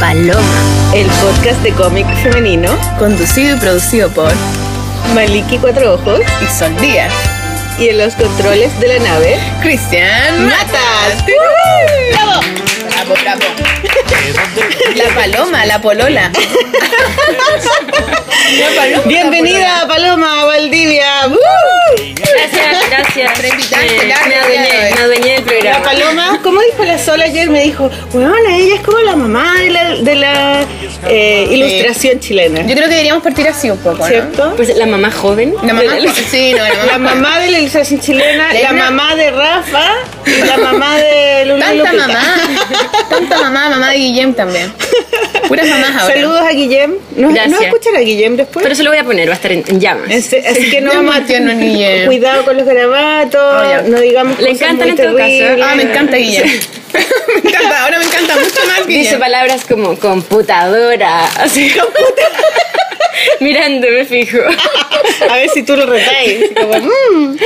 Paloma, el podcast de cómic femenino conducido y producido por Maliki Cuatro Ojos y Sol Díaz. Y en los controles de la nave, Cristian Matas. ¡Bravo! Bravo, bravo. La paloma, la polola. Bienvenida Paloma a Valdivia. Gracias, gracias. Invitarte, me, adueñé, gracias. me adueñé del La programa. Paloma, como dijo la Sol ayer, me dijo, bueno, ella es como la mamá de la, de la eh, ilustración chilena. Yo creo que deberíamos partir así un poco, ¿no? ¿Cierto? Pues la mamá joven. La mamá, de la- sí, no, la La mamá. de la ilustración chilena, la mamá de Rafa y la mamá de Luna Tanta Lupita. mamá, tanta mamá, mamá de Guillem también. Puras mamás ahora. Saludos a Guillem. ¿No, Gracias. ¿no escuchan a Guillem después? Pero se lo voy a poner, va a estar en, en llamas. Este, así que no vamos a Guillem. Cuidado con los garabatos, Oh, no digamos Le encantan en todo caso. Ah, me encanta Guillem. me encanta, ahora me encanta mucho más Dice Guillem. palabras como computadora, así Mirando, me fijo. A ver si tú lo retáis. Como, mm.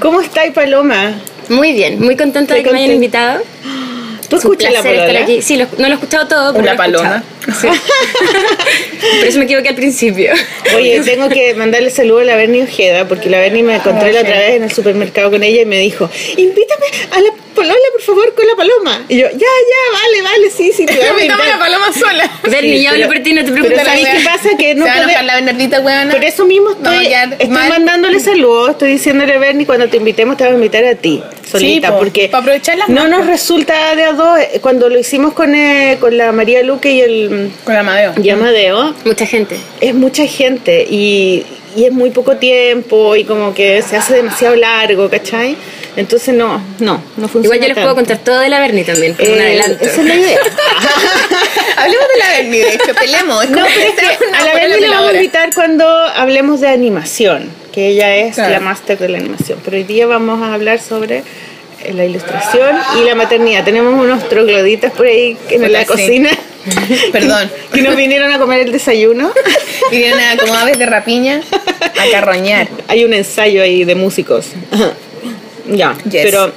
¿Cómo estáis, Paloma? Muy bien, muy contenta de que me hayan invitado. ¿Tú Es escuchas la placer estar polola? aquí. Sí, lo- no lo he escuchado todo, pero Una lo he paloma. escuchado. Sí. Por eso me equivoqué al principio. Oye, tengo que mandarle saludo a la Berni Ojeda, porque la Berni me encontré la otra vez en el supermercado con ella y me dijo, invítame a la Polola, por favor, con la paloma. Y yo, ya, ya, vale, vale, sí, sí, te voy a Invitamos a invitar. la paloma sola. Berni, Sí, ya hablo pero- por ti, no te pero preocupes. ¿sabéis qué pasa? Que no puede- la Bernardita, weona. Por eso mismo estoy, a quedar estoy mal. mandándole saludos, estoy diciéndole a Bernie cuando te invitemos te voy a invitar a ti, solita, po, porque pa' aprovechar las no nos resulta de a dos. eh, Cuando lo hicimos con, eh, con la María Luque y el Con Amadeo. y Amadeo, Mucha gente. es mucha gente y, y es muy poco tiempo y como que se hace demasiado largo, ¿cachai? Entonces no, no, no funciona Igual yo les puedo tanto. contar todo de la Berni también, un Eh, adelanto. Esa es la idea. Hablemos de la Berni, de hecho, peleemos. Es No, pero es que a la vez le vamos a invitar cuando hablemos de animación, que ella es Claro. la máster de la animación. Pero hoy día vamos a hablar sobre eh, la ilustración y la maternidad. Tenemos unos trogloditas por ahí en Puta, la sí. cocina. Perdón. Que nos vinieron a comer el desayuno. Vinieron a, como aves de rapiña a carroñar. Hay un ensayo ahí de músicos. Ya, Yes. pero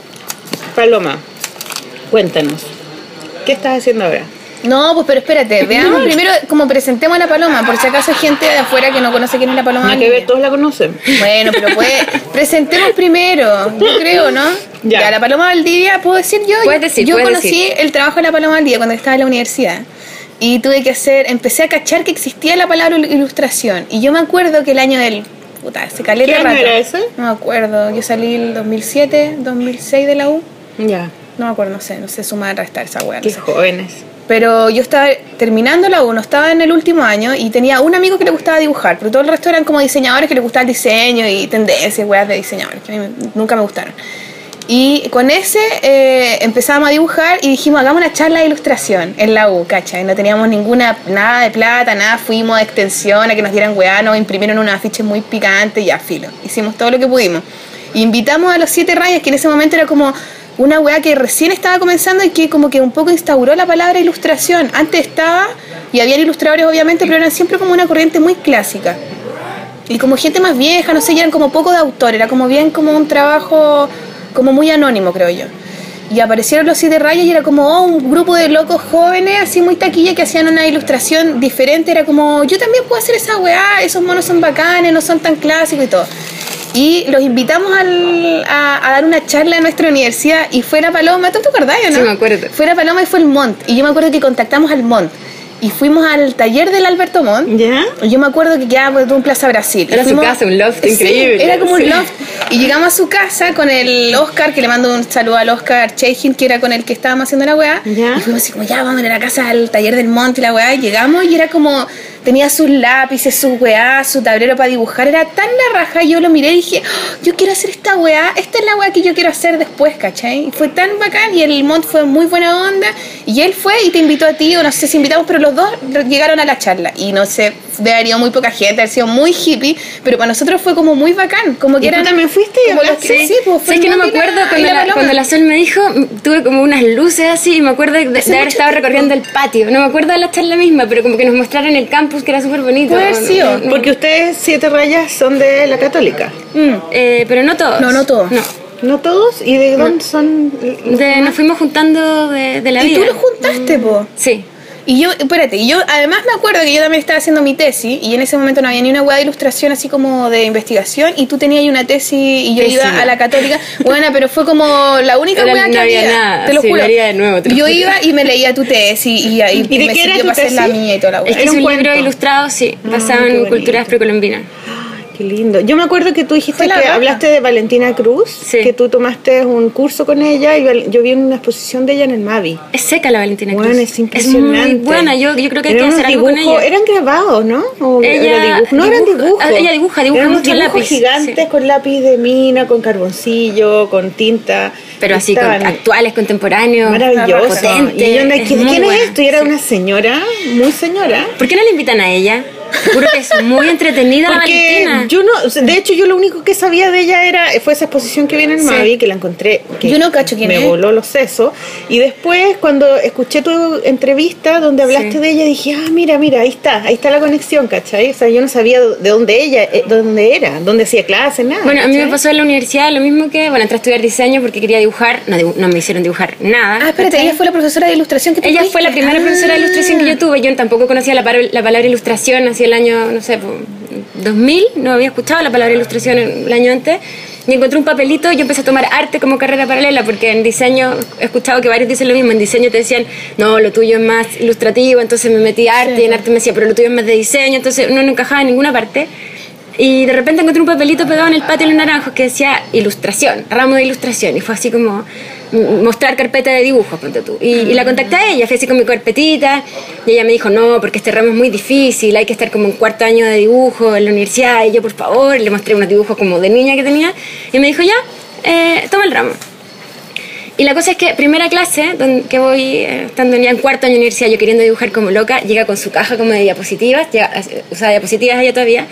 Paloma, cuéntanos. ¿Qué estás haciendo ahora? No, pues pero espérate, veamos primero como presentemos a la paloma, por si acaso hay gente de afuera que no conoce quién es la paloma. Nada que ver, todos la conocen. Bueno, pero pues presentemos primero, yo creo, ¿no? Ya. la Paloma Valdivia, ¿puedo decir yo? Puedes decir, Yo puedes conocí decir. el trabajo de la Paloma Valdivia cuando estaba en la universidad. Y tuve que hacer, empecé a cachar que existía la palabra il- ilustración. Y yo me acuerdo que el año del... Puta, ese caleta ¿Qué año rato. era ese? No me acuerdo, yo salí el 2007, 2006 de la U. Ya, No me acuerdo, no sé, no sé sumar, restar esa weá. no qué sé. jóvenes. Pero yo estaba terminando la 1, estaba en el último año y tenía un amigo que le gustaba dibujar, pero todo el resto eran como diseñadores que le gustaba el diseño y tendencias, weas de diseñadores, que a mí nunca me gustaron. Y con ese eh, empezamos a dibujar y dijimos, hagamos una charla de ilustración en la U, ¿cachai? No teníamos ninguna, nada de plata, nada, fuimos a extensión a que nos dieran weá, nos imprimieron unos afiches muy picantes y ya, filo. Hicimos todo lo que pudimos. Invitamos a los Siete Rayas, que en ese momento era como una weá que recién estaba comenzando y que como que un poco instauró la palabra ilustración. Antes estaba, y habían ilustradores obviamente, pero eran siempre como una corriente muy clásica. Y como gente más vieja, no sé, eran como poco de autor, era como bien como un trabajo como muy anónimo, creo yo. Y aparecieron los siete rayas y era como oh, un grupo de locos jóvenes, así muy taquilla, que hacían una ilustración diferente. Era como, yo también puedo hacer esa weá, esos monos son bacanes, no son tan clásicos y todo. Y los invitamos al- a, a dar una charla en nuestra universidad y fue la Paloma, ¿tú te acordás o no? Sí, me acuerdo. Fue la Paloma y fue el Mont. Y yo me acuerdo que contactamos al Mont. Y fuimos al taller del Alberto Montt. ¿Ya? Yo me acuerdo que quedaba por un Plaza Brasil. Era Y su fuimos- casa, un loft Sí, increíble. Era como Sí. un loft. Y llegamos a su casa con el Oscar, que le mando un saludo al Oscar Cheihin, que era con el que estábamos haciendo la weá. Ya. Y fuimos así como, ya, vamos a la casa al taller del monte y la weá. Y llegamos y era como, tenía sus lápices, sus weá, su tablero para dibujar. Era tan la raja. Yo lo miré y dije, "Oh, yo quiero hacer esta weá. Esta es la weá que yo quiero hacer después, ¿cachai? Y fue tan bacán y el Mont fue muy buena onda. Y él fue y te invitó a ti, o no sé si invitamos, pero los dos llegaron a la charla. Y no sé, de haber ido muy poca gente, haber sido muy hippie, pero para nosotros fue como muy bacán. Como que ¿Y tú eran, también fuiste y como los hablaste? que- sí, pues fue Sí, es que no me y la- acuerdo y cuando la, cuando la Sol me dijo, tuve como unas luces así y me acuerdo de, de haber estado tiempo. recorriendo el patio. No me acuerdo de la charla misma, pero como que nos mostraron el campus que era súper bonito. Puede haber sido, no, no. Porque ustedes, siete rayas, son de la católica. Mm. Eh, pero no todos. No, no todos. No. ¿No todos? ¿Y de dónde son? De, nos fuimos juntando de, de la Y vida. tú los juntaste, po. Sí. Y yo, espérate, y yo además me acuerdo que yo también estaba haciendo mi tesis y en ese momento no había ni una hueá de ilustración así como de investigación y tú tenías ahí una tesis y yo iba a la católica. Buena, pero fue como la única hueá que no había había. nada. Te lo Sí, juro. lo haría de nuevo, te lo yo juro. iba y me leía tu tesis y, y, y de me qué era sirvió tu para hacer la mía y toda la Es hueá. que Era es un un libro ilustrado, sí, basado qué en culturas precolombinas. Qué lindo. Yo me acuerdo que tú dijiste que la raja. hablaste de Valentina Cruz, Sí. que tú tomaste un curso con ella y yo vi una exposición de ella en el Mavi. Es seca la Valentina Bueno, Cruz. es impresionante. muy buena, yo, yo creo que hay que hacer unos algo con ella. Eran grabados, ¿no? ¿O Ella dibujo? No eran dibujos. ella dibuja, dibuja eran mucho dibujos lápiz, gigantes sí. con lápiz de mina, con carboncillo, con tinta. Pero así, con, actuales, contemporáneos. Maravilloso. potentes, Y yo, es ¿quién, muy quién es esto? Y era sí. una señora, muy señora. ¿Por qué no le invitan a ella? Juro que es muy entretenida Porque Valentina. yo no, de hecho yo lo único que sabía de ella era fue esa exposición que viene en Sí. Mavi, que la encontré, que Yo no cacho quién me es. voló los sesos. Y después cuando escuché tu entrevista donde hablaste Sí. de ella, dije, ah, mira, mira, ahí está, ahí está la conexión, ¿cachai? O sea, yo no sabía de dónde ella, eh, dónde era, dónde hacía clases, nada. Bueno, a mí me ¿cachai? pasó en la universidad lo mismo que, bueno, entré a estudiar diseño porque quería dibujar, no, no me hicieron dibujar nada. Ah, espérate, ¿cachai? ella fue la profesora de ilustración que tú Ella tuviste? fue la primera Ah. profesora de ilustración que yo tuve. Yo tampoco conocía la, la palabra ilustración hacia el año, no sé, po, 2000. No había escuchado la palabra ilustración el año antes. Y encontré un papelito y yo empecé a tomar arte como carrera paralela porque en diseño he escuchado que varios dicen lo mismo. En diseño te decían, no, lo tuyo es más ilustrativo. Entonces me metí a arte y en arte me decía, pero lo tuyo es más de diseño. Entonces no, no encajaba en ninguna parte. Y de repente encontré un papelito pegado en el patio de los naranjos que decía ilustración, ramo de ilustración. Y fue así como mostrar carpeta de dibujos, ponte tú. Y, y la contacté a ella, fui así con mi carpetita. Y ella me dijo, no, porque este ramo es muy difícil, hay que estar como en cuarto año de dibujo en la universidad. Y yo, por favor, le mostré unos dibujos como de niña que tenía. Y me dijo, ya, eh, toma el ramo. Y la cosa es que primera clase, donde, que voy eh, estando ya en cuarto año de universidad, yo queriendo dibujar como loca, llega con su caja como de diapositivas, llega, eh, usa diapositivas ella todavía,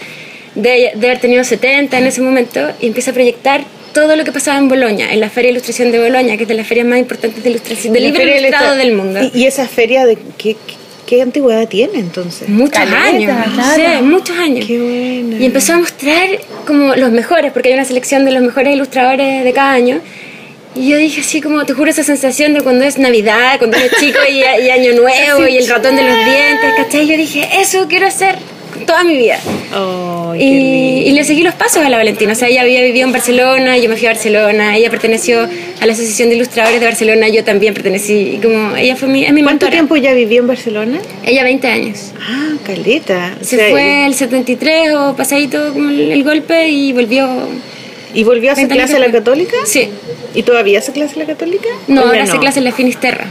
de, de haber tenido 70 en ese momento, y empieza a proyectar todo lo que pasaba en Boloña, en la Feria de Ilustración de Boloña, que es de las ferias más importantes de ilustración, de La libro ilustrado Ilustra- del mundo. Y, y esa feria, de ¿qué, qué, qué antigüedad tiene entonces? Muchos Caleta, años, claro. sí, muchos años. Qué buena. Y empezó a mostrar como los mejores, porque hay una selección de los mejores ilustradores de cada año. Y yo dije así como, te juro esa sensación de cuando es Navidad, cuando eres chico y, y Año Nuevo y el ratón de los dientes, ¿cachai? Yo dije, eso quiero hacer toda mi vida. Qué Y, le seguí los pasos a la Valentina. O sea, ella había vivido en Barcelona, yo me fui a Barcelona, ella perteneció a la Asociación de Ilustradores de Barcelona, yo también pertenecí. Y como ella fue mi, es mi ¿Cuánto mentora. tiempo ya vivió en Barcelona? Ella 20 años. Ah, caleta. O Se sea, fue el 73 o pasadito como el, el golpe y volvió. ¿Y volvió a hacer 20 años clase a la católica? Sí. ¿Y todavía hace clase a la católica? No, ¿O ahora hace clase en la Finisterra.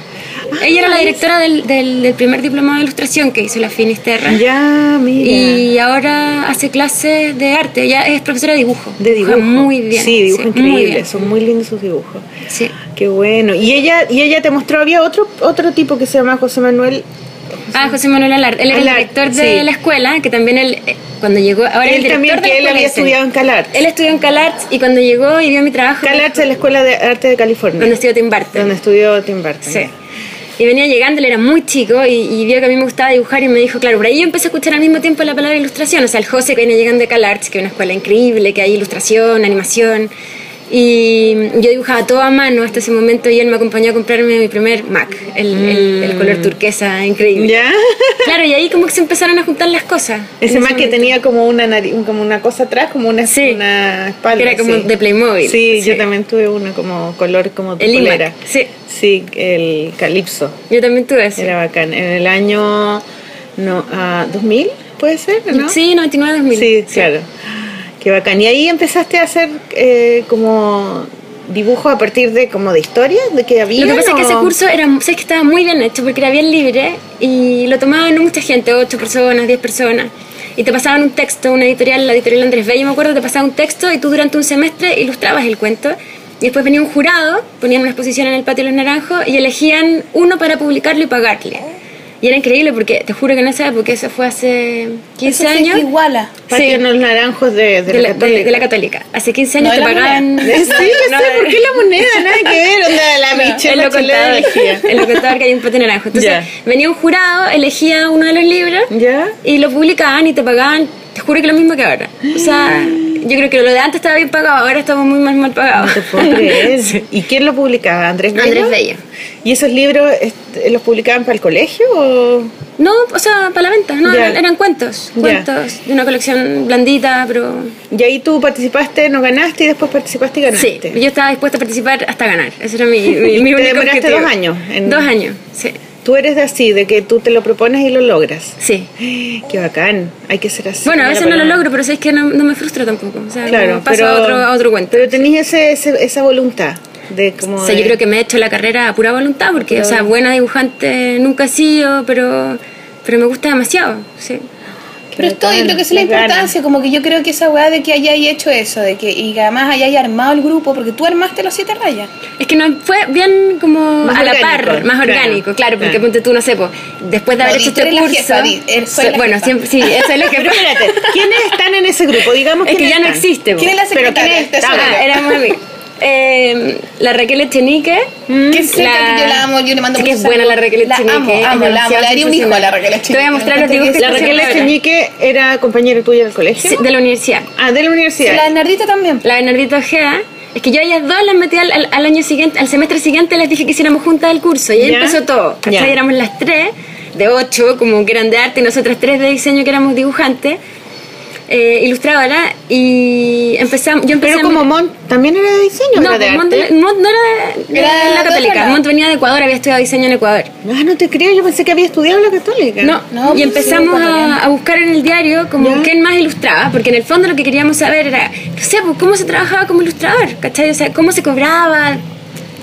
Ella era la directora del, del, del primer diplomado de ilustración que hizo la Finisterra. Ya, mira. Y ahora hace clases de arte. Ella es profesora de dibujo. de dibujo. muy bien. Sí, dibujo increíble. Son muy lindos sus dibujos. Sí. Qué bueno. Y ella, y ella te mostró, había otro, otro tipo que se llama José Manuel. Ah, José Manuel Alard. Él era el director de sí. la escuela, que también él, eh, cuando llegó, ahora es el Él director también, de la que él había estudiado en Calart. Él estudió en Calart y cuando llegó y vio mi trabajo, Calart es la Escuela de Arte de California. donde estudió Tim Burton. donde estudió Tim Burton. Sí. Y venía llegando, él era muy chico y, vio que a mí me gustaba dibujar y me dijo, claro, por ahí yo empecé a escuchar al mismo tiempo la palabra ilustración. O sea, el José que viene llegando de CalArts, que es una escuela increíble, que hay ilustración, animación. Y yo dibujaba todo a mano hasta ese momento y él me acompañó a comprarme mi primer Mac, el, el- el color turquesa increíble. Mm. ¿Ya? Claro, y ahí como que se empezaron a juntar las cosas. Ese más que momento. tenía como una nariz, como una cosa atrás, como una, Sí. una espalda. Que era como sí. de Playmobil. Sí, Sí. yo también tuve uno como color como tu El polera. sí. Sí, el Calipso. Yo también tuve ese. Era bacán. En el año no, ah, 2000, puede ser, ¿no? Sí, 99-2000. Sí, claro. Qué bacán. Y ahí empezaste a hacer eh, como dibujos a partir de como de historias, de que había. Lo que pasa es que ese curso era, sé que estaba muy bien hecho porque era bien libre y lo tomaban no mucha gente, 8 personas, 10 personas. Y te pasaban un texto, una editorial, la editorial Andrés Bello, me acuerdo, te pasaba un texto y tú durante un semestre ilustrabas el cuento. Y después venía un jurado, ponían una exposición en el patio de los naranjos y elegían uno para publicarlo y pagarle. Y era increíble porque te juro que en esa época, eso fue hace 15 Eso sí años. iguala. Sí. en los naranjos de, de, De la, la, de- Católica. de la católica. Hace 15 años No, te de pagaban. Sí, yo No, sé, de- ¿por qué la moneda? Nada que ver, onda, la Michelle en lo contador, elegía. en lo contador que hay un pote naranjo. Entonces, venía un jurado, elegía uno de los libros ¿Ya? y lo publicaban y te pagaban, te juro que lo mismo que ahora. O sea, Yo creo que lo de antes estaba bien pagado, ahora estamos muy mal, mal pagados. No te puedo creer. ¿Y quién lo publicaba? ¿Andrés Bello? Andrés Bello. ¿Y esos libros este, los publicaban para el colegio o...? No, o sea, para la venta, no, eran, cuentos, cuentos de una colección blandita, pero... Y ahí tú participaste, no ganaste y después participaste y Sí, ganaste. yo estaba dispuesta a participar hasta ganar, ese era mi, mi, mi ¿Te único demoraste objetivo. dos años en- Dos años, sí, Tú eres de así, de que tú te lo propones y lo logras. sí. Qué bacán, hay que ser así. Bueno, a veces no lo logro, pero es que no, no me frustra tampoco, o sea, Claro, paso pero, a otro, a otro cuento. Pero tenías ese, ese- esa voluntad de como... O sea, yo de- creo que me he hecho la carrera a pura voluntad, porque, o sea, buena dibujante nunca he sido, pero, pero me gusta demasiado, sí. Pero esto, yo bacán, creo que es la importancia, como que yo creo que esa weá de que hayáis hecho eso, de que y que además hayáis armado el grupo, porque tú armaste los siete rayas. Es que no fue bien como Más a la orgánico, par, más claro, orgánico, claro, porque claro. ponte tú, no sé, pues, después de haber hecho este curso. jefa, di, eres- soy la bueno, siempre, sí, eso es lo que Pero espérate, ¿quiénes están en ese grupo? Digamos Es que ya no existe. po. ¿Quién es la Pero secretaria? ¿quién es? Ah, éramos amigos. Eh, la Raquel Echenique. Que es que yo la amo, yo le mando Sí, que es buena la. Raquel La Echenique. amo, es amo, la amo, le daría un hijo a la Raquel Te voy a mostrar los Echenique. dibujos La Raquel. Echenique era compañera tuya del colegio. Sí, de la universidad. Ah, de la universidad. La de Nardita también. La Bernardita Ojeda. Es que yo a ellas dos las metí al, al- al año siguiente, al semestre siguiente les dije que hiciéramos juntas el curso. Y ahí empezó todo. ¿Cachai? Éramos las tres, de ocho, como que eran de arte, y nosotras tres de diseño que éramos dibujantes, eh, ilustradoras. Y empezamos, yo empecé Pero a- como Mont también era de diseño, No, era de Mont, arte. Mont no era de, de Era de la católica. Mont venía de Ecuador, había estudiado diseño en Ecuador. Ah, no te creo, yo pensé que había estudiado la católica. No, No, y pues empezamos sí, a, a buscar en el diario como Ya. quién más ilustraba, porque en el fondo lo que queríamos saber era, no sé, pues, cómo se trabajaba como ilustrador, ¿cachai? O sea, cómo se cobraba,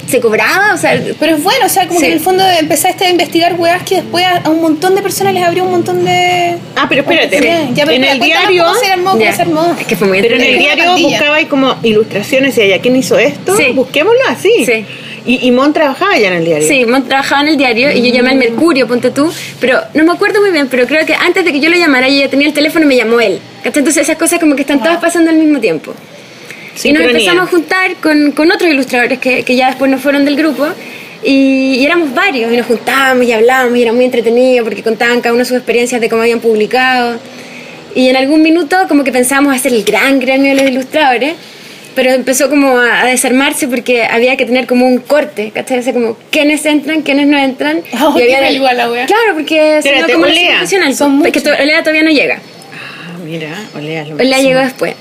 se cobraba, o sea, Pero es bueno, o sea, como Sí. que en el fondo empezaste a investigar weas que después a, a un montón de personas les abrió un montón de. Ah, pero espérate. Sí. Ya, pero en espera, el diario... ¿Cómo se armó? ¿Cómo ya. se armó? es que fue muy Pero en el diario buscaba y como ilustraciones y allá, ¿quién hizo esto? Sí. Busquémoslo así. Sí. Y, y Mon trabajaba ya en el diario. Sí, Mont trabajaba en el diario y yo llamé al Mercurio, ponte tú, pero no me acuerdo muy bien, pero creo que antes de que yo lo llamara, yo ya tenía el teléfono y me llamó él. ¿cachai? Entonces esas cosas como que están todas pasando al mismo tiempo. Y nos Sincronía. empezamos a juntar con, con otros ilustradores que, que ya después nos fueron del grupo. Y, y éramos varios, y nos juntábamos y hablábamos, y era muy entretenido porque contaban cada uno sus experiencias de cómo habían publicado. Y en algún minuto, como que pensábamos hacer el gran gremio de los ilustradores, pero empezó como a, a desarmarse porque había que tener como un corte, ¿cachai? O sea, como quiénes entran, quiénes no entran. Oh, y había la wea. Claro, porque si no, como no Olea. Son es que Olea todavía no llega. Ah, mira, olea lo máximo. llegó después.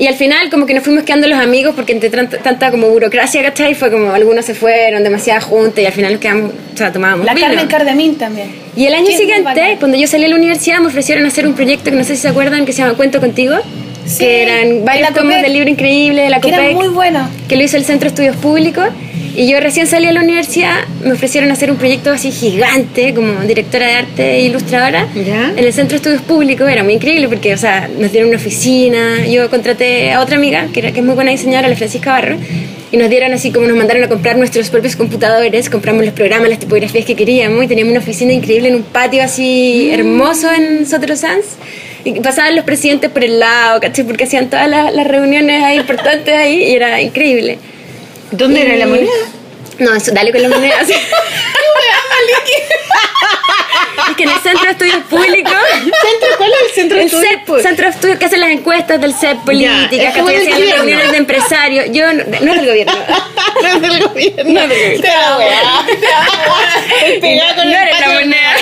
Y al final como que nos fuimos quedando los amigos porque entre tanta, como burocracia, ¿cachai? Fue como algunos se fueron, demasiadas juntas y al final nos quedamos, o sea, tomábamos La vino. Carmen Cardemín también. Y el año Que siguiente, cuando yo salí a la universidad, me ofrecieron hacer un proyecto que no sé si se acuerdan, que se llama Cuento Contigo. Sí, que eran varios tomos Copec. del libro increíble de la Que era COPEC muy bueno. que lo hizo el Centro de Estudios Públicos. Y yo recién salí a la universidad, me ofrecieron hacer un proyecto así gigante, como directora de arte e ilustradora, Ya. en el Centro de Estudios Públicos. Era muy increíble porque, o sea, nos dieron una oficina. Yo contraté a otra amiga, que, era, que es muy buena diseñadora, la Francisca Barro, y nos dieron así como nos mandaron a comprar nuestros propios computadores, compramos los programas, las tipografías que queríamos, y teníamos una oficina increíble en un patio así hermoso en Sotero Sanz. Y pasaban los presidentes por el lado, ¿cachai? Porque hacían todas las, las reuniones ahí importantes ahí y era increíble. ¿Dónde era la moneda? No, eso, dale con la moneda. así. es que en el Centro de Estudios Públicos, ¿Centro? ¿Cuál es el centro de estudios? Pues, Centro de Estudios que hacen las encuestas del CEP políticas, es que hacían gobierno. reuniones de empresarios. Yo, no, no es del gobierno. no es del gobierno. No es del gobierno. Te pegada con no el eres la moneda.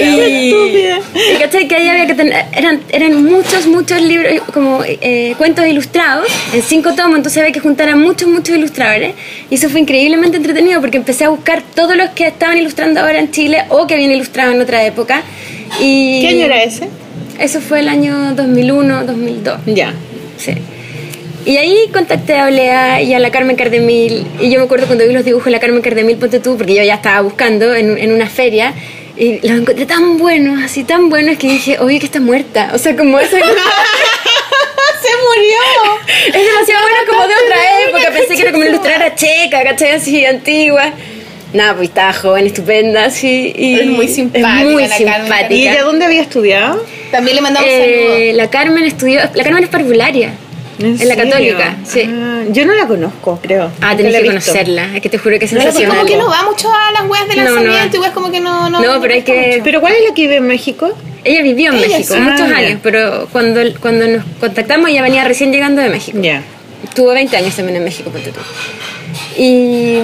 Y, y cachai que ahí había que tener, eran, eran muchos, muchos libros, como eh, cuentos ilustrados, en cinco tomos, entonces había que juntar a muchos, muchos ilustradores. Y eso fue increíblemente entretenido porque empecé a buscar todos los que estaban ilustrando ahora en Chile o que habían ilustrado en otra época. Y ¿Qué año era ese? Eso fue el año 2001, 2002. Ya. Sí. Y ahí contacté a Olea y a la Carmen Cardemil. Y yo me acuerdo cuando vi los dibujos de la Carmen Cardemil, ponte tú, porque yo ya estaba buscando en, en una feria. Y los encontré tan buenos, así tan buenos, que dije, oye, que está muerta. O sea, como eso. ¡Se murió! es demasiado buena como de otra época. Pensé que era como una ilustradora checa, ¿cachai? Así, antigua. Nada, pues estaba joven, estupenda, así. Y Es muy simpática, Es muy la Carmen simpática. ¿Y ella dónde había estudiado? También le mandamos Eh, saludos. la Carmen estudió, la Carmen es parvularia. En la serio? Católica, sí. Ah, yo no la conozco, creo. Ah, tenés que visto. conocerla. Es que te juro que es Pero sí, sensacional. como que no va mucho a las weas de No, no lanzamiento, igual como que no... No, No, pero hay gusta que- mucho. ¿Pero cuál es la que vive en México? Ella vivió en Ella México sí. muchos Ah, años, pero cuando, cuando nos contactamos ella venía recién llegando de México. Ya. Tuvo 20 años también en México, ponte tú. Y,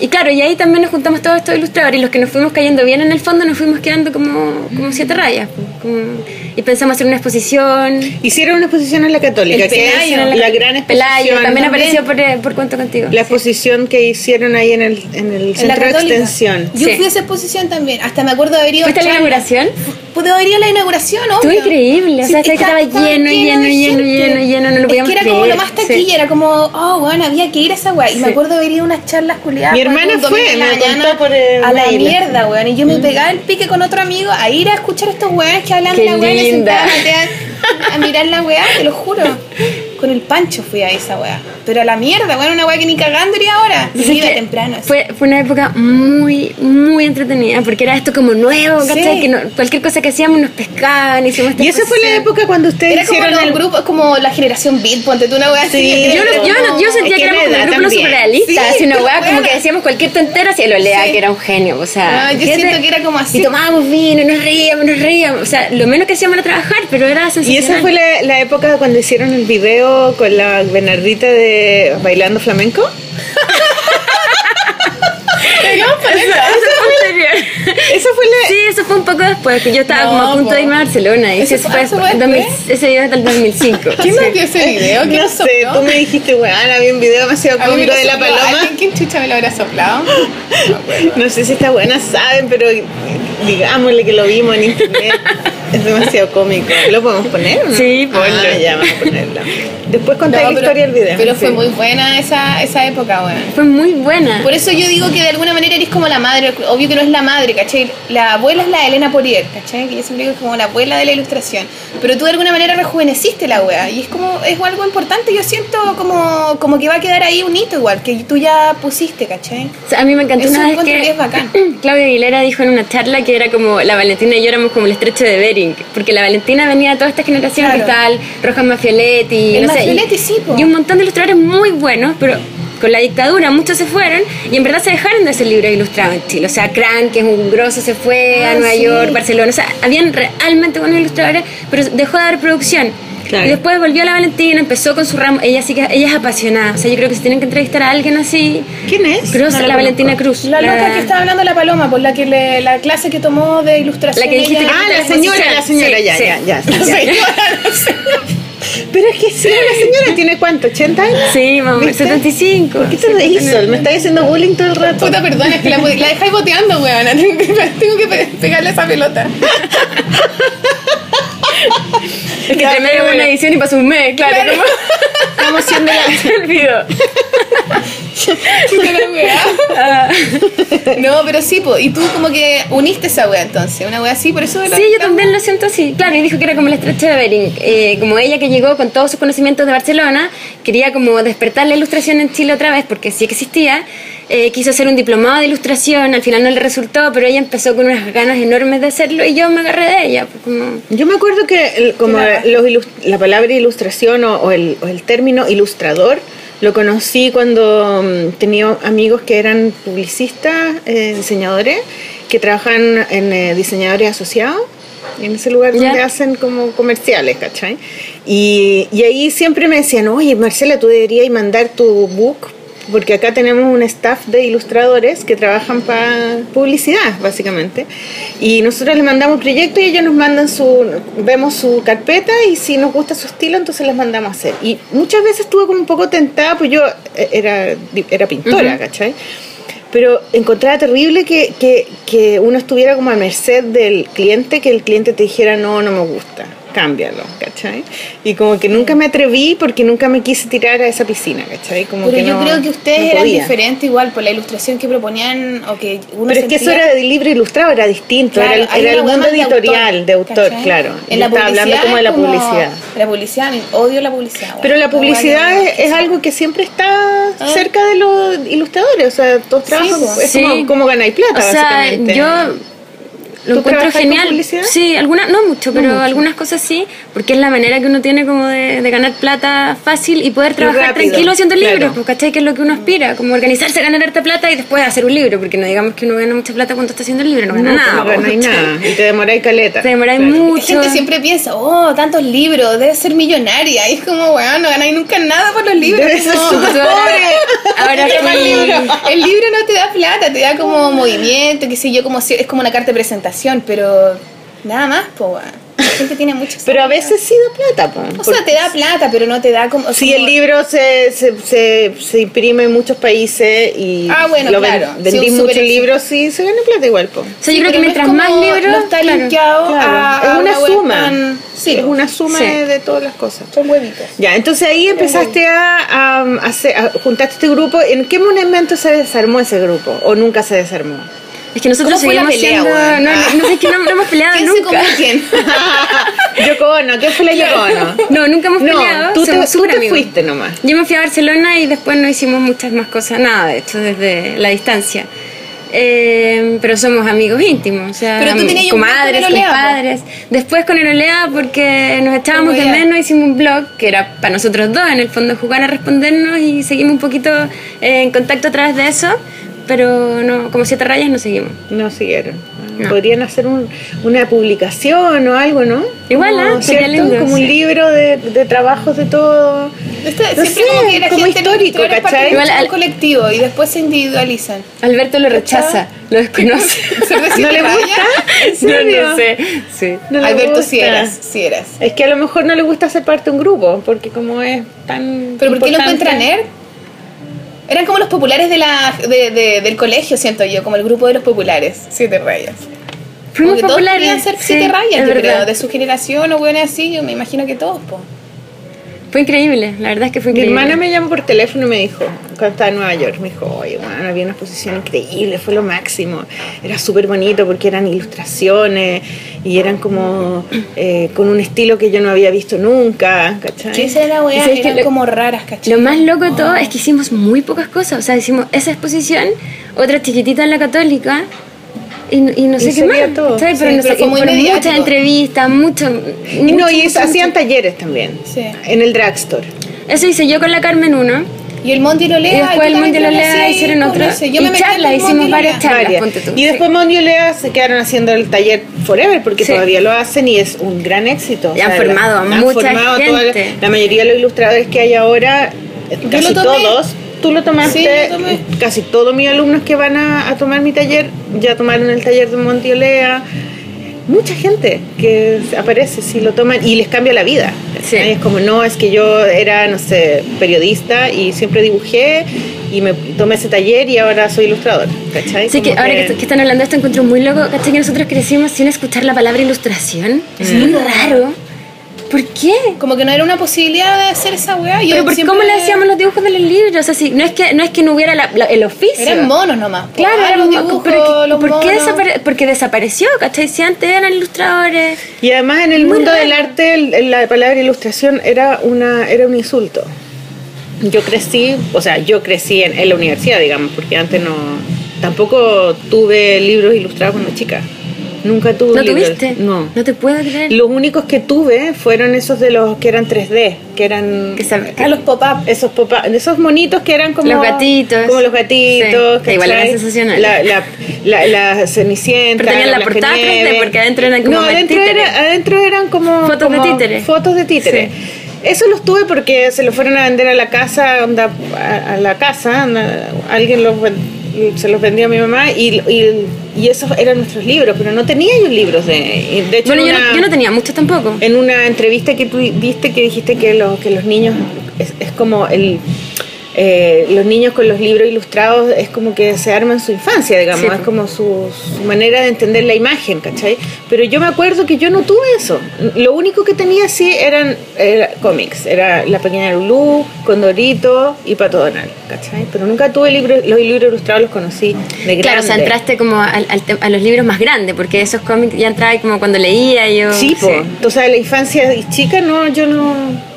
y claro, y ahí también nos juntamos todos estos ilustradores y los que nos fuimos cayendo bien en el fondo nos fuimos quedando como, como siete rayas. pues, como- y pensamos hacer una exposición. Hicieron una exposición en la Católica, El que es la, gran exposición. Pelayo también apareció por, eh, por Cuento Contigo. La exposición que hicieron ahí en el, en el En centro de extensión. Yo Sí. fui a esa exposición también. Hasta me acuerdo de haber ido ¿Fuiste a la inauguración? Pude haber ido a la inauguración, obvio. Estuvo increíble, o sea, Sí, que estaba lleno, lleno, lleno, lleno, lleno, no lo Es podíamos que era como lo más sí. taquilla, era como, oh, bueno, había que ir a esa weá. Y me acuerdo de haber ido a unas charlas culiadas. Mi hermana fue, me contó por el A la mierda, weón. Y yo me pegaba el pique con otro amigo a ir a escuchar a estos weones que hablan de la weá linda. a mirar la weá, te lo juro. Con el pancho fui a esa weá. Pero a la mierda, weón, una weá que ni cagando iría ahora. Y Entonces, iba que temprano. así. Fue, fue una época muy, muy entretenida, porque era esto como nuevo, Sí. ¿cachai? Que no- cualquier cosa que hacíamos nos pescaban, hicimos esta Y esa fue la época cuando ustedes Era como hicieron los el grupos, como la generación Beat, ponte tú una weá así. Sí, Yo, no- yo, como- no- yo sentía es que que éramos era como un grupo también. surrealista, Sí, así una weá como que decíamos cualquier tontera, así lo lea Sí. que era un genio, o sea. Ah, yo siento que era como así. Y tomábamos vino, nos reíamos, nos reíamos, o sea, lo menos que hacíamos era trabajar, pero era Y sensacional. esa fue la, la época cuando hicieron el video con la Bernardita de bailando flamenco. Eso fue la. Sí, eso fue un poco después, que yo estaba No, como a punto po. de irme a Barcelona. Y ¿Eso eso fue- fue, eso fue en 2000 después? ese video es del 2005. ¿Quién me dio ese video? ¿Quién no lo sé, sopló? tú me dijiste, weón, había un video demasiado cómico de la sopló paloma. alguien. ¿Quién chucha me lo habrá soplado? No. No sé si está buena, saben, pero digámosle que lo vimos en internet. Es demasiado cómico. ¿Lo podemos poner? no? Sí, ponlo. Ah, ya, vamos a ponerlo. Después conté No, la pero- historia del video. Pero fue Sí. muy buena esa, esa época, weón. Fue muy buena. Por eso yo digo que de alguna manera eres como la madre, obvio que no es la madre, ¿cachai? La abuela es la Elena Porier, ¿cachai? Que yo siempre digo que es como la abuela de la ilustración. Pero tú de alguna manera rejuveneciste la wea. Y es como, es algo importante, yo siento como, como que va a quedar ahí un hito igual, que tú ya pusiste, ¿cachai? O sea, a mí me encantó Eso una vez que, que es bacán. Claudia Aguilera dijo en una charla que era como la Valentina y yo éramos como el estrecho de Porque la Valentina venía de toda esta generación Claro. que el Rojas Maffioletti, El no sé, y- Maffioletti, sí, po. y un montón de ilustradores muy buenos, pero con la dictadura muchos se fueron y en verdad se dejaron de hacer libros ilustrados en Chile. O sea, Cran, que es un grosso, se fue Ah, a Nueva sí. York, Barcelona. O sea, habían realmente buenos ilustradores, pero dejó de haber producción. Claro. Y después volvió la Valentina, empezó con su ramo. Ella sí que ella es apasionada. O sea, yo creo que si tienen que entrevistar a alguien así. ¿Quién es? Cruz, No la, la Valentina. Cruz. La loca que estaba hablando la paloma, por la que le- la clase que tomó de ilustración. La que dijiste ella- que- Ah, la señora, la señora, Sí, ya, sí. ya, ya, La ya. señora, la señora. Pero es que sí, la señora tiene cuánto, 80 años. Sí, mamá, ¿Viste? 75. ¿Por qué te reís? Me está diciendo bullying todo el rato. Puta, perdón, es que la, la dejáis boteando, weón. Tengo que, pegarle esa pelota. Es que hubo una edición y pasó un mes, claro. Claro. La... Se me olvidó. Puta la weá. No, pero sí, po. y tú como que uniste esa weá entonces, una weá así, por eso... la- Sí, yo también lo siento así. Claro, y dijo que era como el estrecho de Bering. Eh, como ella que llegó con todos sus conocimientos de Barcelona, quería como despertar la ilustración en Chile otra vez, porque sí existía. Eh, quiso hacer un diplomado de ilustración, al final no le resultó, pero ella empezó con unas ganas enormes de hacerlo y yo me agarré de ella. pues, como- Yo me acuerdo que el- como los ilus- la palabra ilustración o, o el, o el término ilustrador lo conocí cuando mm, tenía amigos que eran publicistas, eh, diseñadores, que trabajan en eh, diseñadores asociados, en ese lugar donde hacen como comerciales, ¿cachai? Y, y ahí siempre me decían, oye Marcela, tú deberías mandar tu book porque acá tenemos un staff de ilustradores que trabajan para publicidad, básicamente. Y nosotros les mandamos proyectos y ellos nos mandan su, vemos su carpeta y si nos gusta su estilo, entonces les mandamos a hacer. Y muchas veces estuve como un poco tentada, pues yo eh, era, era pintora, ¿cachai? Pero encontraba terrible que, que, que uno estuviera como a merced del cliente, que el cliente te dijera, no, no me gusta, cámbialo, ¿cachai? Y como que nunca me atreví porque nunca me quise tirar a esa piscina, ¿cachai? Como Pero que yo no- creo que ustedes no eran diferentes igual por la ilustración que proponían o que uno Pero es que eso era de libro ilustrado, era distinto, Claro, era, era el mundo editorial, de autor, claro. En la estaba hablando publicidad como de la como- publicidad. La publicidad, odio la publicidad. Pero la publicidad es, es algo que siempre está Ah. cerca de los ilustradores, o sea, todos trabajan, es Sí. como, como ganáis plata, O sea, básicamente. yo lo ¿Tú encuentro con genial. publicidad? Sí, algunas, no mucho, pero algunas cosas sí, porque es la manera que uno tiene como de, de ganar plata fácil y poder trabajar rápido, tranquilo haciendo claro. libros, pues, ¿cachai? Que es lo que uno aspira, como organizarse, ganar harta plata y después hacer un libro, porque no digamos que uno gana mucha plata cuando está haciendo el libro, no gana No, nada. no pues, ganáis ¿cachai? nada. Y te demoráis caleta. Te demoráis Claro. La mucho. gente siempre piensa, oh, tantos libros, debes ser millonaria. Y es como, weón, no ganáis nunca nada por los libros. Debes ser No. ahora- el libro, el libro no te da plata, te da como movimiento, qué sé yo, como si, es como una carta de presentación, pero nada más, pues. La gente tiene mucho Pero a veces sí da plata, po. O sea, te da plata, pero no te da como. Si como- el libro se, se, se, se imprime en muchos países y Ah, bueno, lo claro. Sí, vendí muchos libros, sí, se gana plata igual, po. O sea, Sí, yo creo que no mientras más libros. No está claro. linkeado Claro. a, es una suma. tan- sí, es una suma Sí. de, de todas las cosas. Son huevitos. Ya, entonces ahí empezaste a, a, a hacer- a juntaste este grupo. ¿En qué momento se desarmó ese grupo? ¿O nunca se desarmó? Es que nosotros ¿Cómo fue la seguimos pelea, siendo. weón? No, no, no sé, es que no, no hemos peleado ¿Quién se nunca. comió quién? Yoko Ono, ¿qué fue la Yoko Ono? No, nunca hemos No, peleado. tú te, tú fuiste nomás. Yo me fui a Barcelona y después no hicimos muchas más cosas, nada de hecho, desde la distancia. Eh, pero somos amigos íntimos, o sea, Pero tú tenías un blog comadres, con Olea, compadres. Después con el Olea, porque nos echábamos de menos, hicimos un blog que era para nosotros dos, en el fondo, jugar a respondernos y seguimos un poquito eh, en contacto a través de eso, pero no, como siete rayas no seguimos. No siguieron. No. Podrían hacer un- una publicación o algo, ¿no? Igual, Como. Sería ¿cierto? lindo, Como un sí. libro de, de trabajos de todo. Este- No siempre sé, como que la como gente histórico, ¿cachai? un Igual al- colectivo y después se individualizan. Alberto lo rechaza, lo desconoce. ¿Ser de ¿No le gusta? ¿En no, serio? no sé, sí. No le Alberto, si eras, si eras. Es que a lo mejor no le gusta ser parte de un grupo, porque como es tan. ¿Pero por qué lo encuentra nerd? Eran como los populares de la, de, de- del colegio, siento yo, como el grupo de los populares, siete rayas. Como Fuimos que todos populares. querían ser sí, siete rayas, es yo creo, de su generación o bueno así, yo me imagino que todos, po. Fue increíble, la verdad es que fue Mi increíble. hermana me llamó por teléfono y me dijo, cuando estaba en Nueva York, me dijo, oye, bueno, había una exposición increíble, fue lo máximo. Era súper bonito porque eran ilustraciones y eran como eh, con un estilo que yo no había visto nunca, ¿cachai? ¿Qué esa era weá? sabes que Eran lo- como raras, ¿cachai? Lo más loco de todo es que hicimos muy pocas cosas. O sea, hicimos esa exposición, otra chiquitita en la Católica. Y, y no sé Y qué más. todo. ¿sabes? Sí, Pero, no pero sé, fue muy muchas entrevistas, mucho. Y no, mucho, y mucho, hacían mucho. talleres también, Sí. en el drugstore. Eso hice yo con la Carmen uno. Y el Monty lo Y lea. después el Monte Lolea hicieron otro. Yo me y metí en charlas, hicimos varias Lolea. charlas. Varias. ponte tú. Y después Mondi y Olea se quedaron haciendo el taller Forever porque Sí. todavía lo hacen y es un gran éxito. Y han formado a han mucha formado toda la- gente. la, mayoría de los ilustradores que hay ahora, Yo casi todos, tú lo tomaste, Sí, yo tomé. casi todos mis alumnos que van a, a tomar mi taller ya tomaron el taller de Monti y Olea. Mucha gente que aparece si lo toman y les cambia la vida. Sí. Es como, no, es que yo era, no sé, periodista y siempre dibujé y me tomé ese taller y ahora soy ilustrador. ¿Cachai? Sí, que Como ahora que, que están hablando de esto encuentro muy loco, ¿cachai? Que nosotros crecimos sin escuchar la palabra ilustración. Es Mm. muy raro. ¿Por qué? Como que no era una posibilidad de hacer esa weá. Yo Pero ¿por siempre- ¿cómo le hacíamos los dibujos de los libros? O sea, si, no, es que, no es que no hubiera la- la- el oficio. Eran monos nomás. Claro, Ah, eran dibujos, pero que- los ¿por qué desapare- Porque desapareció, ¿cachai? Si antes eran ilustradores. Y además en el Muy mundo raro. del arte la palabra ilustración era una era un insulto. Yo crecí, o sea, yo crecí en, en la universidad, digamos, porque antes no tampoco tuve libros ilustrados cuando chica. Nunca tuve ¿No un tuviste? No. No te puedo creer. Los únicos que tuve fueron esos de los que eran 3D, que eran Que Ah, los pop-up. esos popa- esos monitos que eran como Los gatitos. como los gatitos Sí, igual ¿cachai? eran sensacionales. la, la, la, la cenicienta Pero tenían la portada Blancanieves. 3D, porque adentro eran como no adentro, era- adentro eran como Fotos de títeres. fotos de títeres eso los tuve porque se los fueron a vender a la casa onda, a, a la casa onda, alguien los se los vendió a mi mamá y, y, y esos eran nuestros libros pero no tenía yo libros de de hecho Bueno, en yo, no, yo no tenía muchos tampoco. en una entrevista que tú diste que dijiste que, los que los niños es, es como el eh, los niños con los libros ilustrados es como que se arman su infancia, digamos, Sí, es como su, su manera de entender la imagen, ¿cachai? Pero yo me acuerdo que yo no tuve eso. Lo único que tenía sí eran era cómics, era La Pequeña Lulú, Condorito y Pato Donald, ¿cachai? Pero nunca tuve libros, los libros ilustrados los conocí de grande. Claro, o sea, entraste como al- al a los libros más grandes, porque esos cómics ya entraba como cuando leía yo. Sí, pues. Entonces, de la infancia chica, no, yo no.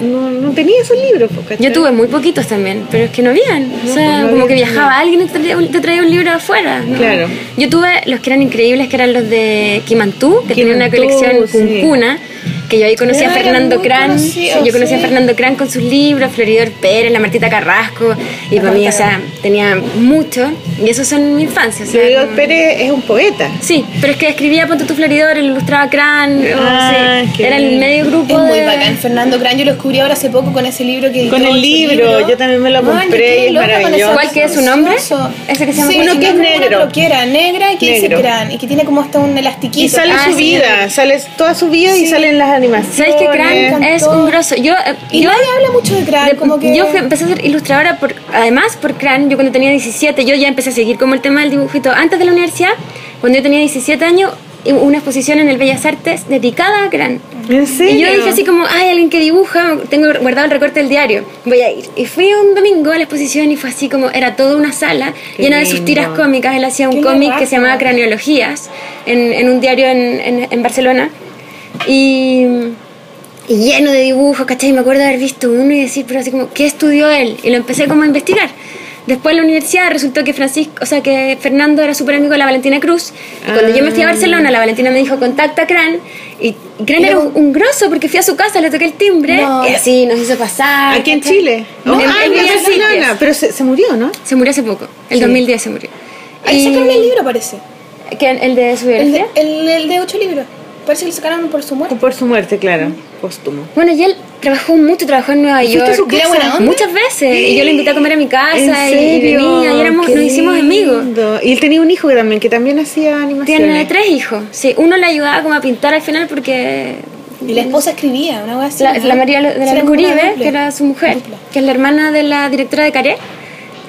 No, no tenía esos libros. po, ¿cachai? Yo tuve muy poquitos también, pero es que no habían. o sea, no como que viajaba alguien y te traía, un- te traía un libro de afuera. Claro. Yo tuve los que eran increíbles, que eran los de Kimantú, que tenían una colección sí. Cuncuna, que yo ahí conocí a Fernando muy conocidos, yo conocí a. Fernando Cran con sus libros, Floridor Pérez, la Martita Carrasco, y La para mí, o sea, tenía mucho. Y esos son mi infancia. o sea, Floridor como- Pérez es un poeta. Sí, pero es que escribía Ponte tu Floridor, ilustraba Cran, o Ah, qué era el medio grupo Es muy de... bacán. Fernando Gran, yo lo descubrí ahora hace poco con ese libro que Con el libro, yo también me lo Man, compré y es maravilloso. ¿Cuál que es su nombre? Ese que se llama Sí, Uno que es negro. bloquera negra y que dice Gran y que tiene como hasta un elastiquito. Y sale Ah, su sí. vida, sale toda su vida y salen las animaciones. ¿Sabes que Cran encantó. es un grosso? Yo, eh, Y yo nadie habla mucho de Gran, de- como que... Yo empecé a ser ilustradora, por, además por Cran, yo cuando tenía 17, yo ya empecé a seguir como el tema del dibujito. Antes de la universidad, cuando yo tenía 17 años, una exposición en el Bellas Artes dedicada a Cran. ¿En serio? Y yo dije así como, hay alguien que dibuja, tengo guardado el recorte del diario, voy a ir. Y fui un domingo a la exposición y fue así como, era toda una sala Qué llena de sus lindo. tiras cómicas. Él hacía un cómic que se llamaba Craneologías en, en un diario en, en- en Barcelona. Y, y lleno de dibujos, ¿cachai? Me acuerdo de haber visto uno y decir, pero así como, ¿qué estudió él? Y lo empecé como a investigar. Después en la universidad resultó que Francisco, o sea, que Fernando era súper amigo de la Valentina Cruz. Y cuando yo me fui a Barcelona, la Valentina me dijo, contacta a Cran. Y Cran era un, un grosso porque fui a su casa, le toqué el timbre No. y así nos hizo pasar. Aquí en ¿cachai? Chile. No, Oh, en- ah, en en. Sitges. Pero se, se murió, ¿no? Se murió hace poco, el Sí. 2010 se murió. Ahí Y- sacaron el libro, parece. ¿Quién? ¿El de su El de, biografía? el, el de ocho libros. Parece que lo sacaron por su muerte. Por su muerte, claro. Póstumo. Bueno, y él trabajó mucho, trabajó en Nueva ¿Fuiste York. su ¿Y era casa? buena onda? Muchas veces. Y yo lo invité a comer a mi casa ¿En y- venía y éramos, Qué nos hicimos amigos. lindo. Y él tenía un hijo que también, que también hacía animaciones. Tiene tres hijos. Sí, uno le ayudaba como a pintar al final porque Y la esposa escribía, una cosa así. la, ¿no? la María de la Era como una Uribe, dupla. que era su mujer, que es la hermana de la directora de Caré.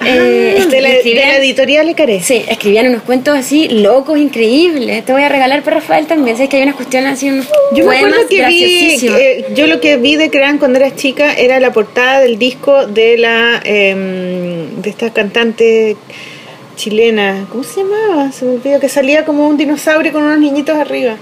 Eh, Ah, de, la, de escribían- la editorial Ecaré. Sí, escribían unos cuentos así locos, increíbles. Te voy a regalar para Rafael también. Sabes que hay unas cuestiones así, unos Yo me acuerdo que vi, eh, yo lo que vi de Cran cuando era chica era la portada del disco de la em, de esta cantante chilena, ¿cómo se llamaba? Se me olvidó que salía como un dinosaurio con unos niñitos arriba.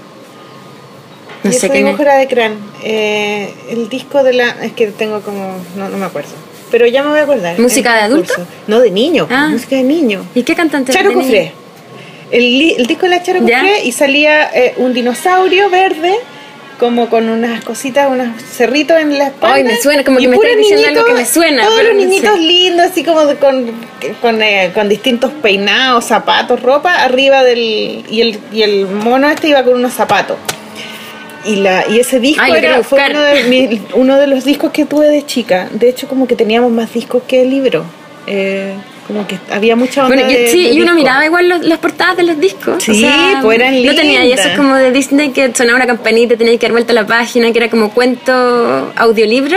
no y sé ese quién es. de Cran. Eh, el disco de la es que tengo como no, no me acuerdo. Pero ya me voy a acordar. ¿Música de adulto? curso. No, de niño, Ah. música de niño. ¿Y qué cantante Charo? Cofré. El, el disco de la Charo ¿Ya? Cofré y salía eh, un dinosaurio verde como con unas cositas, unos cerritos en la espalda. Ay, me suena, como que me estás diciendo algo que me suena, Todos los no sé. niñitos lindos, así como con, con, eh, con distintos peinados, zapatos, ropa, arriba del... Y el, y el mono este iba con unos zapatos. Y, la, y ese disco Ay, era, fue uno de, mi- uno de los discos que tuve de chica. De hecho, como que teníamos más discos que el libro. Eh, como que había mucha onda Bueno, yo- de- sí, de y uno miraba igual los- las portadas de los discos. Sí, pues eran No tenía, y lindas. eso es como de Disney que sonaba una campanita, tenías que dar vuelta a la página, que era como cuento audiolibro.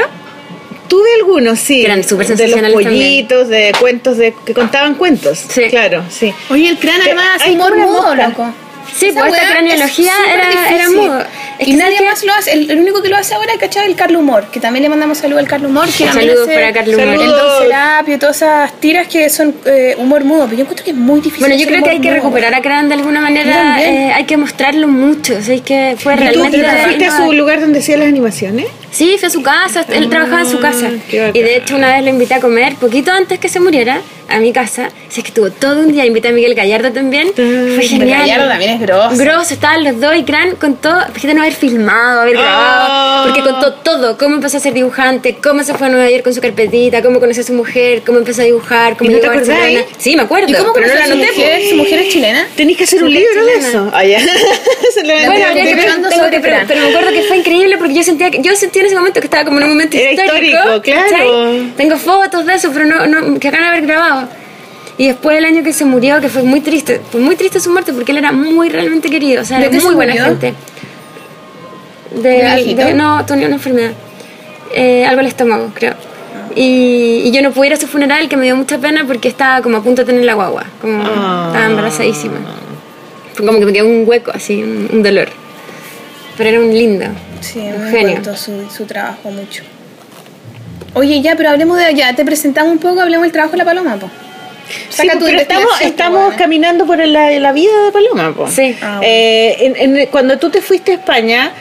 Tuve algunos, sí. Que eran súper De los pollitos, de cuentos, de que contaban cuentos. Sí. Claro, sí. Oye, el cráneo además mudo, mosca. loco. Sí, Esa pues esta weá craneología es era- era mudo. Es y que nadie ¿sabes qué? más lo hace. El, el único que lo hace ahora, ¿cachai? El Carlos Humor. Que también le mandamos saludos al Carlos Humor. Que Saludos hace para Carlos Humor. El. Don Serapio, todas esas tiras que son eh, humor mudo. Pero yo encuentro que es muy difícil. Bueno, yo creo que hay humor que mudo. recuperar a Cran de alguna manera, eh, hay que mostrarlo mucho, o sea, es que fue ¿Y tú, realmente... tú fuiste a su lugar donde hacía las animaciones? Sí, fue a su casa, él trabajaba en su casa. Ah, bacán. Y de hecho una vez lo invité a comer, poquito antes que se muriera, a mi casa. Así es que estuvo todo un día, invité a Miguel Gallardo también. Fue Miguel genial. Gallardo también es grosso. Grosso, estaban los dos y Gran contó, fíjate no haber filmado, haber grabado, Ah. porque contó todo, cómo empezó a ser dibujante, cómo se fue a Nueva York con su carpetita, cómo conoció a su mujer, cómo empezó a dibujar, cómo ¿Y no te a. Sí, me acuerdo, ¿Y cómo pero no la a su anoté. mujer? ¿Su mujer es chilena? Tenéis que hacer un libro de eso. Ya. Se lo Bueno, habría que tengo que- pero, pero me acuerdo que fue increíble porque yo sentía que yo sentía en ese momento que estaba como en un momento Era histórico. histórico, claro. Tengo fotos de eso, pero no, no que acaban de haber grabado. Y después el año que se murió, que fue muy triste, fue muy triste su muerte porque él era muy realmente querido, o sea, ¿De era muy se buena murió? gente. De, ¿De no, tenía una enfermedad. Eh, algo al estómago, creo. Y, y yo no pude ir a su funeral, que me dio mucha pena porque estaba como a punto de tener la guagua, como Ah. estaba embarazadísima. Fue como que me quedó un hueco, así, un, un dolor. Pero era un lindo. Sí, un genio. su, su trabajo mucho. Oye, ya, pero hablemos de ya, te presentamos un poco, hablemos del trabajo de la paloma, po. Sí, Saca tu pero estamos, weona. caminando por la, la vida de Paloma. po. Sí. Ah, bueno. Eh, en- en- cuando tú te fuiste a España,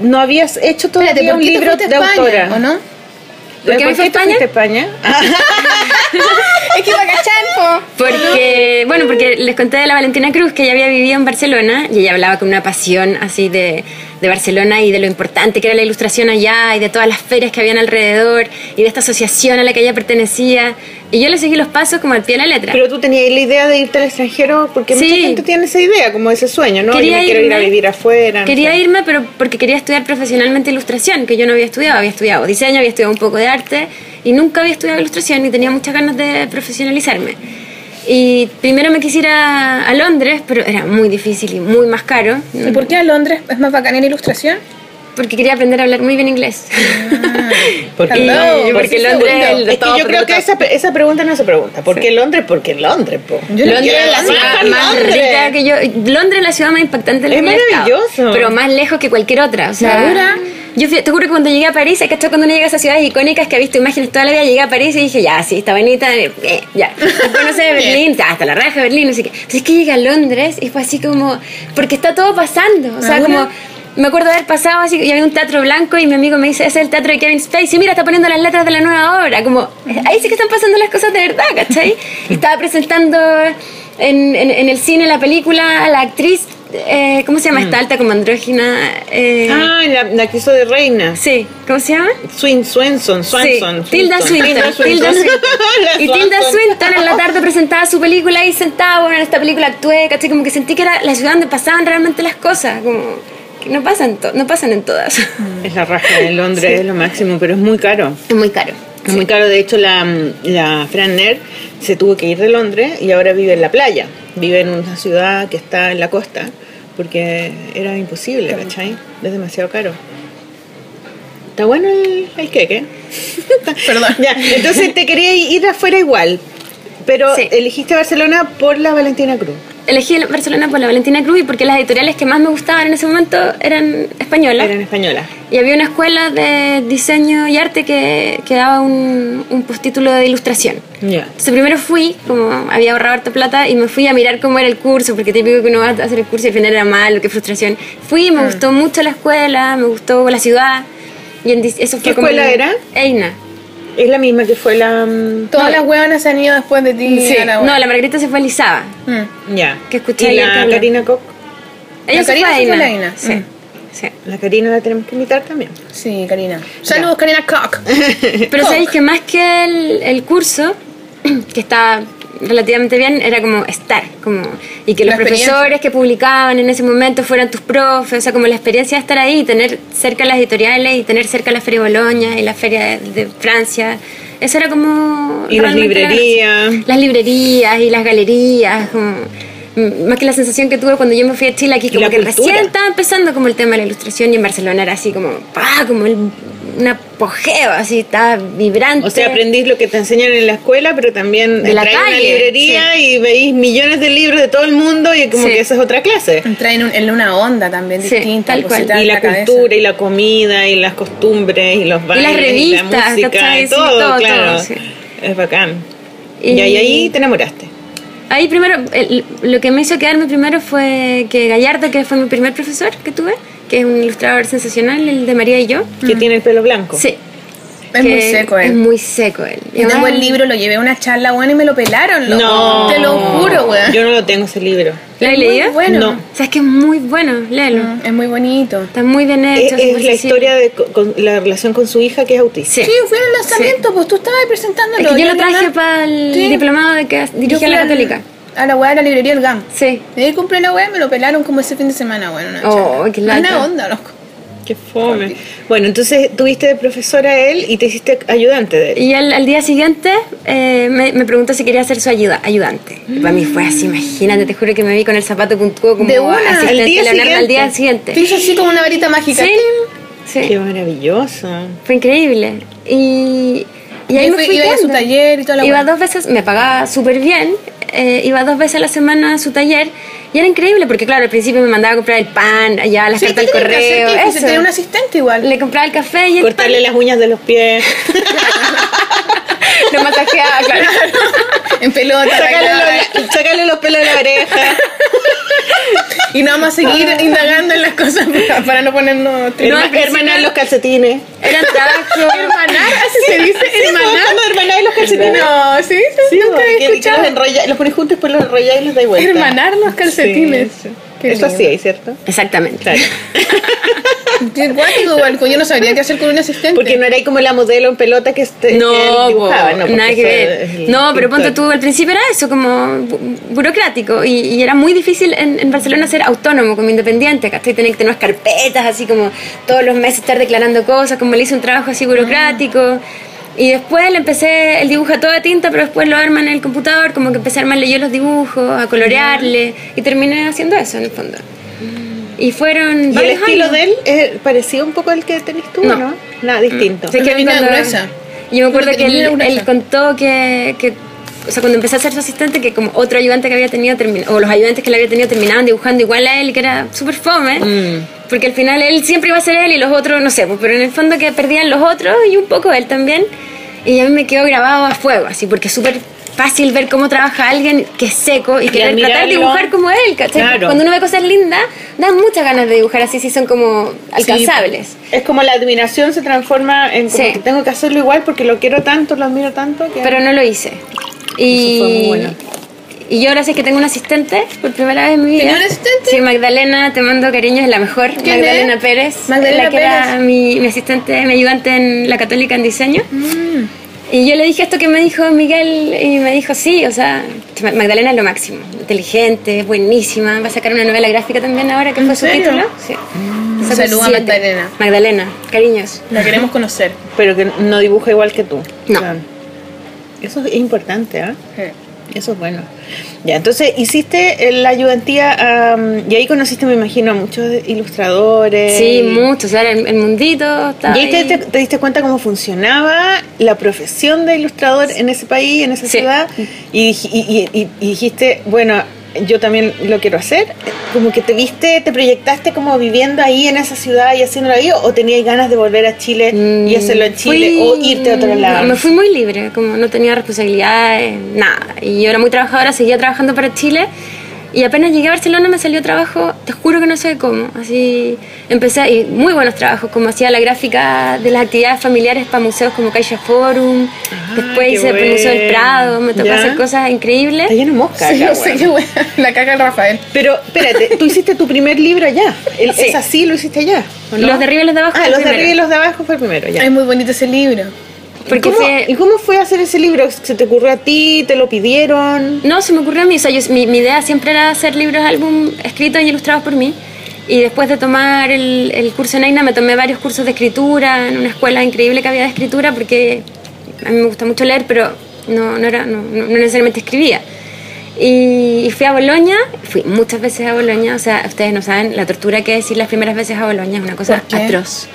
no habías hecho todavía Espérate, ¿por un libro de a España, autora. o no? ¿Por qué me fui a te España? fuiste a España? es que iba a cachar, po. Porque, bueno, porque les conté de la Valentina Cruz que ella había vivido en Barcelona y ella hablaba con una pasión así de, de Barcelona y de lo importante que era la ilustración allá y de todas las ferias que habían alrededor y de esta asociación a la que ella pertenecía. Y yo le seguí los pasos como al pie de la letra. Pero tú tenías la idea de irte al extranjero porque Sí. mucha gente tiene esa idea, como ese sueño, ¿no? Quería yo me quiero ir a irme. vivir afuera. no Quería sé. irme, pero porque quería estudiar profesionalmente ilustración, que yo no había estudiado. Había estudiado diseño, había estudiado un poco de arte y nunca había estudiado ilustración y tenía muchas ganas de profesionalizarme. Y primero me quisiera a Londres, pero era muy difícil y muy más caro, ¿Y por qué a Londres es más bacán en ilustración? porque quería aprender a hablar muy bien inglés. Porque, Hello, Y por porque ese Londres segundo. el es que yo creo que esa, esa pregunta no se pregunta. ¿Por qué Londres? Porque Londres, po. Yo no Londres es la ciudad Londres. más rica que yo. Londres es la ciudad más impactante de la Es estado, maravilloso. pero más lejos que cualquier otra. O sea, ¿Segura? Yo te juro que cuando llegué a París, que cuando uno llega a esas ciudades icónicas que ha visto imágenes toda la vida, llegué a París y dije, ya, sí, está bonita, eh, ya. Después, no sé, Berlín, hasta la raja de Berlín, no sé qué. Entonces, que llegué a Londres y fue así como, porque está todo pasando. O sea, ¿Segura? como me acuerdo de haber pasado así, y había un teatro blanco y mi amigo me dice, ese es el teatro de Kevin Spacey, mira, está poniendo las letras de la nueva obra, como, ahí sí que están pasando las cosas de verdad, ¿cachai? Estaba presentando en, en, en el cine la película a la actriz, eh, ¿cómo se llama esta alta como andrógina? Eh, Ah, la, la que hizo de reina. Sí, ¿cómo se llama? Swin, Swenson, Swanson. Sí, Tilda Swinton. Tilda Swinton. Y Tilda. Swinton en la tarde presentaba su película ahí sentada, bueno, en esta película actué, ¿cachai? Como que sentí que era la ciudad donde pasaban realmente las cosas, como que no pasan, no pasan en todas. Es la raja de Londres, es lo máximo, pero es muy caro. Es muy caro. Es muy caro, de hecho la, la Fran Nair se tuvo que ir de Londres y ahora vive en la playa. Vive en una ciudad que está en la costa porque era imposible, ¿cachai? Es demasiado caro. Está bueno el, el queque. Perdón. ya, entonces te quería ir afuera igual, pero Sí. elegiste Barcelona por la Valentina Cruz. Elegí Barcelona por la Valentina Cruz y porque las editoriales que más me gustaban en ese momento eran españolas. Era en española. Y había una escuela de diseño y arte que, que daba un, un postítulo de ilustración. Ya. Entonces primero fui, como había ahorrado harta plata, y me fui a mirar cómo era el curso, porque típico que uno va a hacer el curso y al final era malo, qué frustración. Fui, Mm. me gustó mucho la escuela, me gustó la ciudad. Y en eso fue ¿Qué como escuela el- era? Eina. Es la misma que fue la... mm, Todas las hueonas se han ido después de ti. Sí. la No, la Margarita se fue a Lizaba. Mm. Ya. Que escuché ¿Y la. Karina Koch? Ella La se fue Karina se fue a. Sí. Mm. sí. La Karina la tenemos que invitar también. Sí, Karina. Saludos, Karina Cock. Pero sabéis que más que el, el curso, que estaba relativamente bien, era como estar, como y que los profesores que publicaban en ese momento fueran tus profes, o sea, como la experiencia de estar ahí, tener cerca las editoriales y tener cerca la Feria de Boloña y la Feria de, de Francia. Eso era como... Y las librerías. Las librerías y las galerías, como... mm, Más que la sensación que tuve cuando yo me fui a Chile, aquí como que cultura. recién estaba empezando como el tema de la ilustración y en Barcelona era así como, ¡pah! como el, un apogeo, así, estaba vibrante. O sea, aprendís lo que te enseñan en la escuela, pero también De la una calle, librería y veis millones de libros de todo el mundo y como Sí. que esa es otra clase. Entra en, un- en una onda también Sí, distinta. tal cual. Y la cabeza. cultura y la comida y las costumbres y los bailes y, revistas, la música ¿cachai? y Sí, todo, todo, claro. todo, sí. Es bacán. Y- Y, ahí, ahí te enamoraste. Ahí primero, el- lo que me hizo quedarme primero fue que Gallardo, que fue mi primer profesor que tuve, que es un ilustrador sensacional, el de María y yo. Que tiene el pelo blanco. Sí. Es que muy seco Es él. muy seco él. Yo tengo el libro, lo llevé a una charla, bueno, y me lo pelaron, loco. No. Te lo juro, weón. Yo no lo tengo ese libro. ¿Lo has Es leído? bueno. No. O sea, es que es muy bueno, léelo. Mm, Es muy bonito. Está muy bien Es, hecho. es la sencillo. historia de con la relación con su hija que es autista. Sí. Sí, fui al lanzamiento, pues tú estabas presentándolo. Es que yo lo traje para el Sí. diplomado de que dirige fui la al- Católica. A la weá de la librería El GAM. Sí. Y ahí compré la weá, me lo pelaron como ese fin de semana, bueno. Una Oh, qué lata. Una onda, loco. Qué fome. Bueno, entonces tuviste de profesora a él y te hiciste ayudante de él. Y él al día siguiente eh, me, me preguntó si quería ser su ayuda, ayudante. Y para mí fue así, imagínate, te juro que me vi con el zapato puntuado como De una. asistente Al día Leonardo al día siguiente. siguiente. Te hizo así como una varita mágica. Sí, sí. Qué maravilloso. Fue increíble. Y, y ahí me fui- fui iba a su taller y toda la Iba dos veces, me pagaba súper bien. eh, iba dos veces a la semana a su taller. Y era increíble porque, claro, al principio me mandaba a comprar el pan, allá las Sí, cartas ¿qué al tenía que hacer? correo. Eso. Tenía un asistente igual. Le compraba el café y el Cortarle las uñas de los pies. Lo masajeaba, claro. en pelota. Sácale los, sácale los pelos de la oreja. Y no vamos a seguir indagando en las cosas para, para no ponernos principio- hermanar los calcetines. Eran trabajos. hermanar así. ¿Se dice Sí, hermanar? hermanáis los calcetines. No, sí, Sí, nunca he que los, escuchado. enrolla- los pones juntos después los enrolláis y los dais vuelta. Hermanar los calcetines. Sí. Eso sí, ¿cierto? Exactamente. Claro. Qué pues yo no sabría qué hacer con un asistente. Porque no era ahí como la modelo en pelota que, este, No, que dibujaba, ¿no? Nada que ver. el No, pero pintor. ponte tú, al principio era eso, como bu- burocrático. Y, y era muy difícil en, en Barcelona ser autónomo, como independiente. ¿cachai? Tener que tener unas carpetas, así como todos los meses estar declarando cosas, como le hice un trabajo así burocrático. Y después le empecé, él dibuja toda tinta, pero después lo arma en el computador, como que empecé a armarle yo los dibujos, a colorearle, y terminé haciendo eso en el fondo. Y fueron ¿Y el estilo años. de él es parecido un poco al que tenés tú, No. no? Nada, distinto. Sí, Es que cuando- gruesa. Yo me acuerdo que él, contó que, que, o sea, cuando empecé a ser su asistente, que como otro ayudante que había tenido, o los ayudantes que le había tenido terminaban dibujando igual a él, que era súper fome, Mm. porque al final él siempre iba a ser él y los otros, no sé, pues, pero en el fondo que perdían los otros y un poco él también. Y a mí me quedó grabado a fuego, así, porque súper fácil ver cómo trabaja alguien que es seco y querer tratar de dibujar como él, ¿cachai? Claro. Cuando uno ve cosas lindas, dan muchas ganas de dibujar así, si son como alcanzables. Es como la admiración se transforma en como Sí. que tengo que hacerlo igual porque lo quiero tanto, lo admiro tanto. Que... pero no lo hice. Y, Eso fue muy bueno. y yo ahora sé que tengo un asistente por primera vez en mi vida. ¿Tenía un asistente? Sí, Magdalena, te mando cariño, es la mejor. ¿Quién Magdalena es? Pérez. Magdalena la que era mi, mi asistente, mi ayudante en la Católica en diseño. Mm. Y yo le dije esto que me dijo Miguel y me dijo, sí, o sea, Ma- Magdalena es lo máximo. Inteligente, buenísima. Va a sacar una novela gráfica también ahora que ¿En fue su serio? título. Sí. Sacó Saluda a. Magdalena. Magdalena, cariños. La queremos conocer. Pero que no dibuja igual que tú. No. Claro. Eso es importante, ¿ah? Sí. Eso es bueno. Ya, entonces hiciste eh, la ayudantía am, y ahí conociste, me imagino, a muchos ilustradores. Sí, mucho. O sea, el, el mundito. ¿Y ahí te, ahí. te- te diste cuenta cómo funcionaba la profesión de ilustrador en ese país, en esa Sí. ciudad? Y, dij- y- y- y- y dijiste, bueno, yo también lo quiero hacer. Como que te viste, te proyectaste como viviendo ahí en esa ciudad y haciéndolo ahí, o tenías ganas de volver a Chile y hacerlo en Chile, Fui- o irte a otro lado. Me fui muy libre, como no tenía responsabilidades, nada. Y yo era muy trabajadora, seguía trabajando para Chile. Y apenas llegué a Barcelona me salió trabajo, te juro que no sé cómo. Así empecé, y muy buenos trabajos, como hacía la gráfica de las actividades familiares para museos como Caixa Forum. Después qué hice el Museo del. Prado, me tocó Ya. hacer cosas increíbles. Está lleno de mosca. Sí, acá, yo sé weón. qué buena. La caga el Rafael. Pero espérate, tú hiciste tu primer libro allá. El- Sí. ¿Es así? ¿Lo hiciste allá? ¿o no? Los de arriba y los de abajo. Ah, fue los de primero. arriba y los de abajo fue el primero, ya. Es muy bonito ese libro. Porque ¿Y, cómo, fue- ¿Y cómo fue hacer ese libro? ¿Se te ocurrió a ti? ¿Te lo pidieron? No, se me ocurrió a mí. O sea, yo- mi, mi idea siempre era hacer libros, álbum escritos y ilustrados por mí. Y después de tomar el, el curso en AINA, me tomé varios cursos de escritura en una escuela increíble que había de escritura, porque a mí me gusta mucho leer, pero no, no, era, no, no- no necesariamente escribía. Y, y fui a Boloña, fui muchas veces a Boloña, o sea, ustedes no saben la tortura que es ir las primeras veces a Boloña, es una cosa atroz.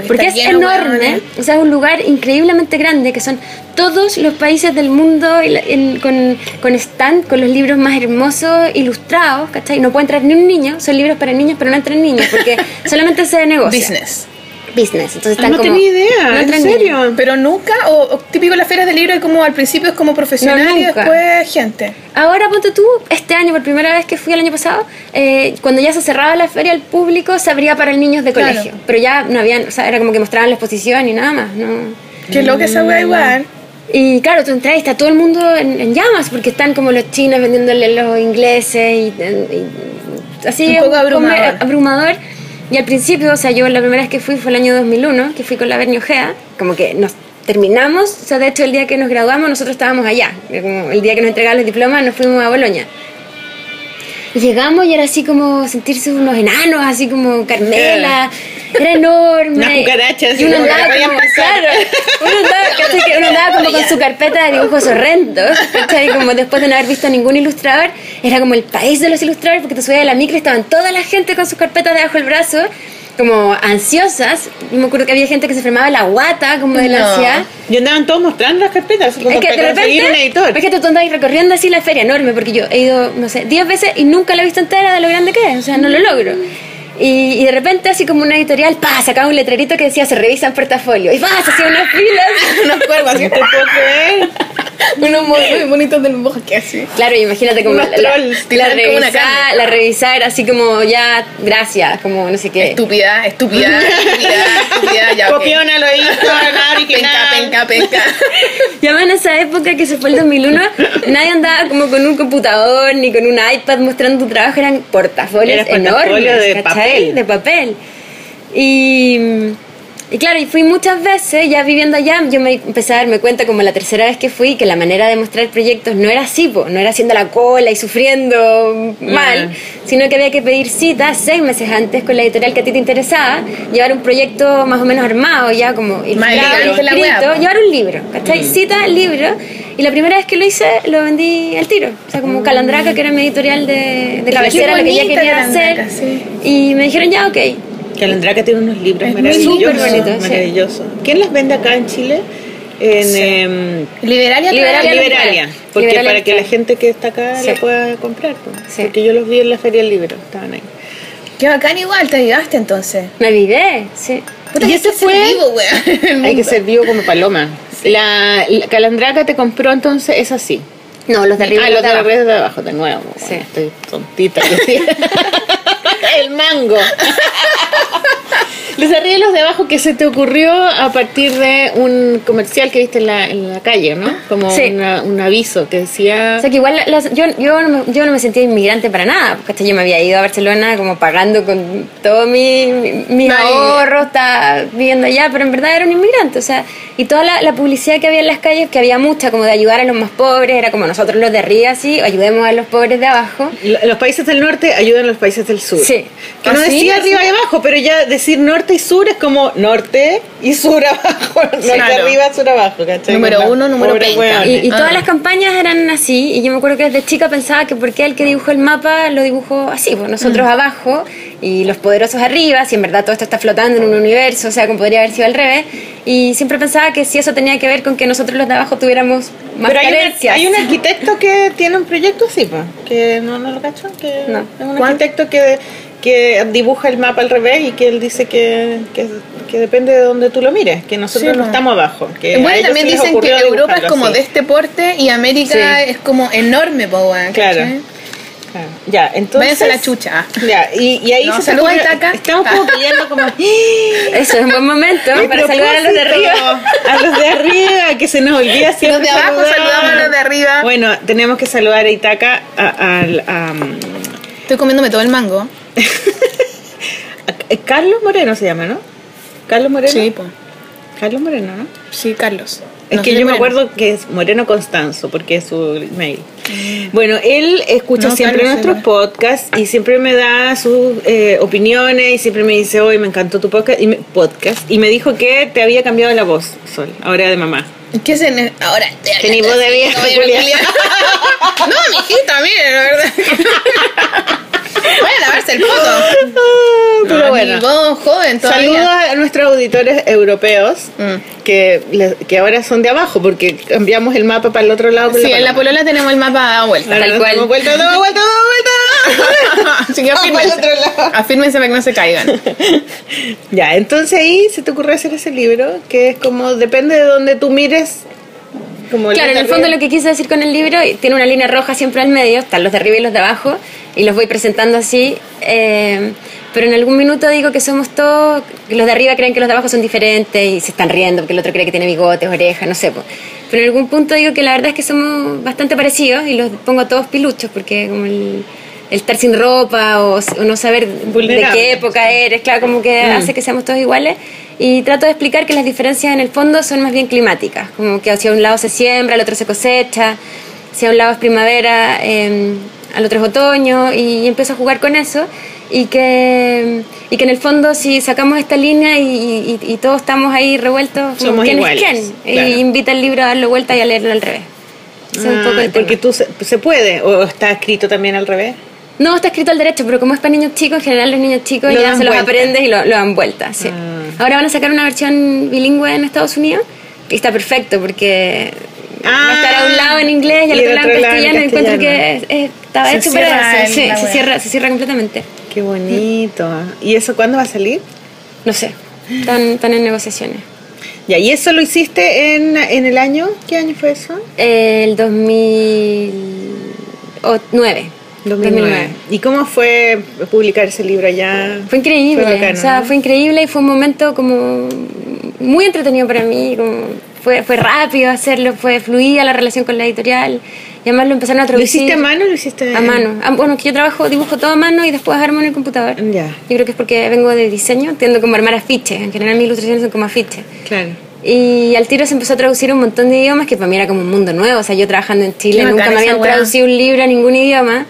Porque es enorme, hueones. o sea, es un lugar increíblemente grande, que son todos los países del mundo y la- en- con, con stand, con los libros más hermosos, ilustrados, ¿cachai? No puede entrar ni un niño, son libros para niños, pero no entran niños, porque solamente se negocia. Business. Business, entonces Ah, están no como... tenía idea, no ¿en serio? Pero nunca, o, o típico las ferias de libro, es como al principio es como profesional No, y después gente. Ahora, ponte tú, este año, por primera vez que fui el año pasado, eh, cuando ya se cerraba la feria al público, se abría para niños de Claro. colegio. Pero ya no habían, o sea, era como que mostraban la exposición y nada más, ¿no? Qué loca esa wea igual. Y claro, tú entras y está todo el mundo en, en llamas porque están como los chinos vendiéndole los ingleses y, y- así Un es poco abrumador. abrumador. Y al principio, o sea, yo la primera vez que fui fue el año 2001, que fui con la Bernio Gea, como que nos terminamos, o sea, de hecho el día que nos graduamos nosotros estábamos allá, el día que nos entregaban los diplomas nos fuimos a Boloña. Y llegamos y era así como sentirse unos enanos, así como Carmela, era enorme. Unas cucarachas, Y uno andaba como, claro, uno andaba, uno andaba como con su carpeta de dibujos horrendos, ¿cachai? Como después de no haber visto a ningún ilustrador, era como el país de los ilustradores, porque te subías a la micro y estaban toda la gente con sus carpetas debajo del brazo, como ansiosas. Y me acuerdo que había gente que se enfermaba la guata, como de la No. ansiedad. Y andaban todos mostrando las carpetas. Es que de repente, un editor. es que tú andas recorriendo así la feria enorme, porque yo he ido, no sé, 10 veces y nunca la he visto entera de lo grande que es, o sea, no lo logro. Y, y de repente, así como una editorial, pa, sacaba un letrerito que decía se revisan portafolio. Y pa, se hacían unas filas. Unos cuervos así. No te puedo creer. Unos muy, bonitos del bosque así. Claro, imagínate como Unos la, la, trolls, la una carne. la revisar así como ya, gracias, como no sé qué. Estúpida, estúpida, estúpida, estúpida, ya. Copiona lo hizo, nada Penca, original. penca, penca. Ya en esa época que se fue el 2001, nadie andaba como con un computador ni con un iPad mostrando tu trabajo, eran portafolios enormes, de ¿cachai? De papel. Y, y claro, y fui muchas veces, ya viviendo allá, yo me empecé a darme cuenta como la tercera vez que fui, que la manera de mostrar proyectos no era así, po, no era haciendo la cola y sufriendo mal, sino que había que pedir cita seis meses antes con la editorial que a ti te interesaba, llevar un proyecto más o menos armado, ya como ilustrado, wea, escrito, llevar un libro, ¿cachai? Cita, libro. Y la primera vez que lo hice, lo vendí al tiro. O sea, como Calandraca, que era mi editorial de, de cabecera, la que ya quería hacer. sí. Y me dijeron, ya, ok. Calandraca tiene unos libros Es maravillosos. bonito, sí. maravillosos. ¿Quién las vende acá en Chile? En em, Liberalia, Liberalia. trae- Liberalia. Porque Liberalia para que la gente que está acá Sí. la pueda comprar. pues. Sí. Porque yo los vi en la Feria del Libro, estaban ahí. Qué bacán igual, te ayudaste entonces. Me avivé, sí. Puta, Y que que ser fue- vivo, el Hay que ser vivo como paloma. La, la Calandraca te compró entonces, es así. No, los de arriba. ah, los de abajo. arriba de abajo, de nuevo. Sí. Bueno, estoy tontita. el mango. los de arriba y los de abajo que se te ocurrió a partir de un comercial que viste en la, en la calle, ¿no? Como Sí. una- un aviso que decía... O sea que igual las- yo, yo, no me, yo no me sentía inmigrante para nada, porque yo me había ido a Barcelona como pagando con todos mi, mi- mis ahorros, estaba viviendo allá, pero en verdad era un inmigrante, o sea, y toda la, la publicidad que había en las calles, que había mucha, como de ayudar a los más pobres, era como nosotros los de arriba, así, ayudemos a los pobres de abajo. Los países del norte ayudan a los países del sur. Sí. Que no ¿Ah, sí? decía arriba y abajo, pero ya decir norte y sur es como norte y sur abajo. Norte claro. arriba, sur abajo, ¿cachai? Número uno, número pobre penca. weona. Y, y Ah. todas las campañas eran así, y yo me acuerdo que desde chica pensaba que porque el que dibujó el mapa lo dibujó así, pues nosotros abajo y los poderosos arriba, si en verdad todo esto está flotando en un universo, o sea, como podría haber sido al revés, y siempre pensaba que si eso tenía que ver con que nosotros los de abajo tuviéramos más Pero hay, una- carencias. hay un arquitecto que tiene un proyecto así, pues, que no, no lo cacho, que No. es un ¿Cuál? arquitecto que, que dibuja el mapa al revés y que él dice que, que, que depende de donde tú lo mires, que nosotros Sí, no po. estamos abajo. Que a Bueno, también dicen que Europa es como así. de este porte y América Sí. es como enorme, po, weón. Claro. Ya, entonces. Váyanse a la chucha. Ya, y, y ahí No, se saluda, Itaca. Estamos como pidiendo como. Eso es un buen momento ¡Ay, para saludar a los de arriba. A los de arriba, que se nos olvida siempre. Los de abajo saludar. saludamos a los de arriba. Bueno, tenemos que saludar a Itaca, a, al- a, um, Estoy comiéndome todo el mango. A- Carlos Moreno se llama, ¿no? Carlos Moreno. Sí, po. Carlos Moreno, ¿no? Sí, Carlos. Es No que yo me acuerdo que es Moreno Constanzo, porque es su mail. Bueno, él escucha No, siempre Carlos nuestros podcasts y siempre me da sus eh, opiniones y siempre me dice, hoy me encantó tu podcast y, me, podcast y me dijo que te había cambiado la voz, Sol, ahora de mamá. ¿Qué se Ahora. Tení voz de vieja. No, mijita, mire, la verdad. Vaya a lavarse el poto. Pero No, bueno. joven todavía. Saludos a nuestros auditores europeos Mm. que, les- que ahora son de abajo porque cambiamos el mapa para el otro lado. Sí, en la polola tenemos el mapa dado vuelta. Ahora Tal cual. vuelta, damos vuelta, damos vuelta. Así que afírmense. otro lado. Afírmense para que no se caigan. Ya, entonces ahí se te ocurre hacer ese libro que es como depende de donde tú mires. Como Claro, en el fondo lo que quise decir con el libro, tiene una línea roja siempre al medio, están los de arriba y los de abajo, y los voy presentando así, eh, pero en algún minuto digo que somos todos, que los de arriba creen que los de abajo son diferentes y se están riendo porque el otro cree que tiene bigotes, orejas, no sé. po. Pero en algún punto digo que la verdad es que somos bastante parecidos y los pongo todos piluchos porque como el, el estar sin ropa o, o no saber de qué época eres, claro, como que hace que seamos todos iguales. Y trato de explicar que las diferencias en el fondo son más bien climáticas, como que hacia un lado se siembra, al otro se cosecha, si a un lado es primavera, eh, al otro es otoño, y, empiezo a jugar con eso. Y que, y que en el fondo, si sacamos esta línea y, y- y todos estamos ahí revueltos, Somos quién iguales, es quién, claro. y invita el libro a darle vuelta y a leerlo al revés. Ese es un poco Ah, porque tú se, se puede o está escrito también al revés. No, está escrito al derecho, pero como es para niños chicos, en general los niños chicos Lo ya se los vuelta. aprendes y lo, lo dan vuelta. Sí. Ah. Ahora van a sacar una versión bilingüe en Estados Unidos y está perfecto porque va a estar a un lado en inglés y al otro lado en lado en castellano. y Encuentro que castellano. es- es- estaba Se hecho para eso. Sí, se cierra, se cierra completamente. Qué bonito. ¿Y eso cuándo va a salir? No sé, están, están en negociaciones. Ya, ¿y eso lo hiciste en, en el año? ¿Qué año fue eso? El 2009. 2009. ¿Y cómo fue publicar ese libro allá? Fue increíble, Fue bacano, o sea, ¿no? fue increíble y fue un momento como muy entretenido para mí, como fue, fue rápido hacerlo, fue fluida la relación con la editorial y además lo empezaron a ¿Lo traducir. hiciste a mano o lo hiciste A mano. Ah, bueno, que yo trabajo, dibujo todo a mano y después armo en el computador. Ya. Yo creo que es porque vengo de diseño, tiendo como a armar afiches. En general mis ilustraciones son como afiches. Claro. Y al tiro se empezó a traducir un montón de idiomas que para mí era como un mundo nuevo. O sea, yo trabajando en Chile Qué nunca me habían traducido un libro a ningún idioma.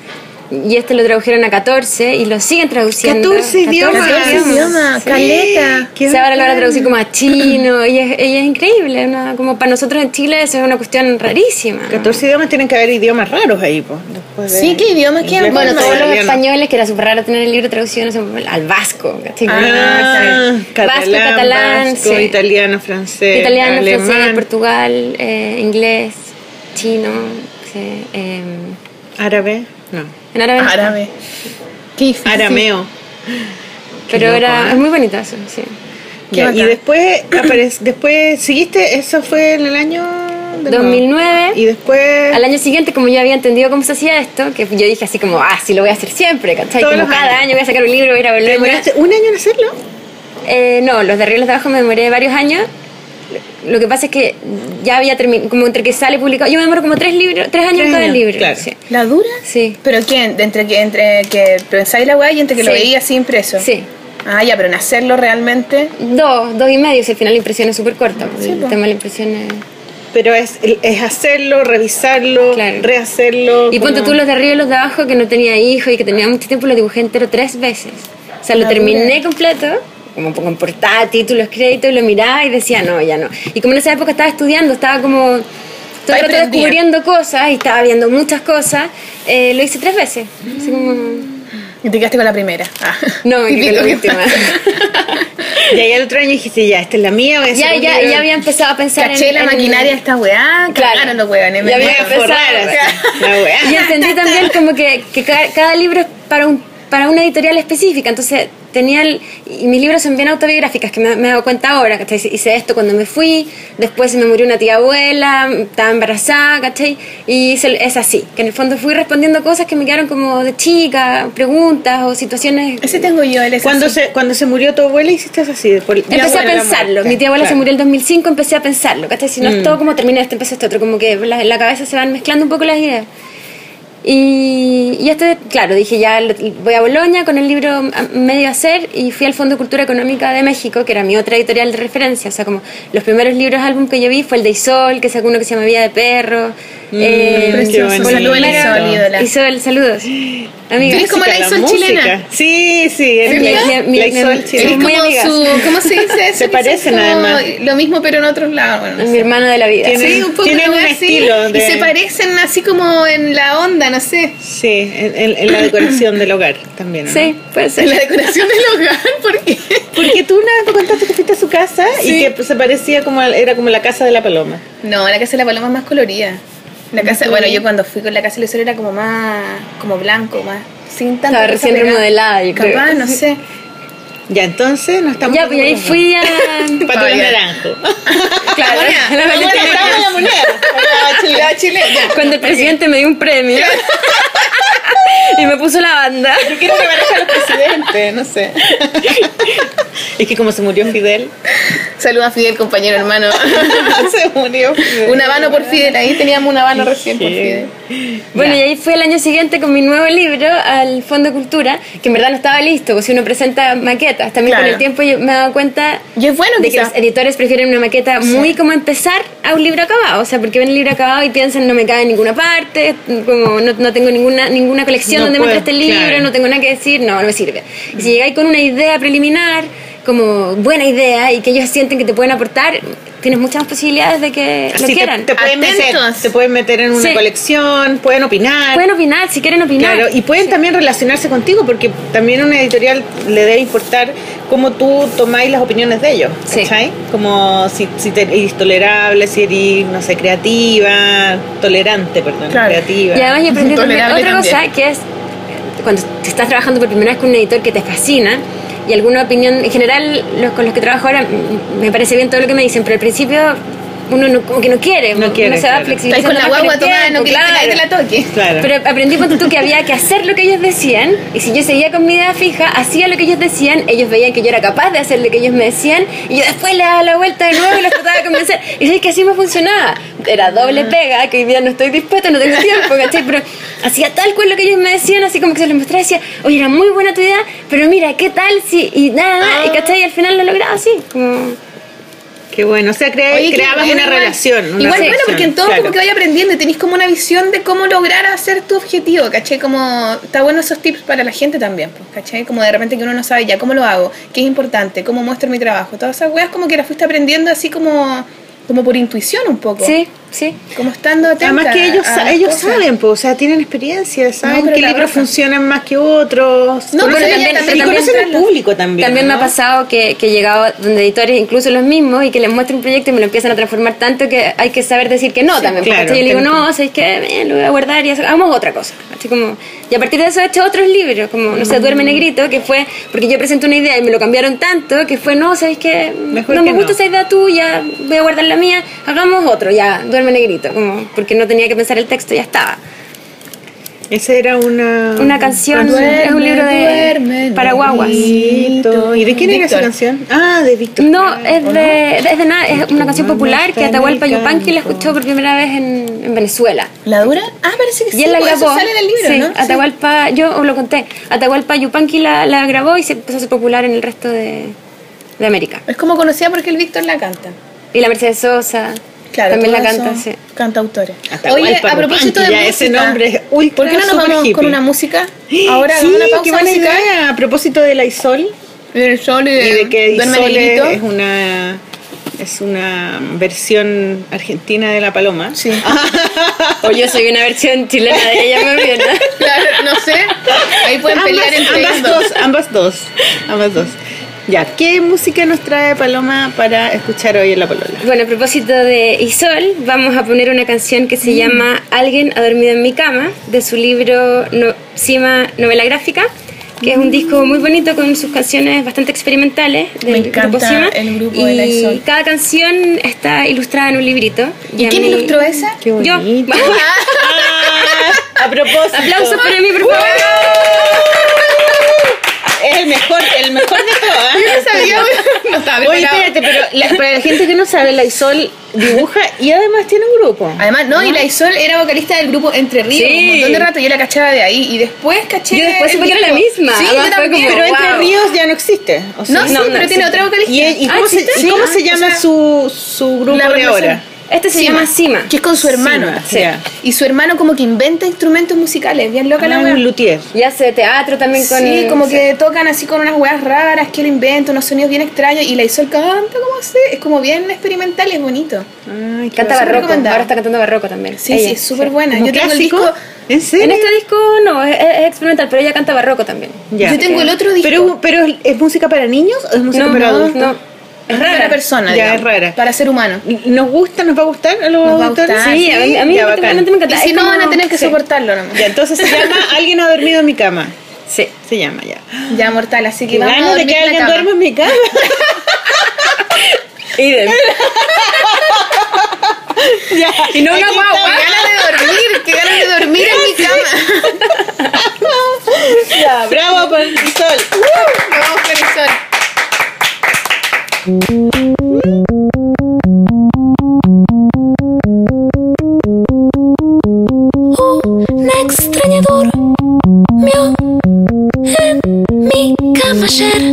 Y este lo tradujeron a 14 y lo siguen traduciendo. 14 idiomas. 14 idiomas, Sí. caleta. Qué Se ahora lo van a traducir como a chino. y es, ella es increíble. como para nosotros en Chile eso es una cuestión rarísima. 14 idiomas tienen que haber idiomas raros ahí, pues. de- Sí, ¿qué idiomas quedan? Bueno, todos los españoles, que era súper raro tener el libro traducido no sé, al vasco. ¿cachai? Ah, vasco, catalán, catalán, vasco, sí. italiano, francés, Italiano, alemán, francés, Portugal, eh, inglés, chino, sí, em, árabe, no, en árabe. Árabe. Qué difícil. arameo. Pero loco, era, ¿eh? es muy bonito eso, sí. Qué Ya, y después, aparec- después seguiste, eso fue en el año de nuevo? 2009. Y después Al año siguiente, como yo había entendido cómo se hacía esto, que yo dije así como, ah, sí lo voy a hacer siempre, ¿cachai? Todos Como cada años. año voy a sacar un libro, voy a ir a ¿te Bolonia. demoraste un año en hacerlo. Eh, no, los de Arreglos de Abajo me demoré varios años. Lo que pasa es que ya había terminado, como entre que sale publicado, yo me demoro como tres libros, tres años en cada años, libro. claro. Sí. ¿La dura? Sí. ¿Pero quién? ¿De Entre que, entre que pensáis la weá y entre que lo Sí. veía así impreso? Sí. Ah, ya, pero en hacerlo realmente. Dos, dos y medio, si al final la impresión es súper corta. Sí, el po. tema de la impresión es... Pero es, es hacerlo, revisarlo, Claro. rehacerlo. Y ponte como- tú los de arriba y los de abajo, que no tenía hijos y que tenía mucho tiempo, lo dibujé entero tres veces. O sea, lo terminé completo, como con portada, títulos, créditos, y lo miraba y decía, no, ya no. Y como en esa época estaba estudiando, estaba como todo el rato descubriendo cosas y estaba viendo muchas cosas, eh, lo hice tres veces. Así como... Y te quedaste con la primera. Ah. No, y Típico con la última. Y ahí al otro año dijiste, ya, esta es la mía, voy a ya, ya, ya había empezado a pensar en- Caché la en- maquinaria de esta weá. Claro. Cagaron los weones. Ya había me- empezado. la weá. Y entendí también como que, que ca- cada, libro es para, un, para una editorial específica. Entonces tenía el, y mis libros son bien autobiográficas, que me, me he dado cuenta ahora, ¿cachai? Hice esto cuando me fui, después se me murió una tía abuela, estaba embarazada, ¿cachai? Y hice- es así, que en el fondo fui respondiendo cosas que me quedaron como de chica, preguntas o situaciones... Ese tengo yo, él es Cuando así. se, cuando se murió tu abuela hiciste eso así. Por, Empecé a pensarlo. Mi tía abuela se Claro. murió en el 2005, empecé a pensarlo. ¿cachai? Si no Mm. es todo como terminé esto, empecé esto otro. Como que la- en la cabeza se van mezclando un poco las ideas. Y, y este, claro, dije ya voy a Bolonia con el libro medio hacer y fui al Fondo de Cultura Económica de México, que era mi otra editorial de referencia. O sea, como los primeros libros álbum que yo vi fue el de Isol, que sacó uno que se llama Vida de Perro. eh, qué Precioso. Saludos Isol. Isol, saludos. Amiga. ¿Eres como la Isol chilena? Sí, sí, es Mi- la, mi- mi- la Isol chilena. Eres muy como su. ¿Cómo se dice eso? Se parecen, además. Lo mismo, pero en otros lados. Bueno, no mi hermana de la vida. Tiene- Sí, un poco Tienen un así, estilo de- Y se parecen así como en la onda, no sé. Sí, en, en- en la decoración del hogar también. ¿no? Sí, puede ser. En la decoración del hogar, ¿por qué? Porque tú una vez me contaste que fuiste a su casa y que pues, se parecía como era como la casa de la paloma. No, la casa de la paloma es más colorida. La casa, bueno, yo cuando fui con la casa de Lucero era como más, como blanco, más, sin tanta Estaba recién remodelada, yo creo. Capaz, no sé. Ya, entonces no estamos. Ya, pues ahí fui a... Ya. naranjo. Claro, la la Valentina moneda, la moneda. La Chile, ya. Cuando el presidente me dio un premio y me puso la banda. Yo quiero que maneje al presidente, no sé. es que como se murió Fidel, Saluda a Fidel, compañero hermano. se murió Fidel. un habano por Fidel, ahí teníamos un habano recién por Fidel. Bueno, y ahí fui el año siguiente con mi nuevo libro al Fondo de Cultura, que en verdad no estaba listo, porque si uno presenta maquetas, también con Claro. el tiempo yo me he dado cuenta Y es bueno de que los editores prefieren una maqueta muy como empezar a un libro acabado, o sea, porque ven el libro acabado y piensan no me cabe en ninguna parte, como no, no tengo ninguna ninguna colección No donde puedo, meter este libro, claro. no tengo nada que decir, no, no me sirve. Y si llegáis con una idea preliminar, como buena idea y que ellos sienten que te pueden aportar, tienes muchas más posibilidades de que lo Sí, quieran. te pueden meter, te pueden meter en una Sí. colección, pueden opinar. Pueden opinar, si quieren opinar. Claro, y pueden también relacionarse contigo porque también una editorial le debe importar cómo tú tomáis las opiniones de ellos, Sí. ¿cachai? Como si, si te- eres tolerable, si eres, no sé, creativa, tolerante, perdón, Claro. creativa. Y además yo aprendí otra también. cosa que es cuando te estás trabajando por primera vez con un editor que te fascina, y alguna opinión, en general, los con los que trabajo ahora, me parece bien todo lo que me dicen, pero al principio uno no, como que no quiere, No uno quiere, se va claro. flexibilizando Estás con la guagua con tomada, no querés que te la toque. Claro. pero aprendí ponte tú que había que hacer lo que ellos decían y si yo seguía con mi idea fija, hacía lo que ellos decían, ellos veían que yo era capaz de hacer lo que ellos me decían y yo después le daba la vuelta de nuevo y los trataba de convencer y sabes que así me funcionaba. Era doble pega, que hoy día no estoy dispuesta, no tengo tiempo, ¿cachai? Pero hacía tal cual lo que ellos me decían, así como que se los mostraba y decía, oye, era muy buena tu idea, pero mira, ¿qué tal si? Y nada, nada, y ¿cachai? Y al final lo lograba así, como... Qué bueno, o sea, crea- Oye, creabas una relación. Una Igual, bueno, porque en todo claro. como que vaya aprendiendo y tenéis como una visión de cómo lograr hacer tu objetivo, ¿cachai? Como, está bueno esos tips para la gente también, pues, ¿cachai? Como de repente que uno no sabe ya cómo lo hago, qué es importante, cómo muestro mi trabajo. Todas esas weas como que las fuiste aprendiendo así como, como por intuición un poco. Sí, sí. Como estando atenta Además que ellos, a ellos cosas. saben, pues, o sea, tienen experiencia, saben pero qué libros funcionan más que otros. No, conocen- pero también- también- también- conocen al público también. También me ¿no? ha pasado que, que he llegado donde editores, incluso los mismos, y que les muestro un proyecto y me lo empiezan a transformar tanto que hay que saber decir que no también. claro, porque yo le digo, no, ¿sabes qué? Lo voy a guardar y hagamos otra cosa. Así como, y a partir de eso he hecho otros libros, como, no sé, Mm. Duerme Negrito, que fue, porque yo presenté una idea y me lo cambiaron tanto, que fue, no, ¿sabes? Mejor no me que gusta no. esa idea tuya, voy a guardar la mía, hagamos otro, ya, Duerme Negrito, como, porque no tenía que pensar el texto, ya estaba. Esa era una... Una canción, Duerme, es un libro de duerme, para guaguas. Negrito. ¿Y de quién era esa Víctor. canción? Ah, de Víctor. No, es de, es de nada, es una canción popular que Atahualpa. Yupanqui la escuchó por primera vez en, en Venezuela. ¿La dura? Ah, parece que sí. Y él la grabó. Eso sale en el libro, sí, ¿no? Sí. Atahualpa, yo os lo conté. Atahualpa Yupanqui la, la grabó y se empezó a hacer popular en el resto de, de América. Es como conocida porque el Víctor la canta. Y la Mercedes Sosa Claro, también la canta, sí. Cantautores. Atahualpa Oye, a propósito de música, ese nombre ultra ¿por qué no nos vamos hippie? con una música? Ahora sí, una pausa qué buena musical. idea. A propósito de la Isol El sol y y de, de que Isol es una es una versión argentina de la paloma. Sí. O yo soy una versión chilena de ella bien. ¿no? Claro, no sé. Ahí pueden ambas, pelear entre ambas dos, ambas dos, ambas dos. Ya, ¿qué música nos trae Paloma para escuchar hoy en la polola? Bueno, a propósito de Isol, vamos a poner una canción que Mm. se llama Alguien ha dormido en mi cama, de su libro no, Cima Novela Gráfica, que es un disco muy bonito con sus canciones bastante experimentales del Me encanta grupo Cima. el grupo y de la Isol. cada canción está ilustrada en un librito. ¿Y a quién mí- ilustró esa? Qué Yo. bonito. Ah, a propósito. Aplausos para mí, por favor. Es el mejor, el mejor de todas. Yo sabía, no estaba Oye, espérate, pero la- para la gente que no sabe, la Isol dibuja y además tiene un grupo. Además, no, y la Isol era vocalista del grupo Entre Ríos Sí. un montón de rato, yo la cachaba de ahí y después caché. Yo después supe que era la misma, Sí, además yo fue también. como, Pero Entre. Ríos ya no existe. No, sí, No, no, pero tiene otra vocalista. ¿Y, y Ah, cómo, se, cómo Ah, se o llama sea, su, su grupo la de ahora? Este se llama Cima. Que es con su hermano. Sí. Y su hermano como que inventa instrumentos musicales, bien loca la Ah, wea. un luthier. Y hace teatro también con... Sí, como que tocan así con unas weas raras que él inventa, unos sonidos bien extraños y la Isol canta como así, es como bien experimental y es bonito. Canta Ay, Súper barroco, ahora está cantando barroco también. Sí, ella. sí, es súper buena. ¿Como Yo tengo el clásico? disco, ¿En serio? En este disco no, es, es experimental, pero ella canta barroco también. Ya. yo tengo el otro disco. Pero, pero ¿es música para niños o es música No, para no, adultos? no. Es rara. persona, Ya, digamos, es rara. Para ser humano. ¿Nos gusta? ¿Nos va a gustar a los Nos va a auditores? gustar, Sí, a mí, Ya, me Y encanta. si Es no, como- van a tener que sí. soportarlo nomás. Ya, entonces se llama Alguien ha dormido en mi cama. Sí. Se llama ya. Ya, mortal, así que vamos a de que alguien duerma en mi cama. Idem. ya. Y no una guagua. Qué ganas de dormir, qué ganas de dormir en mi cama. Ya, bravo por el sol. Nos vamos con el sol. Un extraña durmió en mi cama ayer.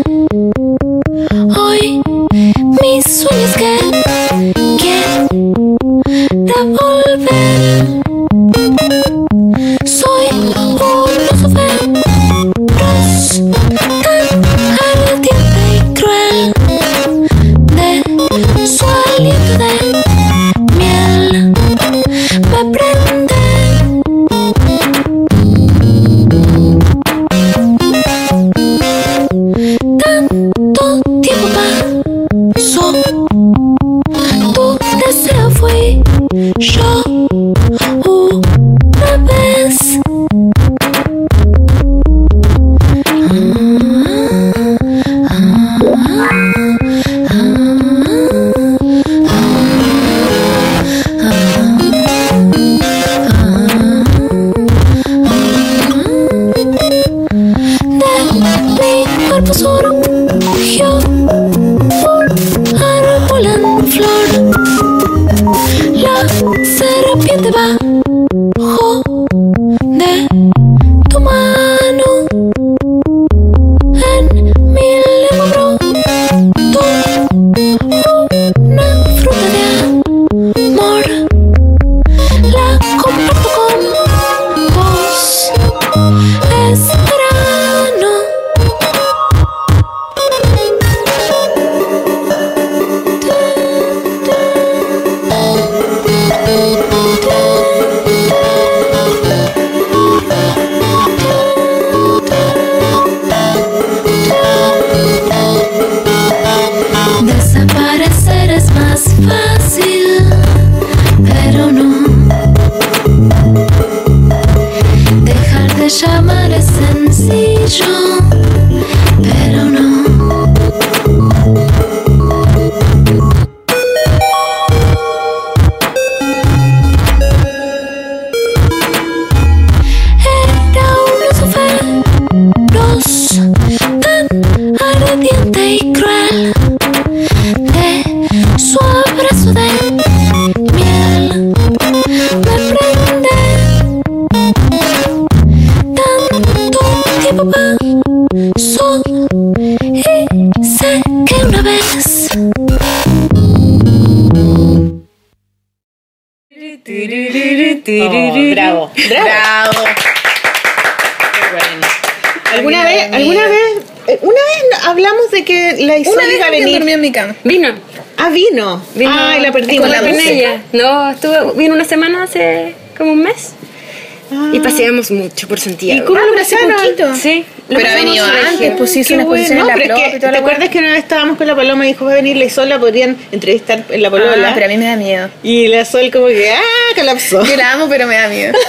Mucho por Santiago. ¿Y cómo Ah, lo pasaron? poquito. Sí. lo Pero ha venido antes, pues sí, hizo una bueno. exposición en No, la pero es Plop que, y toda ¿Te acuerdas que una vez estábamos con la Paloma y dijo va a venir la Isol, la podrían entrevistar en la Polola? Ah, pero a mí me da miedo. Y la Sol como que, ah, colapsó. Yo la amo, pero me da miedo.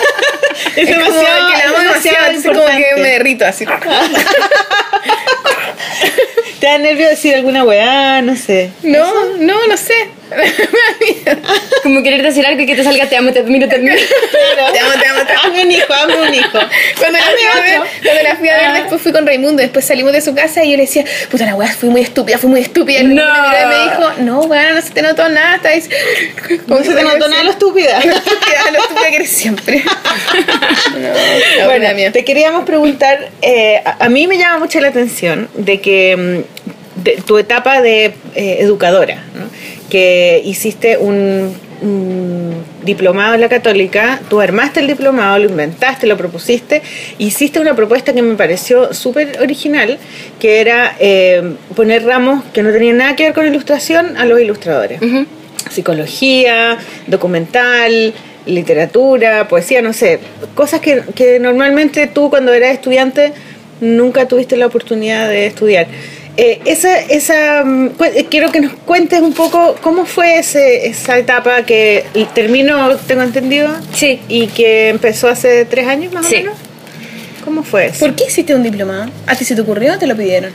Es, demasiado, que la amo es demasiado, entonces como que me derrito así. ¿Te da nervio decir alguna weá? No sé. No, no, no sé. me da miedo. Como querer decir algo y que te salga te amo, te admiro, te admiro. Claro. Te amo, te amo, te amo. Hazme un hijo, hazme un hijo. Cuando la, fui a ver, cuando la fui a ver, después fui con Raimundo, después salimos de su casa y yo le decía, puta la weá, fui muy estúpida, fui muy estúpida. Y No. Y me dijo, no, weá, no se te notó nada, estáis. No se te notó nada lo estúpida. Lo estúpida, lo estúpida que eres siempre. No, no, me da miedo. Te queríamos preguntar, eh, a, a mí me llama mucho la atención de que mm, de tu etapa de eh, educadora, ¿no? que hiciste un, un diplomado en la católica, tú armaste el diplomado, lo inventaste, lo propusiste, hiciste una propuesta que me pareció súper original, que era eh, poner ramos que no tenían nada que ver con ilustración a los ilustradores psicología, documental, literatura, poesía, no sé, cosas que, que normalmente tú cuando eras estudiante nunca tuviste la oportunidad de estudiar. Eh, esa, esa, mm, eh, quiero que nos cuentes un poco cómo fue ese, esa etapa que terminó, tengo entendido, Sí. y que empezó hace tres años más Sí. o menos. ¿Cómo fue eso? ¿Por qué hiciste un diplomado? ¿A ti se te ocurrió o te lo pidieron?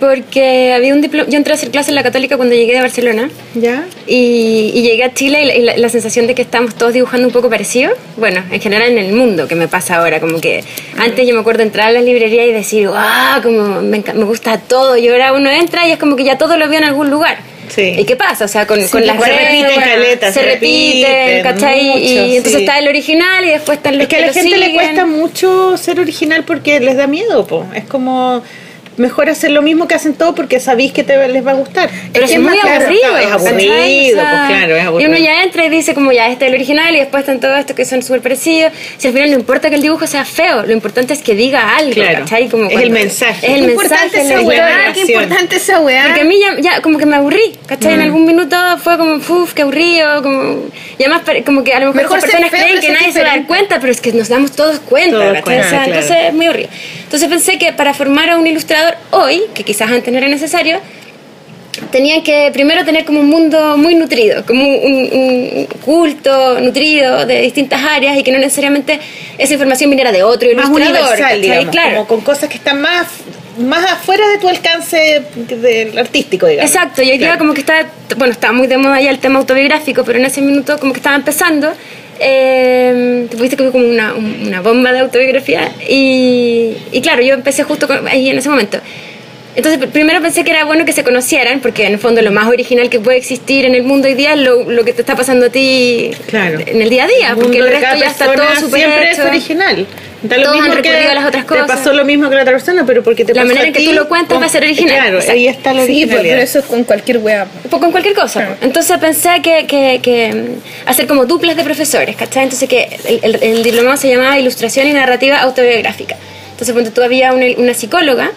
Porque había un diploma. Yo entré a hacer clases en la Católica cuando llegué de Barcelona. ¿Ya? Y, y llegué a Chile y la, y la- la sensación de que estamos todos dibujando un poco parecido. Bueno, en general en el mundo, que me pasa ahora. Como que antes yo me acuerdo entrar a la librería y decir, ¡ah! Como me, me gusta todo. Y ahora uno entra y es como que ya todo lo vio en algún lugar. Sí. ¿Y qué pasa? O sea, con, con las se repiten caletas, se se repiten, repiten ¿cachai? mucho, y entonces sí. está el original y después están los Es que a la gente le cuesta mucho ser original porque les da miedo, po. Es como mejor hacer lo mismo que hacen todos porque sabéis que te, les va a gustar. Pero es, que muy más claro, aburrido. Es aburrido, pues claro, es aburrido. Y uno ya entra y dice como ya, este es el original y después están todos estos que son súper parecidos. Si al final no importa que el dibujo sea feo, lo importante es que diga algo, Claro. ¿cachai? Como Es el mensaje. Es el mensaje. importante es qué importante esa weá. Porque a mí ya, ya como que me aburrí, ¿cachai? En Mm. algún minuto fue como, uff, qué aburrido, como... Y además como que a lo mejor, Mejor esas personas feo, creen que nadie se va a dar diferente. cuenta, pero es que nos damos todos cuenta, Todos cuenta, O sea, claro. Entonces es muy aburrido. Entonces pensé que para formar a un ilustrador hoy, que quizás antes no era necesario, tenían que primero tener como un mundo muy nutrido, como un, un culto nutrido de distintas áreas y que no necesariamente esa información viniera de otro más ilustrador. universal, digamos, claro. como con cosas que están más, más afuera de tu alcance del artístico, digamos. Exacto, y hoy día Claro. como que está, bueno, está muy de moda ya el tema autobiográfico, pero en ese minuto como que estaba empezando. Eh, viste que fue como una, un- una bomba de autobiografía y, y claro, yo empecé justo con- ahí en ese momento. Entonces, pr- primero pensé que era bueno que se conocieran, porque en el fondo lo más original que puede existir en el mundo hoy día es lo, lo que te está pasando a ti Claro. en el día a día, El porque el resto ya está todo súper siempre hecho. es original. Da lo Todos han mismo que recurrido a las otras Te cosas. pasó lo mismo que la otra persona, pero porque te La pasó manera en que tú lo cuentas va a ser original. Claro, Exacto. ahí está la Sí, pues, originalidad. pero eso es con cualquier weá. Pues con cualquier cosa. Claro. Entonces pensé que, que, que, mm, hacer como duplas de profesores, ¿cachai? Entonces que el, el, el diplomado se llamaba Ilustración y Narrativa Autobiográfica. Entonces cuando tú había una, una psicóloga que-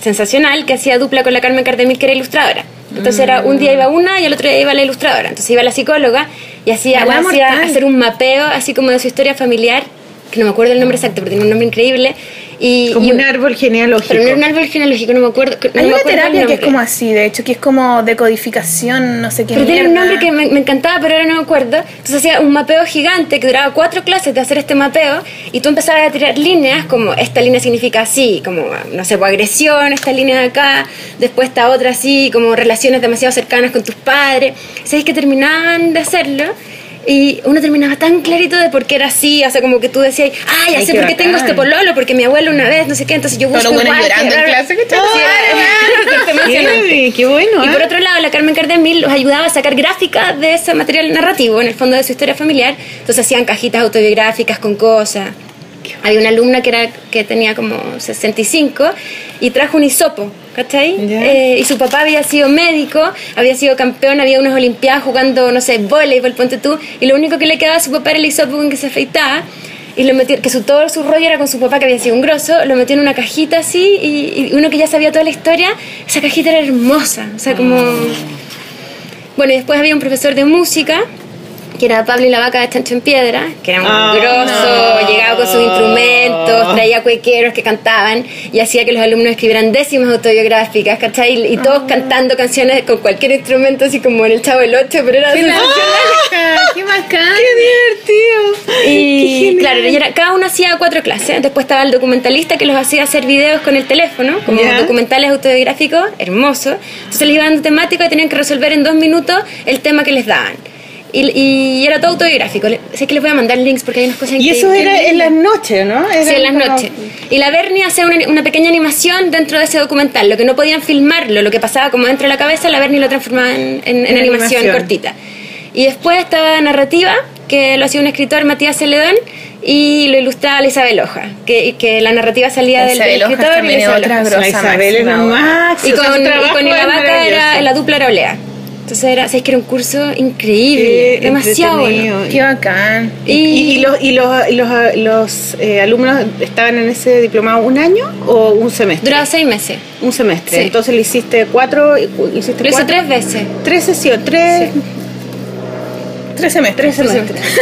sensacional que hacía dupla con la Carmen Cardemil que era ilustradora. Entonces era un día iba una y el otro día iba la ilustradora. Entonces iba la psicóloga y hacía, hacía hacer un mapeo así como de su historia familiar, que no me acuerdo el nombre exacto, pero tenía un nombre increíble. Y, Como y- un árbol genealógico. Pero no era un árbol genealógico, no me acuerdo. no Hay me una acuerdo terapia que es como así, de hecho, que es como decodificación, no sé qué. Pero tiene un mierda. nombre que me, me encantaba, pero ahora no me acuerdo. Entonces hacía un mapeo gigante que duraba cuatro clases de hacer este mapeo y tú empezabas a tirar líneas como esta línea significa así, como, no sé, pues, agresión, esta línea de acá, después esta otra así, como relaciones demasiado cercanas con tus padres. ¿Sabes que terminaban de hacerlo? Y uno terminaba tan clarito de por qué era así, o sea, como que tú decías, ah, ya Ay, sé por qué tengo este pololo, porque mi abuelo una vez, no sé qué, entonces yo busco buenos igual, llorando en que- clase, emocionante. Qué, bueno, Y ¿eh? por otro lado, la Carmen Cardemil los ayudaba a sacar gráficas de ese material narrativo, en el fondo de su historia familiar. Entonces hacían cajitas autobiográficas con cosas. Había una alumna que, era, que tenía como 65 y trajo un hisopo, ¿cachai? Ya. Eh, y su papá había sido médico, había sido campeón, había unas olimpiadas jugando, no sé, voleibol, ponte tú, y lo único que le quedaba a su papá era el hisopo con que se afeitaba. Y lo metió, que su, todo su rollo era con su papá, que había sido un grosso, lo metió en una cajita así, y, y uno que ya sabía toda la historia, esa cajita era hermosa, o sea, como... Bueno, y después había un profesor de música, que era Pablo y la vaca de Chancho en Piedra, que era un Ah, grosso, no. llegaba con sus instrumentos, traía cuequeros que cantaban y hacía que los alumnos escribieran décimas autobiográficas, ¿cachai? Y, y todos cantando canciones con cualquier instrumento, así como en el Chavo del 8, pero era sensacional. ¡Qué bacán! ¡Qué divertido! Qué Y claro, y era- cada uno hacía cuatro clases. Después estaba el documentalista que los hacía hacer videos con el teléfono, como documentales autobiográficos, hermosos. Entonces les iban dando temática y tenían que resolver en dos minutos el tema que les daban. Y, y era todo autobiográfico. Le- Sé que les voy a mandar links porque hay unas cosas Y eso era en las noches, ¿no? Sí, Era en las como- noches. Y la Bernie hacía una, una pequeña animación dentro de ese documental. Lo que no podían filmarlo, lo que pasaba como dentro de la cabeza, la Bernie lo transformaba en, en- en En animación, animación. cortita. Y después estaba narrativa, que lo hacía un escritor, Matías Celedón, y lo ilustraba la Isabel Hoja, que, que la narrativa salía del, del escritor y la Isabel Hoja. Isabel máximo. Y o sea, con, y con Ilavaca era, la dupla era Olea. Entonces era, ¿sabes que era un curso increíble? Qué demasiado bueno. ¡Qué bacán! Y, y los, y los, y los, los, eh, alumnos estaban en ese diplomado un año o un semestre? Duraba seis meses. Un semestre. Sí. Entonces le hiciste cuatro. Hiciste Lo hice cuatro- tres veces. Tres sesiones, tres, Tres semestres. tres semestres.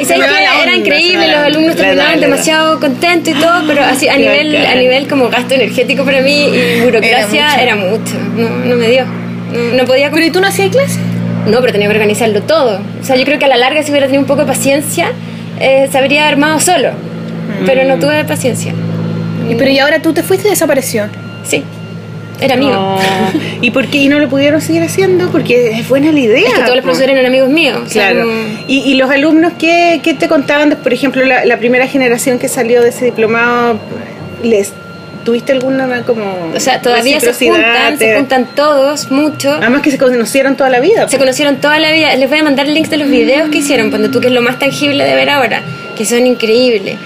Y Se sabes que era onda, increíble, los alumnos terminaban demasiado contentos y todo, pero así a Qué nivel, bacán. a nivel como gasto energético para mí y burocracia era mucho. No, no me dio. No, no podía ¿Pero y tú no hacías clase? No, pero tenía que organizarlo todo. O sea, yo creo que a la larga si hubiera tenido un poco de paciencia, eh, se habría armado solo. Pero Mm. no tuve paciencia. Y Pero y ahora tú te fuiste y desapareció. Sí. Era mío. No. ¿Y por qué y no lo pudieron seguir haciendo? Porque es buena la idea. Es que todos los profesores eran amigos míos. o sea, Claro. ¿Y, y los alumnos qué, qué te contaban? de, por ejemplo, la, la primera generación que salió de ese diplomado, les ¿tuviste alguna como O sea, todavía se juntan, se juntan todos, mucho. Además que se conocieron toda la vida. Se conocieron toda la vida. Les voy a mandar links de los videos que hicieron, cuando tú que es lo más tangible de ver ahora, que son increíbles.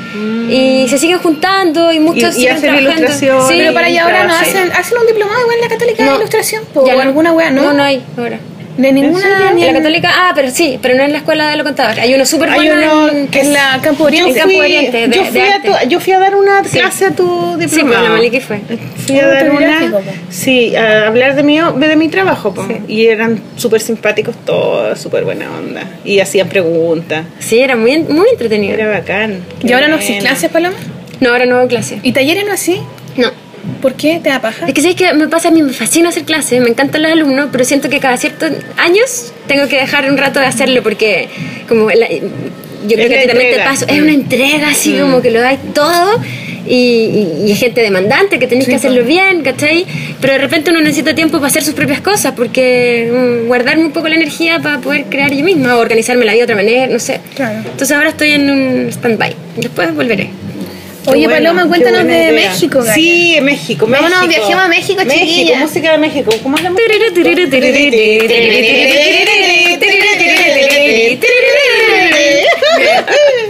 Y se siguen juntando y muchos Y- y siguen hacen trabajando. ilustraciones. Sí, Pero para allá ahora no hacen, hacen un diplomado igual en la Católica de Ilustración po, o no. alguna wea, ¿no? No, no hay ahora. De ninguna. En la católica, ah, pero sí, pero no en la escuela de lo contador. Hay uno súper Hay bueno uno en, que En la Campo Oriente. en Campo Oriente, de- yo, de fui a arte. tu- yo fui a dar una Sí. clase a tu Sí, diplomado. pues la Maliki fue. Fui a dar una, gráfico, sí, a hablar de mi, de mi trabajo, po. y eran súper simpáticos todos, súper buena onda, y hacían preguntas, Sí, era muy, muy entretenido. era bacán. ¿Y ahora no haces clases, Paloma? No, ahora no hago clase. ¿Y talleres no así? ¿Por qué? ¿Te da paja? Es que sabes que me pasa a mí, me fascina hacer clases, me encantan los alumnos, pero siento que cada ciertos años tengo que dejar un rato de hacerlo porque como la- yo creo Es que a la ti también te pasa, es una entrega así como que lo dais todo y, y- y es gente demandante que tenéis que hacerlo bien, ¿cachai? Pero de repente uno necesita tiempo para hacer sus propias cosas porque mm, guardarme un poco la energía para poder crear yo misma o organizarme la vida de otra manera, no sé. Claro. Entonces ahora estoy en un stand-by, después volveré. Oye, bueno, Paloma, cuéntanos de idea. México, Gaya. Sí, México, México. Vámonos, viajemos a México, México, chiquilla. música de México. ¿Cómo es la música?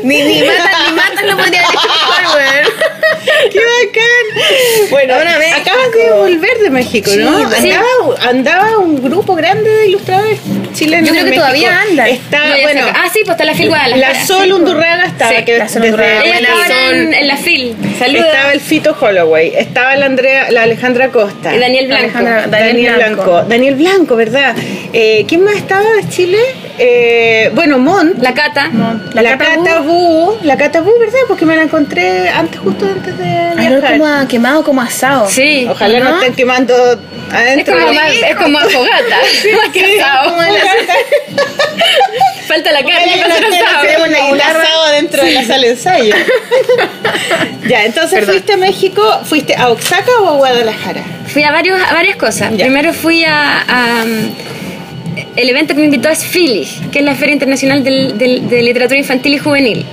Ni, ni matas, ni matas lo podría haber. ¡Qué bacán! Bueno, Ahora México. acabas de volver de México, ¿no? Sí. Andaba, andaba un grupo grande de ilustradores chilenos Yo creo que México. todavía andan. Está, bueno, ah, sí, pues está la Phil Guadalajara. la Sol Undurraga estaba. Sí, que la Sol Undurraga, Ella estaba Sol. en, en la Phil. Saluda. Estaba el Fito Holloway, estaba la Andrea, la Alejandra Costa. Y Daniel Blanco. Alejandra- Daniel, Blanco. Daniel Blanco, ¿verdad? Eh, ¿Quién más estaba de Chile? Eh, bueno, Mont. La Cata. La, La Cata Cata Bu. La Cata Bu, ¿verdad? Porque me la encontré antes, justo antes de viajar. como a- quemado, como asado. Sí. Ojalá no, ¿no? estén quemando Es adentro. como, es como a fogata. Más que asado. como el Falta la carne para hacer estén asado. dentro de la sala de ensayo. ya, entonces Perdón. fuiste a México, ¿fuiste a Oaxaca o a Guadalajara? Fui a, varios, a varias cosas. Ya. Primero fui a, a, el evento que me invitó es Philly, que es la Feria Internacional del- del- de Literatura Infantil y Juvenil.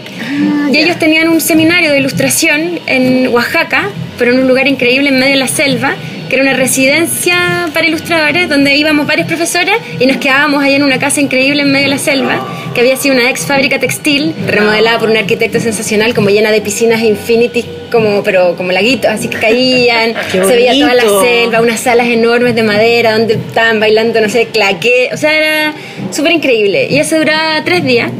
y ellos tenían un seminario de ilustración en Oaxaca, pero en un lugar increíble en medio de la selva, que era una residencia para ilustradores donde íbamos varios profesores y nos quedábamos ahí en una casa increíble en medio de la selva, que había sido una ex fábrica textil remodelada por un arquitecto sensacional, como llena de piscinas infinity, como, pero como laguitos, así que caían, se veía toda la selva, unas salas enormes de madera donde estaban bailando, no sé, claqué, o sea, era súper increíble. Y eso duraba tres días.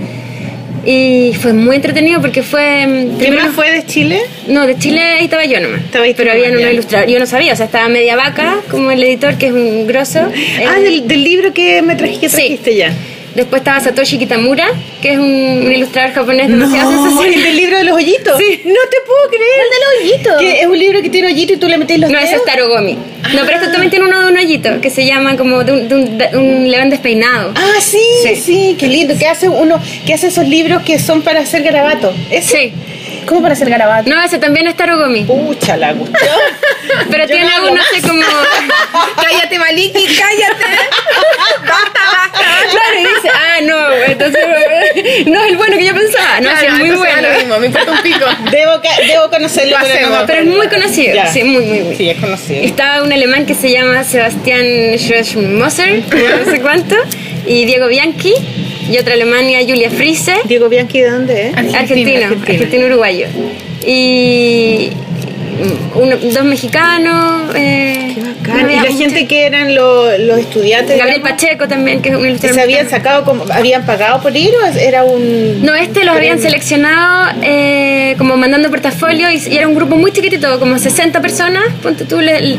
Y fue muy entretenido porque fue... mm, ¿Qué primero- más fue de Chile? no, de Chile ahí estaba yo nomás. Estaba pero había unos ilustradores. Yo no sabía, o sea, estaba media vaca, como el editor, que es un grosso. Ah, Eh, del, del libro que me trajiste, Sí. trajiste ya. Después estaba Satoshi Kitamura, que es un, un ilustrador japonés No, demasiado el sensacional. del libro de los hoyitos. Sí. No te puedo creer. ¿Cuál de los hoyitos? Que es un libro que tiene hoyito y tú le metes los No, dedos. es Tarogomi. No, pero este también tiene uno de un hoyito, que se llama como de un, de un- de un león despeinado. Ah, sí, sí, Sí. qué lindo. Que hace uno, que hace esos libros que son para hacer garabato. Ese. Sí. ¿Cómo para hacer garabato? No, ese también es Tarogomi. Pucha la cuestión. Pero Yo tiene no hago uno así como... cállate, Maliki, cállate. Claro, y dice, ah, no, entonces no es el bueno que yo pensaba. No, sí, es muy bueno. lo mismo, me importa un pico. Debo, debo conocerlo, Lo pero, no hacemos, me Pero es muy conocido, Ya. sí, muy, muy, muy. Sí, es conocido. Estaba un alemán que se llama Sebastián Schroesmoser, no sé cuánto, y Diego Bianchi, y otra Alemania, Julia Friese, Diego Bianchi, ¿de dónde es? argentino, argentino uruguayo. Y uno- dos mexicanos. eh, Qué Y la mucha- gente que eran los, los estudiantes. Gabriel digamos, Pacheco también, que es un ilustrador se habían sacado como, habían pagado por ir o era un No, este los habían seleccionado eh, como mandando portafolio y, y era un grupo muy chiquitito, como 60 personas. Ponte tú, le-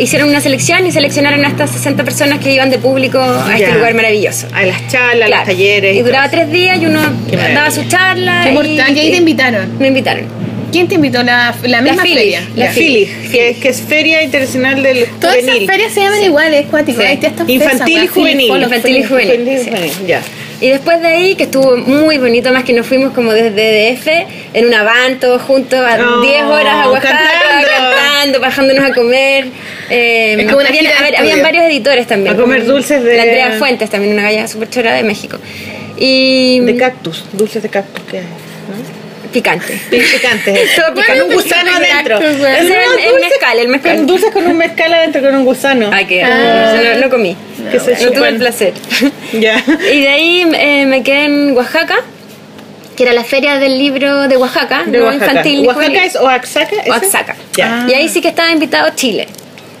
hicieron una selección y seleccionaron a estas 60 personas que iban de público a Ya. este lugar maravilloso. a las charlas, a los talleres Y duraba tres días y uno daba su charla. Qué y. Y ahí te invitaron. Me invitaron. ¿Quién te invitó? La, la misma Philly, feria. la la Ya. FILI, que, que es Feria Internacional del Todas esas Juvenil. ferias se llaman igual, es cuático. Sí. Están Infantil y juvenil. Infantil y juvenil. Sí. ya. Y después de ahí, que estuvo muy bonito, más que nos fuimos como desde DF en una van todos juntos a Oh, 10 horas a Oaxaca, cantando. cantando, bajándonos a comer. Eh, habían, a varios editores también. A comer dulces de- La Andrea Fuentes, también una galla súper chora de México. Y. De cactus, dulces de cactus, ¿qué es? Picante. Picantes. Todo con picante. un gusano adentro. el- el mezcal, el mezcal. Con dulces con un mezcal adentro, con un gusano. Ay, que Ah. no, no comí. Que se no tuve el placer. Ya. Y de ahí eh, me quedé en Oaxaca, que era la feria del libro de Oaxaca, De no Oaxaca. infantil. ¿Oaxaca es Oaxaca? ese? Oaxaca. Ya. Y ahí sí que estaba invitado Chile.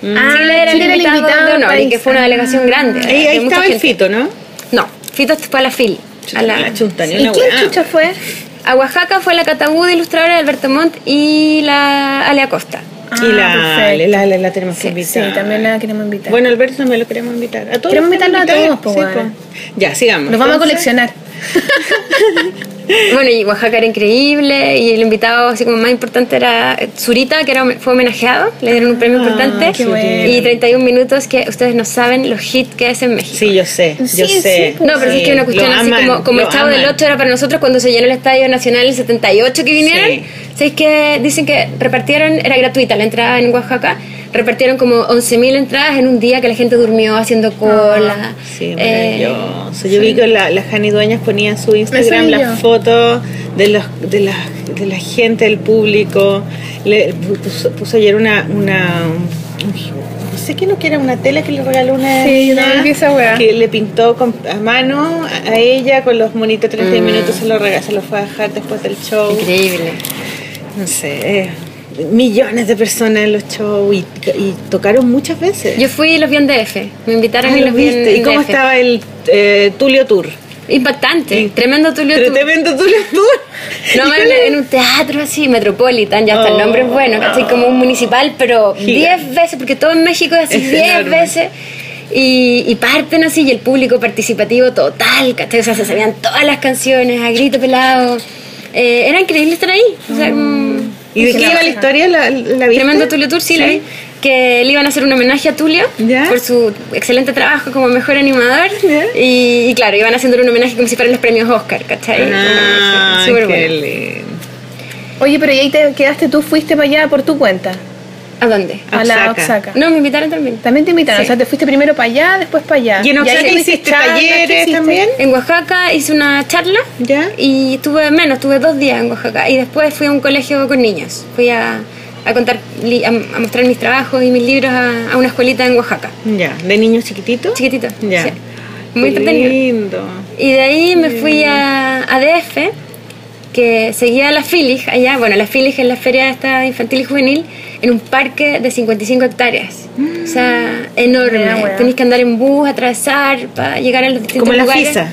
Ah, Chile era Chile el invitado, de honor y que fue una delegación grande. Ahí, ahí estaba el fito, ¿no? No, Fito fue a la FIL. A, la- ni ¿Y quién chucha fue? A Oaxaca fue la Catabú de ilustradora de Alberto Montt y la Ale Acosta. y la, Ah, la, la, la tenemos que Sí, invitar. sí, también la queremos invitar. Bueno, Alberto también lo queremos invitar. A todos Queremos los invitarlo a todos, po, sí, bueno. po. Ya, sigamos. Nos vamos a Entonces, coleccionar. Bueno, y Oaxaca era increíble y el invitado así como más importante era Zurita, que era, fue homenajeado, le dieron un premio Ah, importante. qué bueno. Y 31 minutos que ustedes no saben los hits que es en México. Sí, yo sé, yo Sí, sé. sí, po. No, pero Sí, es que una cuestión lo así aman, como, como el Chavo del aman. 8 era para nosotros cuando se llenó el Estadio Nacional el 78 que vinieron. Sí. ¿Sabéis que dicen que repartieron, era gratuita la entrada en Oaxaca, repartieron como 11.000 entradas en un día que la gente durmió haciendo cola. Sí, Eh, maravilloso. Yo vi que la, la Jani Dueñas ponía en su Instagram las fotos de, los, de, la, de la gente, del público. Le puso, puso ayer una, una no sé qué no que era una tela que le regaló una Sí, vi esa weá. que le pintó con, a mano a, ella con los monitos 30 Mm. minutos se lo rega- se lo fue a dejar después del show Increíble. no sé eh, millones de personas en los shows y, y tocaron muchas veces Yo fui y los vi en DF. Me invitaron Ah, y lo los vi en. ¿Y cómo DF. estaba el eh, Tulio Tour? Impactante. Sí. Tremendo Tulio Tour. Tremendo Tulio Tour. No, ¿Y en, en un teatro así, Metropolitan, ya hasta el Oh. nombre es bueno, ¿cachai? Como un municipal, pero Gigante. 10 veces, porque todo en México es así Es 10 enorme. veces. Y, y parten así, y el público participativo total, ¿cachai? O sea, se sabían todas las canciones a grito pelado. Eh, era increíble estar ahí. O sea, como- ¿Y de qué iba la historia? ¿La, la viste? Tremendo Tulio Tour, sí, la vi. Que le iban a hacer un homenaje a Tulio Ya. por su excelente trabajo como mejor animador. Y, y claro, iban haciendo un homenaje como si fueran los premios Oscar, ¿cachai? Ah, súper qué bueno. lindo. Oye, pero ¿y ahí te quedaste tú? ¿Fuiste para allá por tu cuenta? ¿A dónde? A la Oaxaca. No, me invitaron también. También te invitaron, Sí. o sea, te fuiste primero para allá, después para allá. ¿Y en Oaxaca tuviste hiciste charlas, ¿qué talleres hiciste? también? En Oaxaca hice una charla ¿Ya? y estuve menos, estuve dos días en Oaxaca y después fui a un colegio con niños. Fui a a contar, li- a, a mostrar mis trabajos y mis libros a, a una escuelita en Oaxaca. Ya, ¿de niños chiquititos? Chiquitito. Ya. sí. Muy Qué entretenido. lindo. Y de ahí me fui a, a DF, que seguía la Filig allá. Bueno, la Filig es la feria esta infantil y juvenil, en un parque de 55 hectáreas. O sea, enorme. Mira, weá. Tenéis que andar en bus, atravesar para llegar a los distintos Como la. FISA.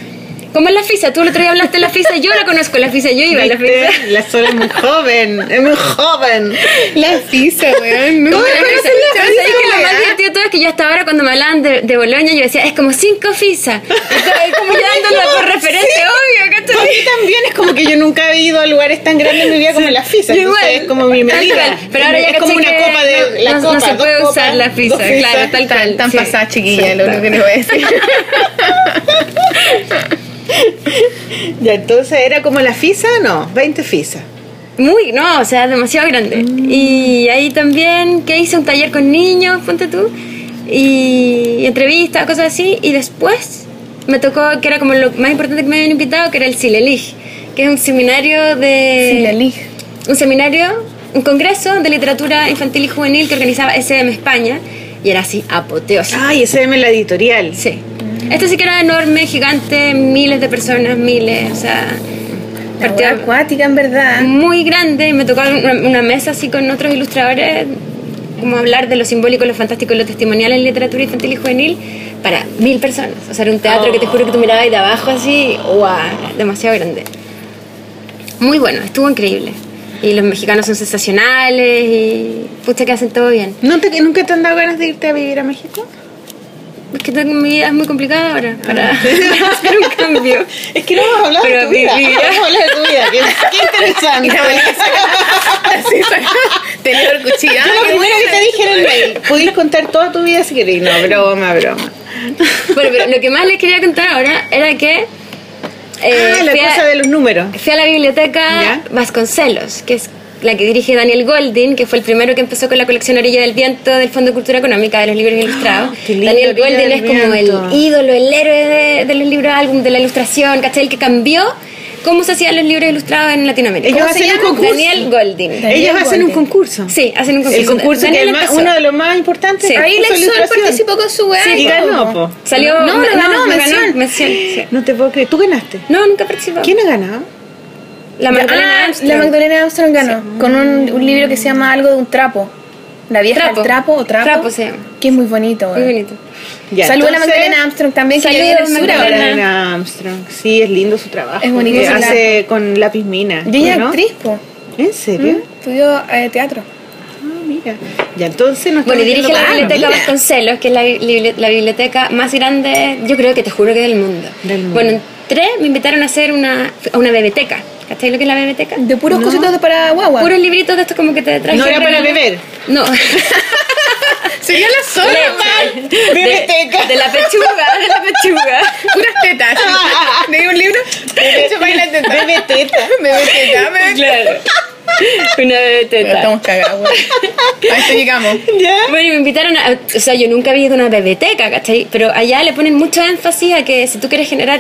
Como en la FISA. Tú el otro día hablaste de la FISA. Yo la conozco, la FISA. Yo iba a la. FISA. La sola es muy joven, es muy joven. La pizza, weón. No, ¿Cómo Pero conoces ¿sabes la ¿sabes FISA, que lo más divertido todo es que yo hasta ahora cuando me hablaban de, de Boloña yo decía, es como cinco FISA. Es como ya dándolo por referente, obvio. Para mí también es como que yo nunca he ido a lugares tan grandes en mi vida como la FISA. Entonces igual, es como mi medida. Pero ahora ya es como una que copa de no, la copa. no se dos puede copas, usar la FISA, FISA. claro, tal cual. Tan sí. pasada chiquilla, lo único que les voy a decir. Ya, entonces era como la FISA, no, 20 FISA. Muy, no, o sea, demasiado grande. Y ahí también que hice un taller con niños, ponte tú, y entrevistas, cosas así, y después me tocó, que era como lo más importante que me habían invitado, que era el Silelig, que es un seminario de... Sí, la lig. un seminario, un congreso de literatura infantil y juvenil que organizaba SM España, y era así, apoteósico. Ay, ese es la editorial. Sí. Esto sí que era enorme, gigante, miles de personas, miles, o sea, La weá acuática, en verdad. muy grande y me tocó una, una mesa así con otros ilustradores, como hablar de lo simbólico, lo fantástico y lo testimonial en literatura infantil y juvenil para mil personas. O sea, era un teatro que te juro que tú mirabas ahí de abajo así, ¡guau! Demasiado grande. Muy bueno, estuvo increíble. Y los mexicanos son sensacionales y pucha que hacen todo bien. ¿No te, ¿Nunca te han dado ganas de irte a vivir a México? Es que mi vida es muy complicada ahora para, hacer un cambio. Es que no hemos hablado Pero de tu vi- vida. vi- Vamos a hablar de tu vida. Qué, qué interesante. Así el cuchillo. Yo lo primero que te dije en el mail, podéis contar toda tu vida si queréis. No, broma, broma. Bueno, pero lo que más les quería contar ahora era que eh, ah, la a, cosa de los números. fui a la biblioteca ¿Ya? Vasconcelos, que es la que dirige Daniel Goldin, que fue el primero que empezó con la colección Orilla del Viento del Fondo de Cultura Económica de los libros ilustrados. qué lindo, Daniel Goldin es como Viento. el ídolo, el héroe de, de los libros álbum, de la ilustración, ¿cachai? El que cambió cómo se hacían los libros ilustrados en Latinoamérica. Ellos ¿Cómo se hacen un llama? concurso. Daniel Goldin. Daniel Ellos hacen un concurso. Sí, hacen un concurso. El concurso que Daniel empezó. uno de los más importantes. Sí. Ahí ilustración. participó con su weá. Sí, Y ganó, po. Salió. No, no ganó, me mención. mención, sí. No te puedo creer. ¿Tú ganaste? No, nunca participó. ¿Quién ha ganado? La Magdalena Ah, Armstrong. La Magdalena Armstrong ganó. Con un, un libro que se llama algo de un trapo. La vieja Trapo. del trapo o trapo. Trapo llama. Que es muy bonito. Muy weón. bonito. Ya, Saludos a la Magdalena Armstrong también, Saludos, sur Magdalena. Magdalena Armstrong. Sí, es lindo su trabajo. Es bonito Que su hace con lápiz mina. Y ella es ¿no? actriz, po. ¿En serio? Estudió eh, teatro. Ah, mira. Ya, entonces nos Bueno, dirige la Ah, biblioteca. Vasconcelos, que es la, bibli- la biblioteca más grande, yo creo que te juro que del mundo. Del mundo. Bueno, entré, me invitaron a hacer una, a una bebeteca. ¿Cachai lo que es la bebeteca? De puros No. cositos de para guagua. Puros libritos de estos como que te traje. No era para beber. No. Sería la sola, man. Bebeteca. De, de la pechuga, de la pechuga. Puras tetas. ¿Leí un libro? Teta. Bebe teta. Bebe teta, bebe Claro. Una bebeteta. Estamos cagados. A esto llegamos. ¿Ya? Bueno, me invitaron a. O sea, yo nunca había ido a una biblioteca, ¿cachai? Pero allá le ponen mucho énfasis a que si tú quieres generar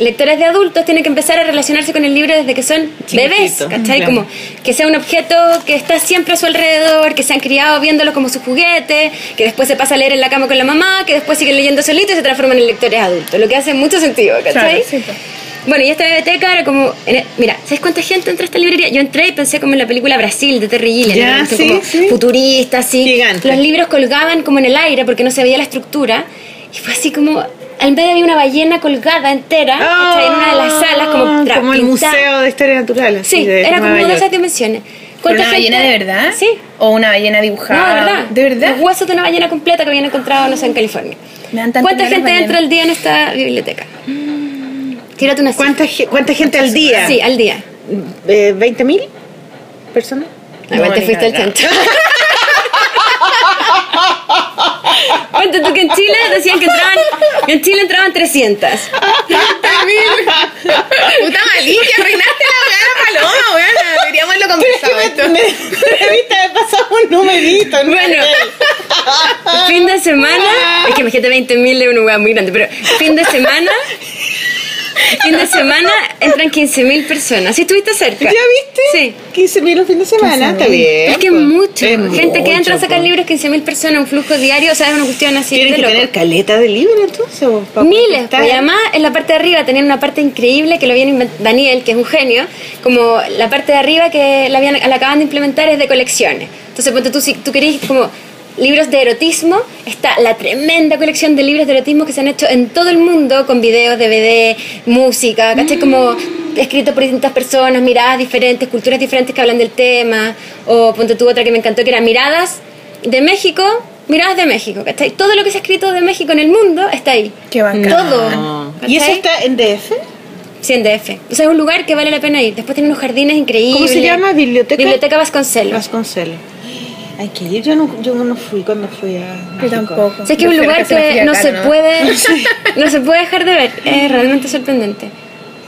lectores de adultos, tienen que empezar a relacionarse con el libro desde que son bebés, ¿cachai? claro. Como que sea un objeto que está siempre a su alrededor, que se han criado viéndolo como su juguete, que después se pasa a leer en la cama con la mamá, que después sigue leyendo solito y se transforman en lectores adultos, lo que hace mucho sentido, ¿cachai? Claro, sí, pues. Bueno, y esta biblioteca era como. en el- mira, ¿sabes cuánta gente entró a esta librería? Yo entré y pensé como en la película Brasil de Terry Gilliam. Ya, ¿no? sí, como sí. futurista, así. Gigante. Los libros colgaban como en el aire porque no se veía la estructura. Y fue así como. Al medio había una ballena colgada entera ¿cachai? en una de las salas, como, tra- Como el pintada. Museo de Historia Natural. así, Sí, de era como de esas dimensiones. ¿Pero ¿Cuánta una ballena gente- de verdad? Sí. ¿O una ballena dibujada? No, de verdad. ¿De verdad? Los huesos de una ballena completa que habían encontrado, no sé, en California. Me dan ¿Cuánta gente entra al día en esta biblioteca? Tírate una cifra. ¿Cuánta, cuánta gente al día? Sí, al día. Eh, ¿20.000 personas? Ah, igual No, te fuiste al chancho. Ponte tú que en Chile decían que entraban, en Chile entraban 300. Puta malicia, arruinaste la weá de paloma, weón. Deberíamos haberlo conversado esto. me, debiste haber pasado un numerito. en Bueno, fin de semana, es que imagínate 20.000 es una hueá muy grande, pero fin de semana fin de semana entran 15.000 personas. ¿Sí estuviste cerca? ¿Ya viste? Sí. 15 mil los fines de semana, está bien. Es que es pues. mucho. Es Gente que entra a mucho, sacar pues. libros, 15.000 personas, un flujo diario, o sea, es una cuestión así Tienen de que loco. tener caleta de libros entonces. para Miles, pues, y además en la parte de arriba tenían una parte increíble que lo habían inventado Daniel, que es un genio, como la parte de arriba que la, habían, la acaban de implementar es de colecciones. Entonces, ponte tú, si tú querés como libros de erotismo, está la tremenda colección de libros de erotismo que se han hecho en todo el mundo, con videos, DVD, música, ¿cachai? Como escrito por distintas personas, miradas diferentes, culturas diferentes que hablan del tema, o ponte tú otra que me encantó, que era miradas de México, miradas de México, ¿cachai? Todo lo que se ha escrito de México en el mundo está ahí. Qué bacán. Todo. No. ¿Y eso está en DF? Sí, en DF. O sea, es un lugar que vale la pena ir. Después tiene unos jardines increíbles. ¿Cómo se llama? ¿Biblioteca? Biblioteca Vasconcelos. Vasconcelos. Hay que ir. Yo no, yo no fui cuando fui a. Yo México. tampoco. O sea, es que es un lugar que no se puede no se puede dejar de ver. Es realmente sorprendente.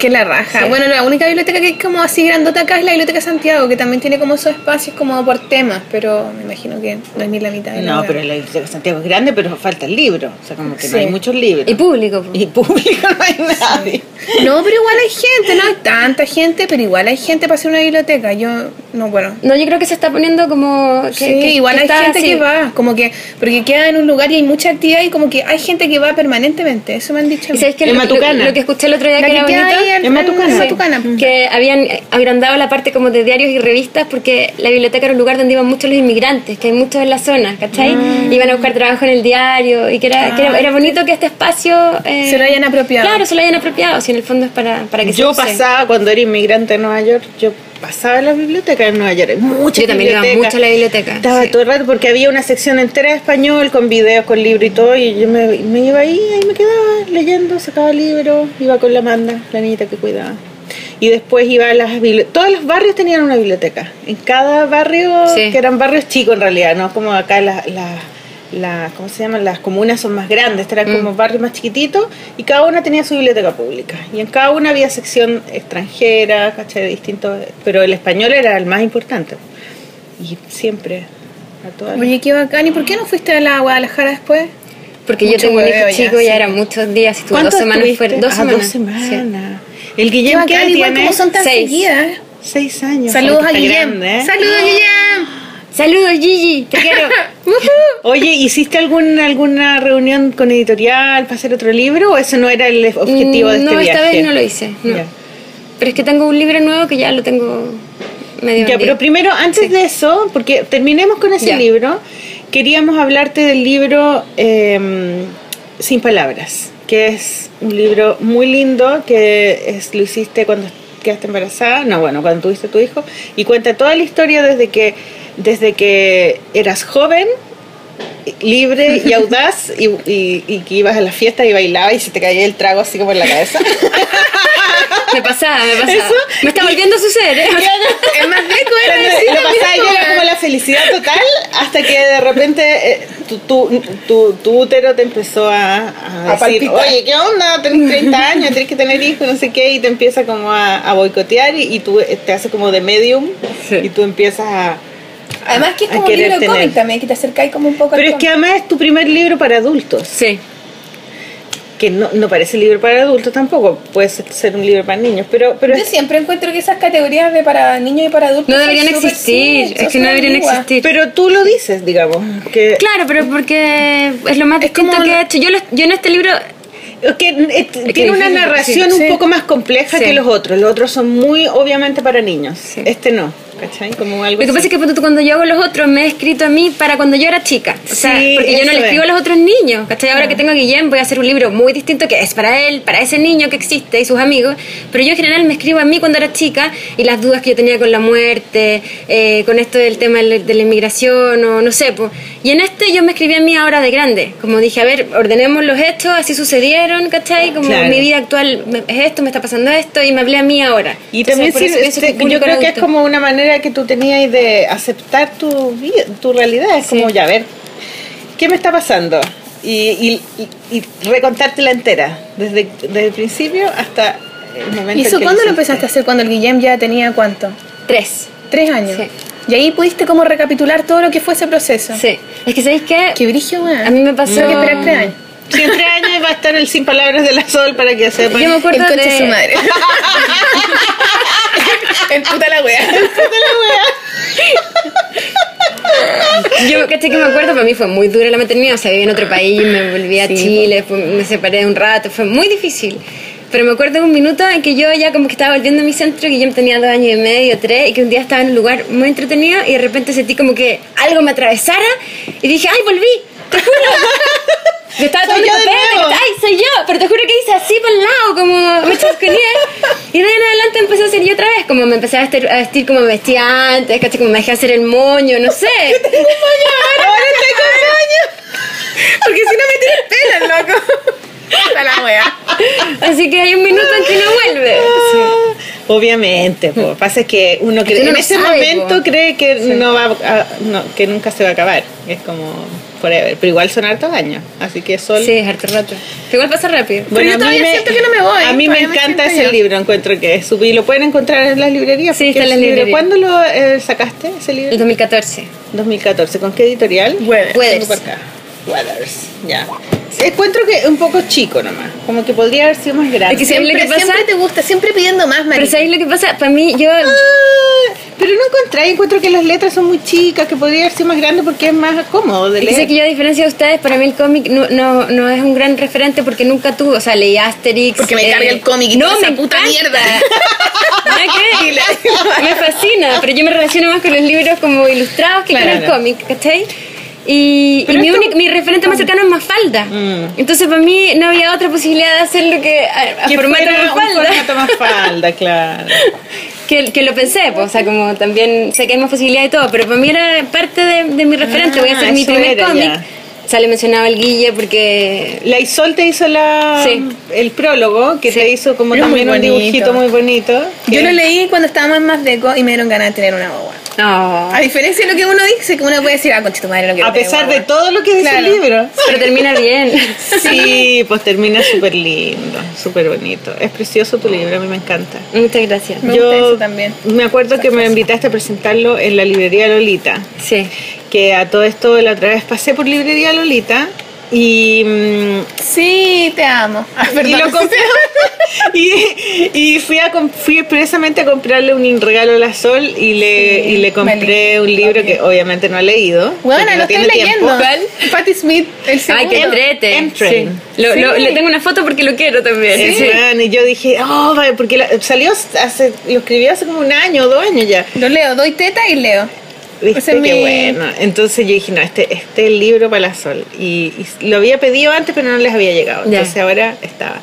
Que la raja. Sí. Bueno, la única biblioteca que es como así grandota acá es la Biblioteca Santiago, que también tiene como esos espacios como por temas, pero me imagino que no es ni la mitad de la No, wea. pero la Biblioteca Santiago es grande, pero falta el libro. O sea, como que Sí. no hay muchos libros. Y público. Y público no hay nadie. No, pero igual hay gente, no hay tanta gente, pero igual hay gente para hacer una biblioteca. Yo, no, bueno. No, yo creo que se está poniendo como... Que, sí, que- igual que hay gente así. que va, como que, porque queda en un lugar y hay mucha actividad y como que hay gente que va permanentemente, eso me han dicho. ¿Y sabes que lo, Matucana. lo- lo que escuché el otro día La que que era bonito? En Matucana. en Sí. Matucana. que habían agrandado la parte como de diarios y revistas porque la biblioteca era un lugar donde iban muchos los inmigrantes, que hay muchos en la zona, ¿cachai? Mm. Iban a buscar trabajo en el diario y que era, que era, era bonito que este espacio... eh, Se lo hayan apropiado. Claro, se lo hayan apropiado, si en el fondo es para, para que se Yo pasaba, cuando era inmigrante en Nueva York, yo pasaba en las bibliotecas en Nueva York. Hay muchas Yo también iba mucho a la biblioteca. Estaba sí. todo el rato porque había una sección entera de español con videos, con libros y todo. Y yo me, me iba ahí, ahí me quedaba leyendo, sacaba libros, iba con la Amanda, la niñita que cuidaba. Y después iba a las bibliotecas. Todos los barrios tenían una biblioteca. En cada barrio, Sí. que eran barrios chicos en realidad, no como acá las. las las- ¿cómo se llaman? Las comunas son más grandes, estos eran Mm. como barrios más chiquititos y cada una tenía su biblioteca pública. Y en cada una había sección extranjera, ¿cachai? De distintos, pero el español era el más importante. Y siempre, a todas las- Oye, qué bacán. ¿Y por qué no fuiste a la Guadalajara después? Porque yo tengo un hijo chico, ya, sí. eran muchos días, estuve ¿Cuánto dos semanas fuera. Dos Ah, semanas. dos sí. semanas. El Guillem, ¿qué igual tiene? como son tan Seis. seguidas. Seis años. Saludos a Guillem. grande, ¿eh? Saludos, Guillem. Saludos, Gigi, te quiero. Oye, ¿hiciste algún, alguna reunión con editorial para hacer otro libro o ese no era el objetivo de Mm, este no, viaje? esta vez no lo hice. no. Pero es que tengo un libro nuevo que ya lo tengo medio Ya, vendido. pero primero, antes de eso, porque terminemos con ese libro, queríamos hablarte del libro eh, Sin Palabras, que es un libro muy lindo que es, lo hiciste cuando quedaste embarazada, no, bueno, cuando tuviste tu hijo, y cuenta toda la historia desde que, desde que eras joven, libre y audaz, y, y- y que ibas a la fiesta y bailabas y se te caía el trago así como en la cabeza. Me pasaba, me pasaba. Eso. Me está volviendo a suceder, ¿eh? Es más rico era decir lo pasaba yo era como la felicidad total hasta que de repente eh, tu, tu, tu, tu útero te empezó a, a A decir, palpitar. oye, ¿qué onda? Tenés 30 años, tenés que tener hijos, no sé qué, y te empieza como a, a boicotear y, y tú eh, te hace como de medium Sí. y tú empiezas a... Además que es como un libro de tener. cómic también, que te acercáis como un poco al Pero es que además es tu primer libro para adultos, Sí. que no, no parece libro para adultos tampoco, puede ser, un libro para niños, pero... pero Yo es- siempre encuentro que esas categorías de para niños y para adultos No deberían existir, es que no deberían existir. pero tú lo dices, digamos, que... Claro, pero porque es lo más Es distinto como que lo- he hecho. Yo, lo- yo en este libro Es que eh, que tiene una narración sí, un sí. poco más compleja Sí. que los otros. Los otros son muy obviamente para niños. Sí. Este no, ¿cachai? Como algo Lo que pasa es que cuando yo hago los otros me he escrito a mí para cuando yo era chica. O sea, Sí, porque yo no le escribo es. a los otros niños. ¿Cachai? Ahora que tengo a Guillem voy a hacer un libro muy distinto que es para él, para ese niño que existe y sus amigos. Pero yo en general me escribo a mí cuando era chica y las dudas que yo tenía con la muerte, eh, con esto del tema de la inmigración o no sé. pues. Y en este yo me escribí a mí ahora de grande. Como dije, a ver, ordenemos los hechos, así sucedieron, ¿cachai? Como Claro. mi vida actual es esto, me está pasando esto y me hablé a mí ahora. Y Entonces, también que este, yo creo que es como una manera que tú tenías de aceptar tu vida, tu realidad. Es como, Sí. ya, a ver, ¿qué me está pasando? Y, y, y, y recontártela entera, desde, desde el principio hasta el momento ¿Y en eso que cuándo lo hiciste. empezaste a hacer? Cuando el Guillem ya tenía cuánto? Tres. Tres años. Sí. Y ahí pudiste como recapitular todo lo que fue ese proceso. Sí. Es que, ¿sabéis qué? Qué brillo. A mí me pasó- Tuve que esperar tres años. Siempre año va a estar el sin palabras de la sol para que sepan. Yo me acuerdo El coche de... de su madre. el puta la wea. Yo caché que me acuerdo, para mí fue muy dura la maternidad, o sea, viví en otro país, me volví a Chile, me separé un rato, fue muy difícil. Pero me acuerdo de un minuto en que yo ya como que estaba volviendo a mi centro, que yo tenía dos años y medio, tres, y que un día estaba en un lugar muy entretenido y de repente sentí como que algo me atravesara y dije, ¡ay, volví! ¡Te juro! Estaba Soy tomando yo de copete, nuevo. ¡ay, soy yo! Pero te juro que hice así por el lado, como me chasconeé. Y de ahí en adelante empecé a ser yo otra vez, como me empecé a vestir, a vestir como me vestía antes, ¿cachai? Como me dejé hacer el moño, no sé. Ahora estoy con sueño. Porque si no me tienes pelo, loco. Puta la wea. Así que hay un minuto en que no vuelve. Obviamente, po. pasa es que uno cree, uno en no ese sabe, momento po. cree que no va a- no, que nunca se va a acabar. Es como forever. Pero igual son hartos años. Así que sol. Sí, es harto rato. Igual pasa rápido. Pero yo todavía siento que no me voy, A mí me me encanta siento ese yo. libro, encuentro que es y lo pueden encontrar en las librerías. Sí, está en las librerías. ¿Cuándo lo eh, sacaste ese libro? El 2014. 2014. ¿Con qué editorial? Weathers. Weathers. Weathers, ya. Encuentro que es un poco chico nomás, como que podría haber sido más grande. Es que siempre- Siempre, pasa- siempre te gusta, siempre pidiendo más, Pero Marita. ¿sabéis lo que pasa? Para mí, yo... Ah, pero no encontré, encuentro que las letras son muy chicas, que podría haber sido más grande porque es más cómodo de leer. sé que yo, a diferencia de ustedes, para mí el cómic no, no, no es un gran referente porque nunca tuve, o sea, leí Asterix. Porque me carga el cómic y no, toda esa me puta encanta. mierda. Que ver. me fascina, pero yo me relaciono más con los libros como ilustrados que con el Claro. cómic, ¿cachai? Y, mi, único- mi referente más cercano es Mafalda. Mm. Entonces, para mí no había otra posibilidad de hacer lo que a, a que formato fuera un Mafalda. formato más falda, claro. que, que lo pensé, pues, o sea, como también sé que hay más posibilidades y todo, pero para mí era parte de, de mi referente. Voy a hacer Ah, mi primer cómic. ya. Sale mencionado el Guille porque. La Isol te hizo la, Sí. el prólogo, que Sí. te hizo como también un dibujito muy bonito. Yo lo leí cuando estábamos en Más Deco y me dieron ganas de tener una guagua. No. A diferencia de lo que uno dice, que uno puede decir, ah, concha tu madre, no quiero A pesar de todo lo que dice Claro. el libro. Pero termina bien. Sí, pues termina súper lindo, súper bonito. Es precioso tu libro, a mí me encanta. Muchas gracias. Me gusta eso también. me acuerdo que me invitaste a presentarlo en la librería Lolita, Sí. que a todo esto la otra vez pasé por librería Lolita y, mm, Sí, te amo. Ah, y lo compré y, y fui a fui expresamente a comprarle un regalo a la Sol y le, Sí, y le compré un libro que obviamente no ha leído. Bueno, lo no estoy tiene leyendo. tiempo. Patti Smith, el segundo. Ay, qué entrete. Sí. Lo, Sí. lo- le tengo una foto porque lo quiero también. Bueno, y yo dije, oh, vale, porque la- salió hace, lo escribió hace como un año o dos años ya. Lo leo, doy teta y leo. ¿Viste? Qué mi- bueno. Entonces yo dije, no, este, este es el libro para la Sol. Y, y lo había pedido antes, pero no les había llegado. Ya. Entonces ahora estaba.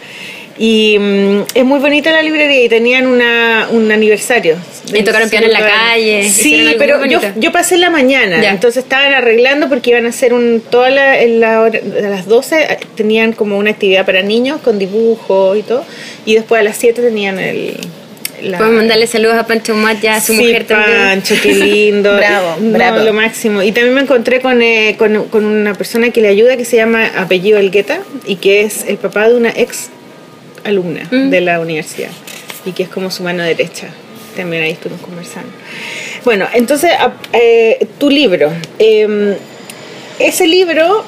Y mm, es muy bonita la librería y tenían una, un aniversario. Y tocaron piano en la calle, Sí, pero yo, yo pasé en la mañana. Ya. Entonces estaban arreglando porque iban a hacer un. Toda la, en la hora, a las 12 eh, tenían como una actividad para niños con dibujo y todo. Y después a las 7 tenían el. La- Podemos mandarle saludos a Pancho Mat, ya a su sí, mujer también. Pancho, qué lindo. Bravo, No, bravo. lo máximo. Y también me encontré con, eh, con, con una persona que le ayuda que se llama Apellido Elgueta y que es el papá de una ex alumna Mm. de la universidad y que es como su mano derecha. También ahí estuvimos conversando. Bueno, entonces, eh, tu libro. eh, ese libro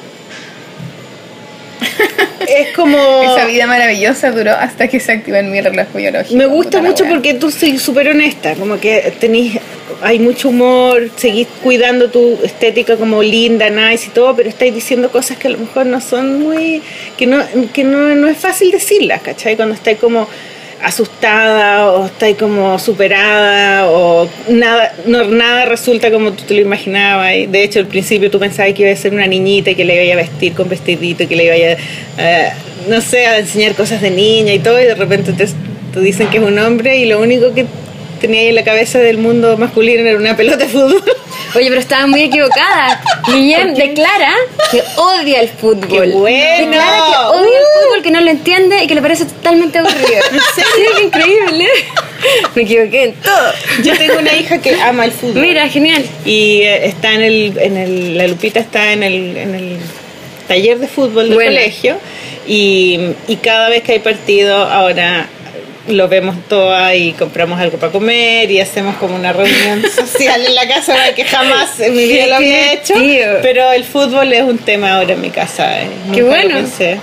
es como... Esa vida maravillosa duró hasta que se activó en mi reloj biológico. Me gusta mucho porque tú soy súper honesta, como que tenés, hay mucho humor, seguís cuidando tu estética como linda, nice y todo, pero estáis diciendo cosas que a lo mejor no son muy, que no, que no, no es fácil decirlas, ¿cachai? Cuando estáis como asustada o estáis como superada o nada, no, nada resulta como tú te lo imaginabas. De hecho, al principio tú pensabas que iba a ser una niñita y que le iba a vestir con vestidito que le iba a, eh, no sé, a enseñar cosas de niña y todo, y de repente te, te dicen que es un hombre y lo único que tenía ahí en la cabeza del mundo masculino era una pelota de fútbol. Oye, pero estaba muy equivocada. Guillem declara que odia el fútbol. ¡Qué bueno! Declara que odia el fútbol, que no lo entiende y que le parece totalmente aburrido. Sí, qué increíble. Me equivoqué en todo. Yo tengo una hija que ama el fútbol. Mira, genial. Y eh, está en el, en el, la Lupita está en el, en el taller de fútbol del colegio y, y cada vez que hay partido ahora lo vemos todas y compramos algo para comer y hacemos como una reunión social en la casa que jamás en mi vida lo había hecho. Pero el fútbol es un tema ahora en mi casa. eh, Qué nunca lo bueno. pensé.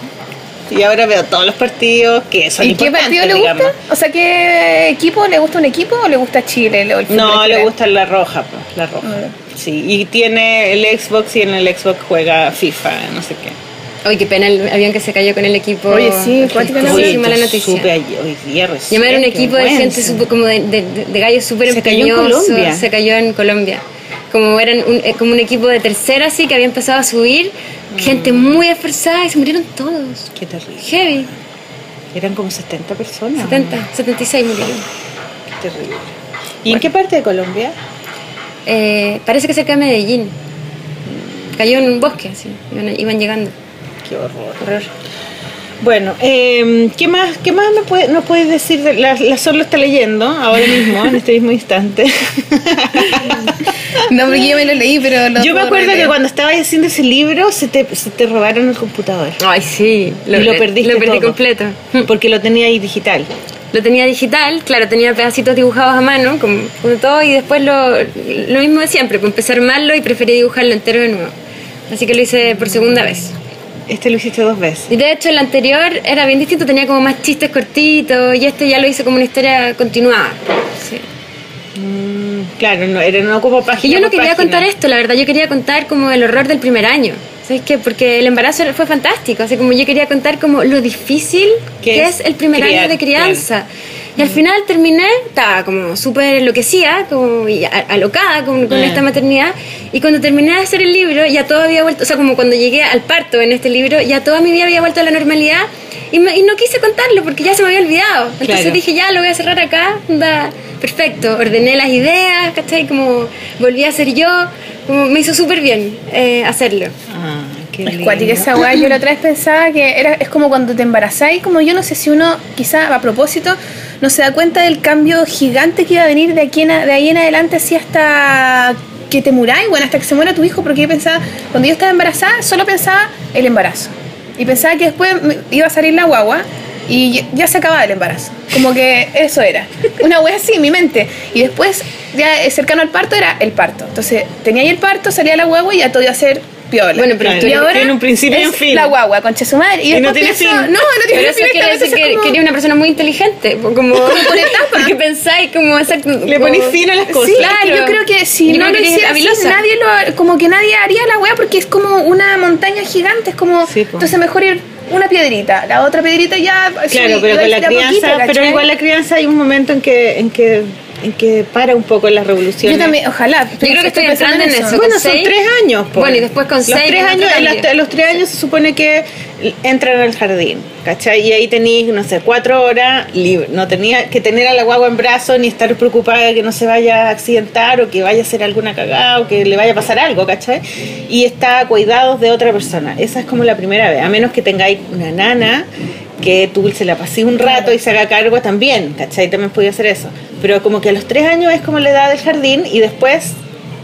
Y ahora veo todos los partidos que son ¿Y qué partido le gusta? digamos. O sea, ¿qué equipo? ¿Le gusta un equipo o le gusta Chile? el fútbol No, le gusta la roja, pues, la roja. Ah. Sí, y tiene el Xbox y en el Xbox juega FIFA, no sé qué. Ay, qué pena el avión que se cayó con el equipo. Oye, sí, cuática Qué la Oye, mala noticia. supe hoy día recién, Llamaron un equipo de gente como de, de, de- de gallos súper Se cayó en empeñosos. Colombia. Se cayó en Colombia. Como eran un, eh, como un equipo de tercera así que había empezado a subir. Mm. Gente muy esforzada y se murieron todos. Qué terrible. Heavy. Eran como 70 personas. 70, 76 murieron. Qué terrible. ¿Y en qué parte de Colombia? Eh, parece que cerca de Medellín. Cayó en un bosque, así. Iban, iban llegando. Qué horror. Bueno, eh, ¿qué más, qué más me puede, nos puedes decir? De, la, la Sol lo está leyendo ahora mismo, en este mismo instante. No, porque yo me lo leí, pero no Yo me acuerdo que releer. cuando estabas haciendo ese libro se te, se te robaron el computador. Ay, sí. y lo perdiste Lo perdí todo. completo. Porque lo tenía ahí digital. Lo tenía digital, claro, tenía pedacitos dibujados a mano, como, como todo, y después lo, lo mismo de siempre, pues empecé a armarlo y preferí dibujarlo entero de nuevo. Así que lo hice por segunda vez. Este lo hiciste dos veces. Y de hecho el anterior era bien distinto, tenía como más chistes cortitos, y este ya lo hice como una historia continuada. Sí. Mm, claro, no, era no como página. Y yo no quería página. contar esto, la verdad, yo quería contar como el horror del primer año. ¿Sabes qué? Porque el embarazo fue fantástico, así como yo quería contar como lo difícil Que es es el primer criar, año de crianza. Y al final terminé, estaba como súper enloquecida, como y a- alocada con, con esta maternidad. Y cuando terminé de hacer el libro, ya todo había vuelto, o sea, como cuando llegué al parto en este libro, ya toda mi vida había vuelto a la normalidad. Y, me- y no quise contarlo porque ya se me había olvidado. Entonces Claro. dije, ya lo voy a cerrar acá, anda, perfecto. Ordené las ideas, ¿cachai? Como volví a ser yo, como me hizo súper bien eh, hacerlo. Ah, qué esa weá. Yo la otra vez pensaba que era, es como cuando te embarazáis, como yo no sé si uno, quizá a propósito, no se da cuenta del cambio gigante que iba a venir de, aquí en, de ahí en adelante, así hasta que te muráis, bueno, hasta que se muera tu hijo, porque yo pensaba, cuando yo estaba embarazada, solo pensaba el embarazo. Y pensaba que después iba a salir la guagua y ya- se acababa el embarazo. Como que eso era. Una wea así en mi mente. Y después, ya cercano al parto, era el parto. Entonces, tenía ahí el parto, salía la guagua y ya todo iba a ser piola. Bueno, pero Claro, y ahora tiene un principio y un fin. La guagua, concha su madre. Y, Y no tiene pienso- fin. No, no tiene Pero eso fin. quiere decir que, como- que eres una persona muy inteligente, como por etapa. porque pensáis como exacto. Le ponís fin a las cosas. Sí, Claro. es que yo creo que si no, no lo hiciera así, nadie lo, como que nadie haría la weá porque es como una montaña gigante, es como, Sí, entonces mejor ir una piedrita, la otra piedrita ya. Claro, pero con la crianza, poquito, pero igual la crianza hay un momento en que, en que, en que para un poco las revoluciones. Yo también, ojalá. Yo creo que estoy entrando en eso. Bueno, son seis. tres años. po. Bueno, y después con los seis Tres años, los, los tres años se supone que entran al jardín, ¿cachai? Y ahí tenéis, no sé, cuatro horas libre. No tenía que tener a la guagua en brazos ni estar preocupada de que no se vaya a accidentar o que vaya a hacer alguna cagada o que le vaya a pasar algo, ¿cachai? Y está a cuidados de otra persona. Esa es como la primera vez. A menos que tengáis una nana que tú se la pases un rato y se haga cargo también, ¿cachai? También podía hacer eso. Pero como que a los tres años es como la edad del jardín y después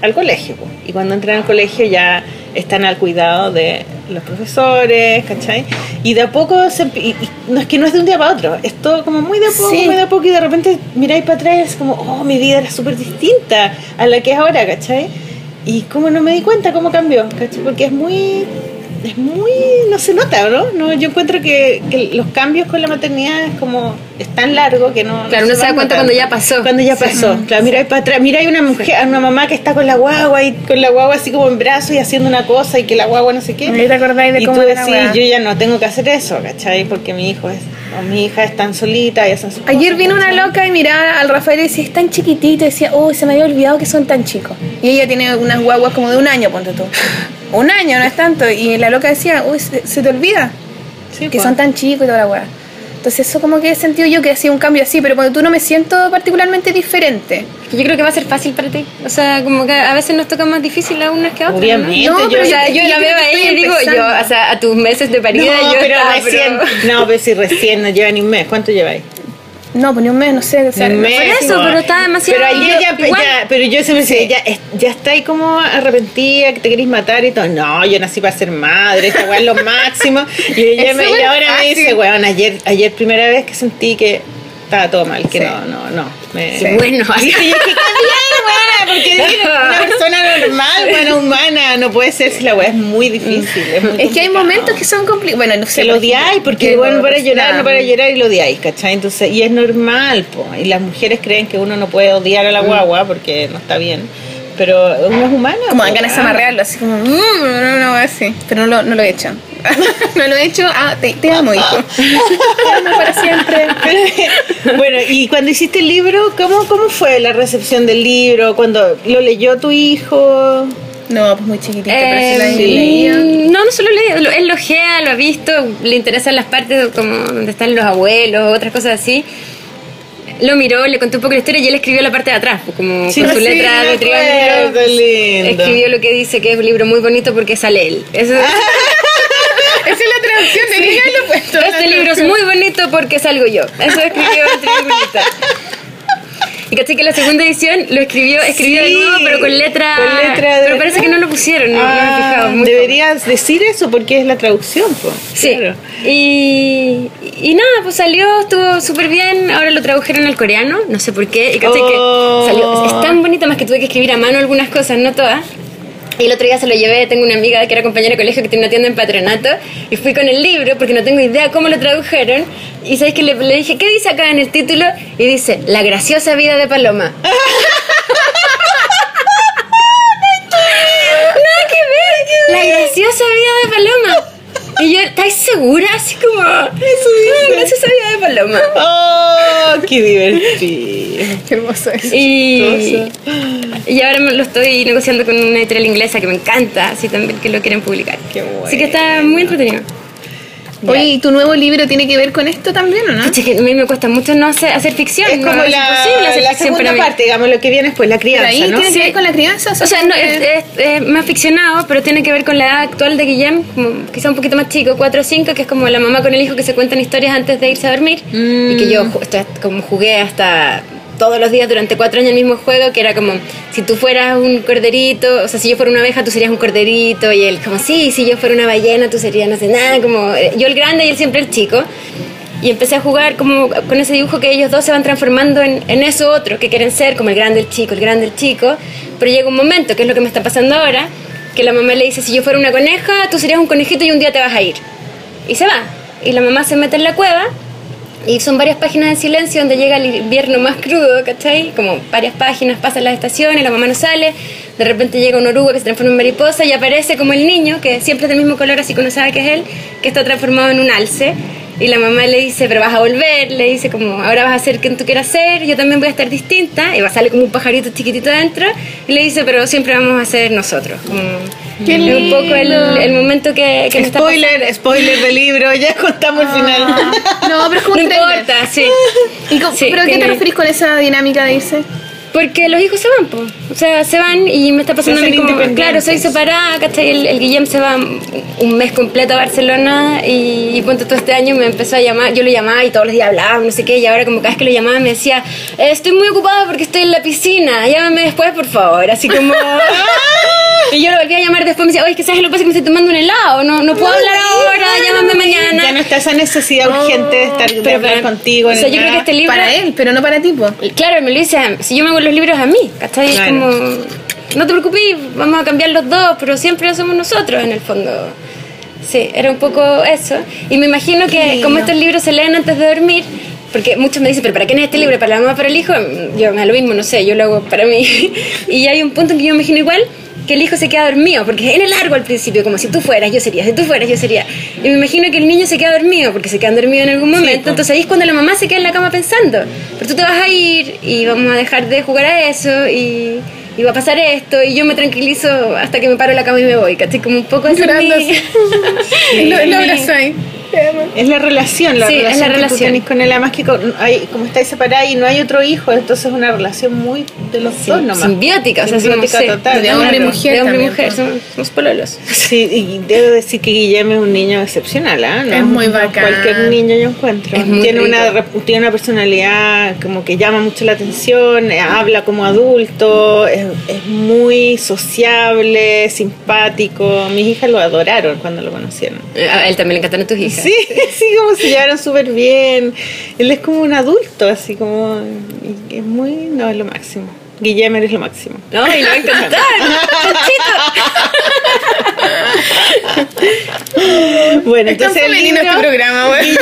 al colegio. Y cuando entran al colegio ya están al cuidado de los profesores, ¿cachai? Y de a poco, se, y- y no es que no es de un día para otro, es todo como muy de a poco, Sí. muy de a poco y de repente miráis para atrás y es como, oh, mi vida era súper distinta a la que es ahora, ¿cachai? Y como no me di cuenta cómo cambió, ¿cachai? Porque es muy... Es muy... no se nota, ¿no? no yo encuentro que, que los cambios con la maternidad es como... es tan largo que no... Claro, no uno se da cuenta cuando ya pasó. Cuando ya Sí. pasó. Claro, mira ahí para atrás, mira hay una mujer, una mamá que está con la guagua y con la guagua así como en brazos y haciendo una cosa y que la guagua no sé qué. ¿Y te acordáis de y cómo tú decís, yo ya no tengo que hacer eso, ¿cachai? Porque mi hijo es, mi hija es tan solita y hacen sus Ayer cosas, vino una loca y miraba al Rafael y decía, es tan chiquitito, y decía, oh, se me había olvidado que son tan chicos. Y ella tiene unas guaguas como de un año, ponte tú. Un año, no es tanto. Y la loca decía, uy, se, se te olvida Sí, que pues. son tan chicos y toda la weá. Entonces eso como que he sentido yo que hacía un cambio así, pero cuando tú no me siento particularmente diferente. Yo creo que va a ser fácil para ti. O sea, como que a veces nos toca más difícil a unas que a otras. Obviamente, No, yo, O sea, yo- la veo a ella y digo, yo, o sea, a tus meses de parida, no, yo pero estaba, recién, pero- no, pero si recién no lleva ni un mes, ¿cuánto lleváis? No, pues ni un mes, no sé. O sea, Un mes, por eso, pero está demasiado- Pero ayer ya, ya- pero yo siempre decía, ya, es- ya está ahí como arrepentida, que te querés matar y todo. No, yo nací para ser madre, esta weá es lo máximo. Y, ella me- y ahora me dice, weón, ayer, ayer primera vez que sentí que estaba todo mal, que Sí. no, no, no. Me... Sí, bueno, Sí, sí, que weona, porque una persona normal, buena, humana, no puede ser si la weá es muy difícil. Es, muy Es que hay momentos que son complicados. Bueno, no sé. que lo odiáis porque que bueno no- para llorar nada. no para llorar y lo odiáis ¿cachai? entonces y es normal po. y las mujeres creen que uno no puede odiar a la guagua porque no está bien pero uno es humano Como dan ganas de Ah. amarrearlo, así como, "Mm", no, no, así. Pero no, lo- no lo he hecho. no lo he hecho. Ah, te, te amo, hijo. te amo para siempre. Pero, bueno y cuando hiciste el libro ¿cómo, cómo fue la recepción del libro cuando lo leyó tu hijo No, pues muy chiquitito, pero sí Eh, la he sí. leído. No, no solo leído, lo- él lo ojea, lo ha visto, le interesan las partes como donde están los abuelos, otras cosas así. Lo miró, le conté un poco la historia y él escribió la parte de atrás, pues, como Sí, con su sí, letra de triángulo. Escribió lo que dice que es un libro muy bonito porque sale él. Eso- Puesto. este libro es muy bonito porque salgo yo. Eso escribió el triangulito. Y caché que la segunda edición lo escribió, escribió de Sí, nuevo, pero con letra. con letra de pero parece que no lo pusieron, no, no Ah, fijado. muy deberías decir eso porque es la traducción po. Sí. Claro. Y, y nada, pues salió, estuvo súper bien. Ahora lo tradujeron al coreano, no sé por qué. Y caché Oh. que salió. Es tan bonito, más que tuve que escribir a mano algunas cosas, no todas. Y el otro día se lo llevé, tengo una amiga que era compañera de colegio que tiene una tienda en patronato y fui con el libro porque no tengo idea cómo lo tradujeron y sabes que le, le dije, ¿qué dice acá en el título? Y dice, La graciosa vida de Paloma. Nada que ver, la graciosa vida de Paloma. Y yo, ¿estás segura? Así como, "Ah, graciosa vida de Paloma. ¡Oh, qué divertido! Qué hermoso es. Y, y ahora lo estoy negociando con una editorial inglesa que me encanta, así también que lo quieren publicar. Qué Así que está muy entretenido. Oye, ¿y tu nuevo libro tiene que ver con esto también o no? Es que a mí me cuesta mucho no hacer, hacer ficción. Es como es la, hacer la ficción segunda para parte, digamos, lo que viene después, la crianza, ahí ¿no? tiene que ver con la crianza. O sea, no, es, es- es más ficcionado, pero tiene que ver con la edad actual de Guillem, como quizá un poquito más chico, 4 o 5, que es como la mamá con el hijo que se cuentan historias antes de irse a dormir. Y que yo es como jugué hasta todos los días durante cuatro años el mismo juego, que era como, si tú fueras un corderito, o sea, si yo fuera una abeja, tú serías un corderito, y él como, sí, si yo fuera una ballena, tú serías no sé nada, como yo el grande y él siempre el chico. Y empecé a jugar como con ese dibujo que ellos dos se van transformando en eso otro, que quieren ser como el grande, el chico, el grande, el chico. Pero llega un momento, que es lo que me está pasando ahora, que la mamá le dice, si yo fuera una coneja, tú serías un conejito y un día te vas a ir. Y se va. Y la mamá se mete en la cueva y son varias páginas de silencio donde llega el invierno más crudo, ¿cachai? Como varias páginas, pasan las estaciones, la mamá no sale, de repente llega una oruga que se transforma en mariposa y aparece como el niño, que siempre es del mismo color, así que uno sabe que es él, que está transformado en un alce. Y la mamá le dice, pero vas a volver, le dice como, ahora vas a ser quien tú quieras ser, yo también voy a estar distinta, y va a salir como un pajarito chiquitito adentro, y le dice, pero siempre vamos a ser nosotros. Como, Qué es un poco el, lindo. el momento que, que está. Spoiler, spoiler del libro, ya contamos el final. No, pero es como No un importa, sí. ¿Y cómo- Sí, ¿Pero a qué te referís con esa dinámica de irse? Porque los hijos se van, po. o sea, se van y me está pasando a mí como, claro, soy separada, ¿cachai? El, el Guillem se va un mes completo a Barcelona y, y ponte todo este año me empezó a llamar, yo lo llamaba y todos los días hablábamos, no sé qué, y ahora como cada vez que lo llamaba me decía, "Eh, estoy muy ocupada porque estoy en la piscina, llámame después, por favor, así como... y yo lo volví a llamar después, me decía, oye, es que sabes lo que pasa es que me estoy tomando un helado, no, no puedo hablar ahora, llámame mañana. Ya no está esa necesidad urgente de estar de hablar para- contigo. o sea, yo creo que este libro... Para él, pero no para ti, po. Claro, me lo dice, si yo me hago los libros a mí, ¿cachai? Es Claro. como, no te preocupes, vamos a cambiar los dos, pero siempre somos nosotros en el fondo. Sí, era un poco eso. Y me imagino que como estos libros se leen antes de dormir, porque muchos me dicen, pero ¿para qué es este libro? ¿Para la mamá, para el hijo? Yo me lo mismo, no sé, yo lo hago para mí. y hay un punto en que yo me imagino igual que el hijo se queda dormido, porque es en el largo al principio, como si tú fueras, yo sería, si tú fueras, yo sería. Y me imagino que el niño se queda dormido, porque se quedan dormidos en algún momento, entonces ahí es cuando la mamá se queda en la cama pensando, pero tú te vas a ir y vamos a dejar de jugar a eso y, y va a pasar esto y yo me tranquilizo hasta que me paro en la cama y me voy, ¿cachai? Como un poco es Llorando así. Es la relación, la Sí, es relación la que tú relación. tenés con él. Además que con- hay, como estáis separados y no hay otro hijo, entonces es una relación muy de los dos nomás. Simbiótica, o sea, Simbiótica sí, total, de hombre y mujer. De hombre y mujer, somos, somos pololos. Sí, y debo decir que Guillermo es un niño excepcional, ¿ah? No, Es muy bacán. Cualquier niño yo encuentro. Es muy tiene, una, tiene una personalidad como que llama mucho la atención, eh, habla como adulto, es, es muy sociable, simpático. Mis hijas lo adoraron cuando lo conocieron. A él también le encantan tus hijas. Sí, sí, como se llevaron súper bien. Él es como un adulto, así como. Es muy. No, es lo máximo. Guillermo es lo máximo. No, y le va a encantar. Bueno, entonces el femenino libro- este programa, güey.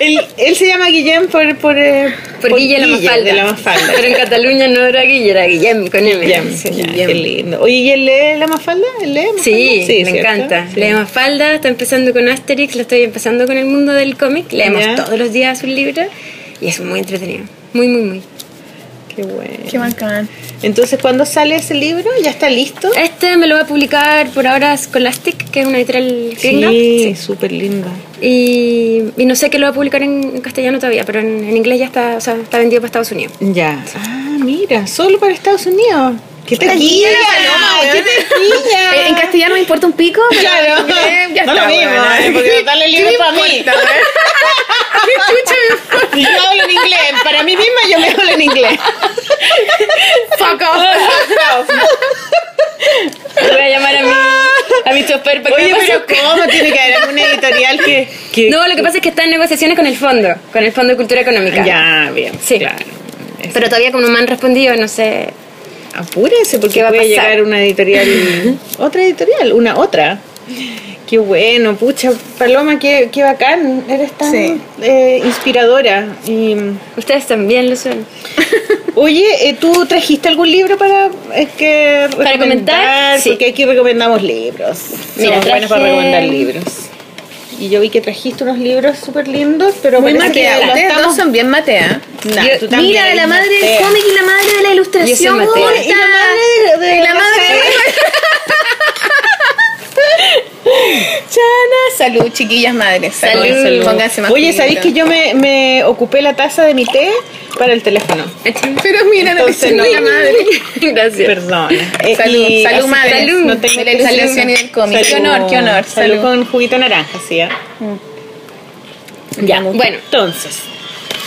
Él, él se llama Guillem por. Por, eh, Por Guille la Mafalda. de la Mafalda. Pero en Cataluña no era Guille, era Guillem con M. Guillem, Sí, ya, Guillem. qué lindo. Oye, ¿y él lee la Mafalda? ¿Él lee Mafalda? Sí, me ¿cierto? encanta. Sí. Lee Mafalda, está empezando con Asterix, lo estoy empezando con el mundo del cómic. Leemos Ya. todos los días sus libros y es muy entretenido. Muy, muy, muy. Qué bueno. Qué bacán. Entonces, ¿cuándo sale ese libro? ¿Ya está listo? Este me lo va a publicar por ahora Scholastic, que es una editorial gringa. Sí, súper lindo. Y, no sé qué lo va a publicar en, en castellano todavía, pero en, en inglés ya está, o sea, está vendido para Estados Unidos. Ya. Ah, mira, solo para Estados Unidos. ¿Qué te ¿Qué te pilla? Eh, En castellano me importa un pico, Claro. ya No está, lo mismo, eh, porque darle el ¿Qué libro para mí. ¿Qué chucha me yo hablo en inglés, para mí misma yo me hablo en inglés. Fuck off. Voy a llamar a mi, a mi chofer para que Oye, me pero ¿cómo tiene que haber alguna editorial que, que- No, lo que pasa es que está en negociaciones con el fondo, con el Fondo de Cultura Económica. Ya, bien, Sí. claro. Pero todavía como no me han respondido, no sé. Apúrese porque ¿Qué va a puede llegar una editorial, otra editorial, una otra. Qué bueno, pucha, Paloma, qué, qué bacán, eres tan Sí. eh, inspiradora. Y, Ustedes también lo son. oye, eh, ¿tú trajiste algún libro para eh, que ¿Para comentar? Sí. Porque aquí recomendamos libros. Mira, Somos buenos para recomendar libros. Y yo vi que trajiste unos libros súper lindos, pero Muy que matea. lo Ustedes estamos- dos son bien matea. Yo- tú Mira, eres la madre del matea. cómic y la madre de la ilustración. Yo soy matea. Y la madre de, de la madre Chana, salud, chiquillas madres. Salud, Salud. salud. Pónganse más Oye, ¿sabéis que yo me, me ocupé la taza de mi té para el teléfono? Pero mira, no Entonces, le no. la madre. Gracias. Perdón. Eh, Salud, y salud, madre. Salud. No tengo De la que- ilustración y del cómic. Qué honor, qué honor. Salud, Salud. con juguito naranja, sí. ¿ah? Ya, Bueno. Entonces,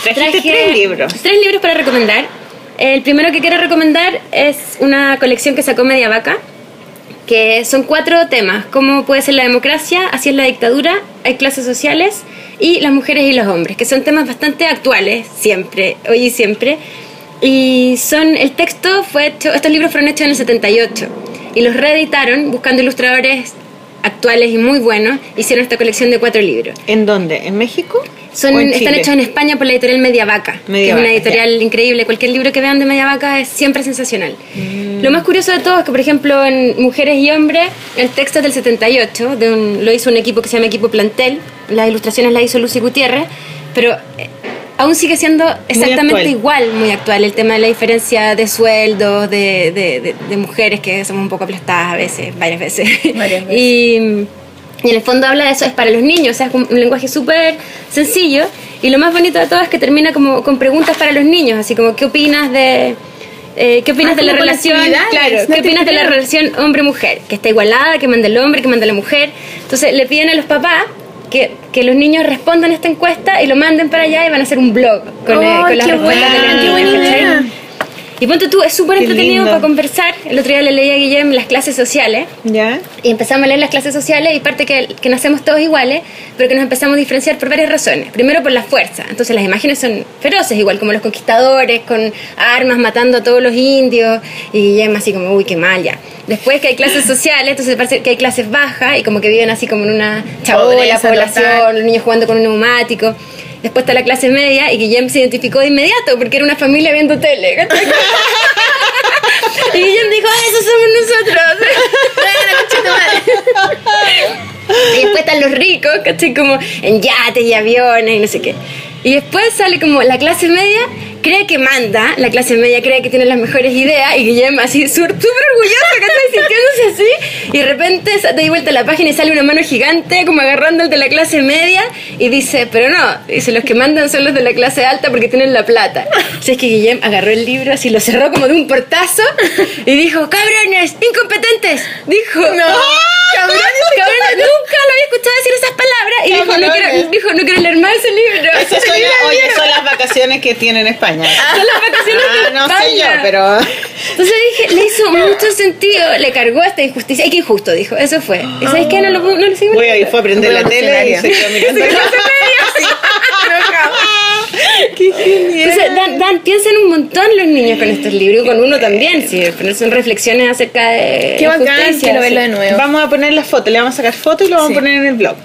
trajiste Traje tres libros. Tres libros para recomendar. El primero que quiero recomendar es una colección que sacó Media Vaca, que son cuatro temas, cómo puede ser la democracia, así es la dictadura, hay clases sociales y las mujeres y los hombres, que son temas bastante actuales, siempre, hoy y siempre. Y son, el texto fue estos libros fueron hechos en el 78 y los reeditaron buscando ilustradores actuales y muy buenos, hicieron esta colección de cuatro libros. ¿En dónde? ¿En México? Son, ¿O en están hechos en España por la editorial Media Vaca, Media que es una editorial increíble. Cualquier libro que vean de Media Vaca es siempre sensacional. Mm. Lo más curioso de todo es que, por ejemplo, en Mujeres y Hombres, el texto es del 78, de un- lo hizo un equipo que se llama Equipo Plantel, las ilustraciones las hizo Lucy Gutiérrez, pero eh, aún sigue siendo exactamente igual, muy actual, el tema de la diferencia de sueldos, de, de- de- de mujeres que somos un poco aplastadas a veces, varias veces. Varias veces. Y, y en el fondo habla de eso, es para los niños, o sea, es un lenguaje súper sencillo. Y lo más bonito de todo es que termina como con preguntas para los niños, así como, ¿qué opinas de... eh, ¿Qué opinas Ah, de la relación? Claro, no ¿qué opinas de la relación hombre-mujer? Que está igualada, que manda el hombre, que manda la mujer. Entonces le piden a los papás que, que los niños respondan esta encuesta y lo manden para allá y van a hacer un blog con, eh, Ay, con las respuestas de los niños. Y ponte tú, es súper entretenido lindo. para conversar. El otro día le leí a Guillem las clases sociales. ¿Ya? Y empezamos a leer las clases sociales y parte que, que nacemos todos iguales, pero que nos empezamos a diferenciar por varias razones. Primero por la fuerza. Entonces las imágenes son feroces, igual como los conquistadores, con armas matando a todos los indios. Y es así como, uy, qué mal ya. Después que hay clases sociales, entonces parece que hay clases bajas y como que viven así como en una chabola, población, total. los niños jugando con un neumático. Después está la clase media y Guillem se identificó de inmediato porque era una familia viendo tele. y Guillem dijo, "Ah, esos somos nosotros. Y después están los ricos, ¿cachai? Como en yates y aviones y no sé qué. Y después sale como la clase media, cree que manda, la clase media cree que tiene las mejores ideas y Guillem así súper orgulloso, ¿cachai? Sintiéndose así. Y de repente se da vuelta la página y sale una mano gigante como agarrando el de la clase media y dice, pero no, dice, los que mandan son los de la clase alta porque tienen la plata. Así es que Guillem agarró el libro así, lo cerró como de un portazo y dijo, cabrones, incompetentes. Dijo, No. Cabrón, nunca lo había escuchado decir esas palabras. Y dijo, no quiero, dijo, no quiero leer más ese libro. Eso son, oye, son las vacaciones que tiene en España. Son las vacaciones Ah, no sé yo, pero. Entonces dije, le hizo mucho sentido, le cargó esta injusticia. Y qué injusto, dijo, eso fue. ¿Y sabes qué? No lo, no lo seguimos Voy a ir, fue a prender la tele y se quedó mirando. Qué genial. Entonces, dan, dan, piensan un montón los niños con estos libros, y con uno también, sí, pero son reflexiones acerca de Qué bacán, quiero verlo de nuevo. Vamos a poner las fotos, le vamos a sacar fotos y lo vamos Sí. a poner en el blog.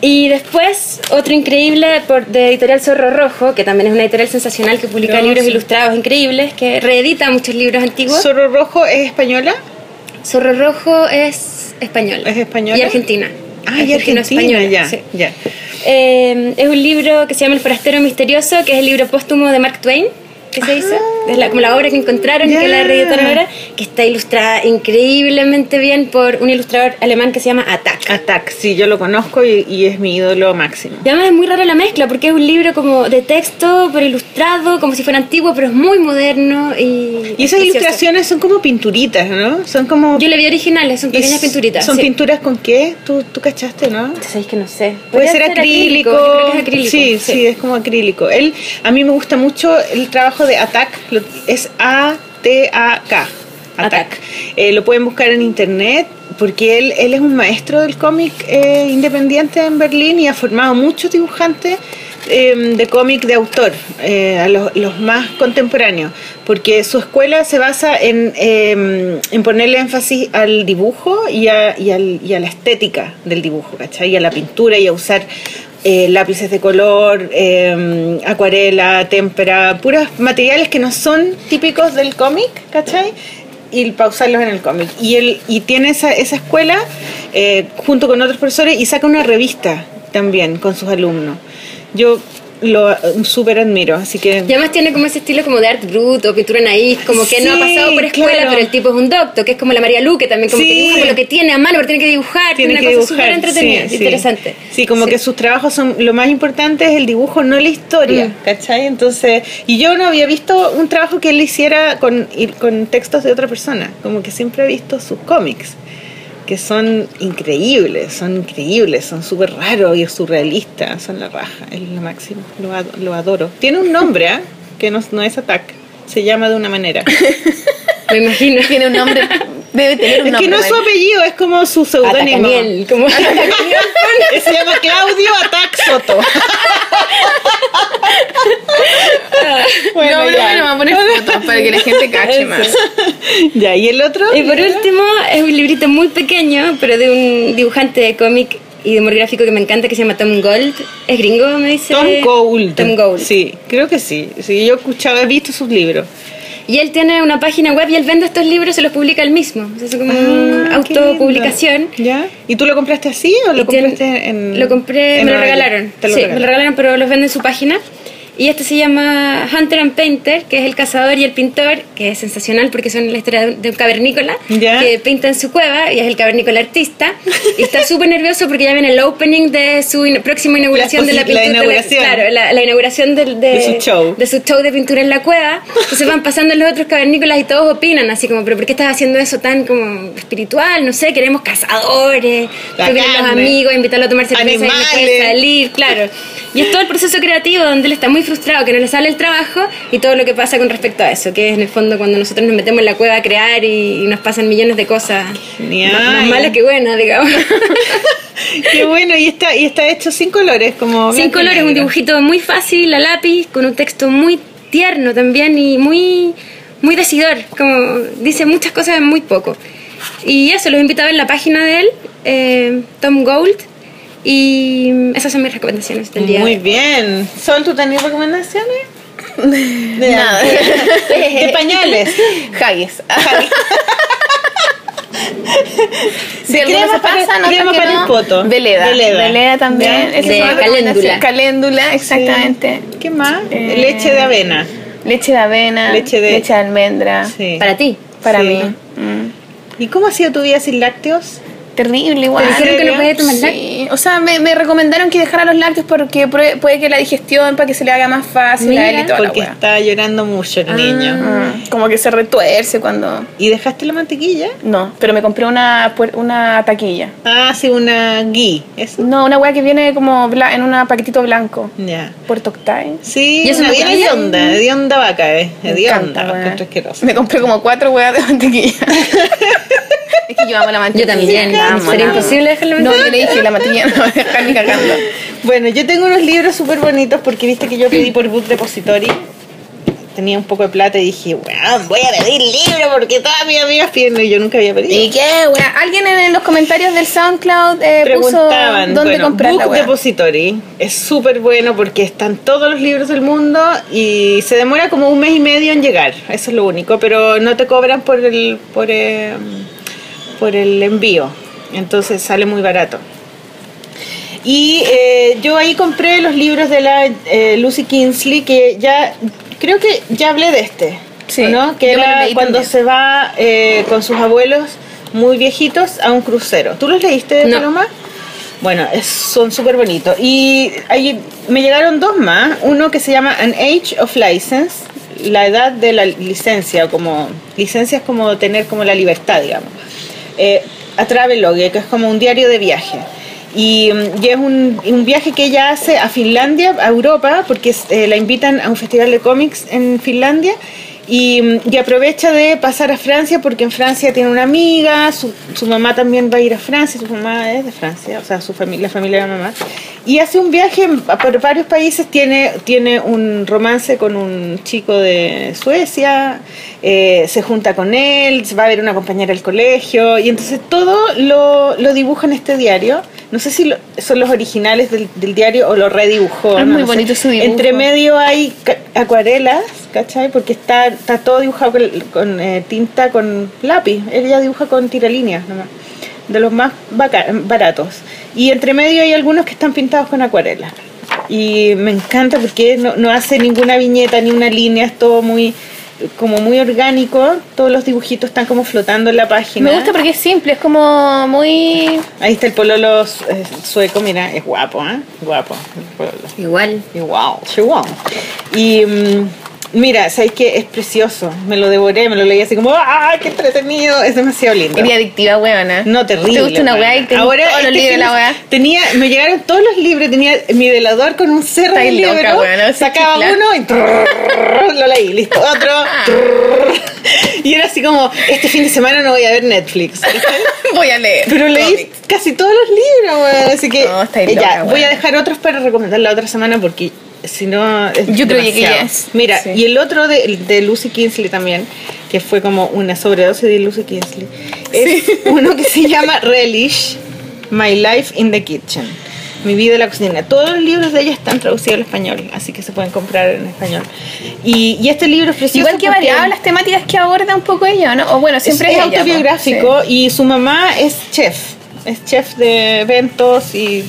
Y después, otro increíble por, de editorial Zorro Rojo, que también es una editorial sensacional que publica No, libros sí. ilustrados increíbles, que reedita muchos libros antiguos. Zorro Rojo es española. Zorro Rojo es español. ¿Es española? Y argentina. Ah, y Argentina, Argentino-española, ya, sí. ya. Eh, es un libro que se llama El Forastero Misterioso, que es el libro póstumo de Mark Twain, que se hizo. Es la, como la obra que encontraron y Ya. que la reeditaron ahora, que está ilustrada increíblemente bien por un ilustrador alemán que se llama Attack. Attack, sí, yo lo conozco y, y es mi ídolo máximo. Y además es muy rara la mezcla porque es un libro como de texto, pero ilustrado, como si fuera antiguo, pero es muy moderno y. Y esas ilustraciones son como pinturitas, ¿no? Son como... Yo le vi originales, son pequeñas pinturitas. ¿Son sí. pinturas con qué? ¿Tú, tú cachaste, no? ¿Sabéis que no sé? Puede Podría ser acrílico. yo creo que es acrílico. Sí, sí, es como acrílico. Él, a mí me gusta mucho el trabajo de Attack. lo- Es A-T-A-K. Attack. Eh, lo pueden buscar en internet porque él, él es un maestro del cómic eh, independiente en Berlín y ha formado muchos dibujantes eh, de cómic de autor, eh, a los, los más contemporáneos, porque su escuela se basa en, eh, en ponerle énfasis al dibujo y a, y al- y a la estética del dibujo, ¿cachai? Y a la pintura y a usar eh, lápices de color, eh, acuarela, témpera, puros materiales que no son típicos del cómic, ¿cachai? Y para usarlos en el cómic. Y él y tiene esa, esa escuela eh, junto con otros profesores y saca una revista también con sus alumnos. Yo lo súper admiro, así que... Y además tiene como ese estilo como de art brut o pintura naíz, como que no ha pasado por escuela, claro. pero el tipo es un doctor, que es como la María Luque también, como Sí. que dibuja lo que tiene a mano, pero tiene que dibujar, tiene, tiene una que cosa súper dibujar. entretenida, sí, interesante. Sí, como que sus trabajos son lo más importante es el dibujo, no la historia, Mm. ¿cachai? Entonces, y yo no había visto un trabajo que él hiciera con, con textos de otra persona, como que siempre he visto sus cómics, que son increíbles, son increíbles, son súper raros y surrealistas, son la raja, es lo máximo, lo, ad- lo adoro. Tiene un nombre, ¿ah? que no, no es Attack, se llama de una manera. Me imagino. Tiene un nombre, debe tener un Es nombre. que no es su apellido, es como su seudónimo. Atacaniel, como se llama Claudio Atac Soto. bueno, no, pero ya. bueno, vamos a poner fotos para que la gente cache más. ya, ¿y el otro? Y por último, es un librito muy pequeño, pero de un dibujante de cómic y de humor gráfico que me encanta, que se llama Tom Gold. ¿Es gringo, me dice? Tom Gould. Tom Gold. Sí, creo que sí. Sí, yo he escuchado, he visto sus libros. Y él tiene una página web y él vende estos libros y se los publica él mismo. Es como Ah, autopublicación. ¿Ya? ¿Y tú lo compraste así o lo compraste en.? Lo compré, en me lo regalaron. Te lo sí, me lo regalaron, pero los venden en su página. Y este se llama Hunter and Painter, que es el cazador y el pintor, que es sensacional porque son la historia de un, de cavernícola Ya. que pinta en su cueva y es el cavernícola artista. y está súper nervioso porque ya viene el opening de su in- próxima inauguración La de la la pintura. de inauguración. claro, la, la inauguración del- de, De su show. de su show de pintura en la cueva. Entonces van pasando los otros cavernícolas y todos opinan, así como, pero ¿por qué estás haciendo eso tan como espiritual? No sé, queremos cazadores, La que vienen los amigos, invitarlo a tomar cerveza y no salir, claro. Y es todo el proceso creativo donde él está muy frustrado, que no le sale el trabajo y todo lo que pasa con respecto a eso, que es en el fondo cuando nosotros nos metemos en la cueva a crear y, y nos pasan millones de cosas Genial. más, más malas que buenas, digamos. Qué bueno, y está, y está hecho sin colores, como. Sin colores, un dibujito muy fácil a lápiz, con un texto muy tierno también y muy, muy decidor, como dice muchas cosas en muy poco. Y eso, los invito a ver la página de él, eh, Tom Gold, y esas son mis recomendaciones del día. Muy bien. ¿Sol, tú tenías recomendaciones? De Nada. De pañales. Haggis. Si Crema alguno se para- pasa, no crema para no. el poto. Veleda. Veleda. también. Esa es De una caléndula. recomendación. Caléndula, exactamente. ¿Qué más? Eh, Leche de avena. Leche de avena. Leche de- almendra. Sí. Para ti. Para Sí. mí. Mm. ¿Y cómo ha sido tu vida sin lácteos? Terrible igual. ¿Te dijeron que no ¿Serio? podía tomar Sí, o sea, me, me recomendaron que dejara los lácteos porque puede, puede que la digestión, para que se le haga más fácil a él Mira, y toda la Porque wea. está llorando mucho el niño. Mm, como que se retuerce cuando... ¿Y dejaste la mantequilla? No, pero me compré una, puer- una taquilla. Ah, sí, una ghee. ¿Eso? No, una weá que viene como bla- en un paquetito blanco. Ya. Puerto Octave. Sí, ¿Y es una bien hedionda, hedionda vaca, eh. Me Hedionda, encanta, encuentro asqueroso. Me compré como cuatro weas de mantequilla. es que yo amo la mantequilla. Yo también, la amo, sería la amo. imposible dejarla No, yo le dije, la mantequilla no va a dejar ni cagando. Bueno, yo tengo unos libros súper bonitos porque viste que yo pedí por Book Depository. Tenía un poco de plata y dije, weón, voy a pedir libro porque todas mis amigas piden y yo nunca había pedido. ¿Y qué, wea? Alguien en los comentarios del SoundCloud eh, puso Preguntaban, dónde bueno, comprar Book. Depository es súper bueno porque están todos los libros del mundo y se demora como un mes y medio en llegar, eso es lo único, pero no te cobran por el por, eh, por el envío, entonces sale muy barato. Y eh, yo ahí compré los libros de la eh, Lucy Kingsley que ya creo que ya hablé de este, Sí, ¿no? Que era cuando también. se va eh, con sus abuelos muy viejitos a un crucero. ¿Tú los leíste de No. Paloma? Bueno, es- son súper bonitos. Y ahí me llegaron dos más. Uno que se llama An Age of License, la edad de la licencia, o como licencia es como tener como la libertad, digamos. Eh, a Travelogue, que es como un diario de viaje. Y, mm, y es un, un viaje que ella hace a Finlandia, a Europa, porque eh, la invitan a un festival de cómics en Finlandia. Y, y aprovecha de pasar a Francia porque en Francia tiene una amiga, su, su mamá también va a ir a Francia, su mamá es de Francia, o sea, su familia, la familia de la mamá. Y hace un viaje por varios países, tiene, tiene un romance con un chico de Suecia, eh, se junta con él, va a ver una compañera del colegio, y entonces todo lo, lo dibuja en este diario. No sé si lo- son los originales del, del diario o lo redibujó. Es no muy sé. bonito su dibujo. Entre medio hay acuarelas, ¿cachai? Porque está, está todo dibujado con, con, eh, tinta, con lápiz. Ella dibuja con tiralíneas nomás. De los más baratos. Y entre medio hay algunos que están pintados con acuarela. Y me encanta porque no, no hace ninguna viñeta ni una línea, es todo muy como muy orgánico, todos los dibujitos están como flotando en la página. Me gusta porque es simple, es como muy... Ahí está el pololo eh, sueco, mira, es guapo, ¿eh? Guapo. el pololo. Igual. Sí, wow. Y mm, mira, ¿sabes qué? Es precioso. Me lo devoré, me lo leí así como, ¡ah, qué entretenido! Es demasiado lindo. Sería adictiva, weona. No, terrible. ¿Te gusta una weá y te Ahora, todos los este libros de fin la de- weá? Tenía, me llegaron todos los libros, tenía mi velador con un cerro de Estáis loca, libros. sacaba uno y trrr, lo leí, listo. Otro. trrr. y era así como, este fin de semana no voy a ver Netflix. Voy a leer. Pero leí casi todos los libros, weón. Así que No, eh, ya, loca, voy a dejar otros para recomendar la otra semana porque si no. es Yo creo que yes. Mira, Sí. y el otro de, de Lucy Kinsley también, que fue como una sobredosis de Lucy Kinsley, es uno que se llama Relish My Life in the Kitchen. Mi vida en la cocina. Todos los libros de ella están traducidos al español, así que se pueden comprar en español. Y, y este libro es precioso. Igual que variadas las temáticas que aborda un poco ella, ¿no? O bueno, siempre es, autobiográfico y su mamá es chef, es chef de eventos y,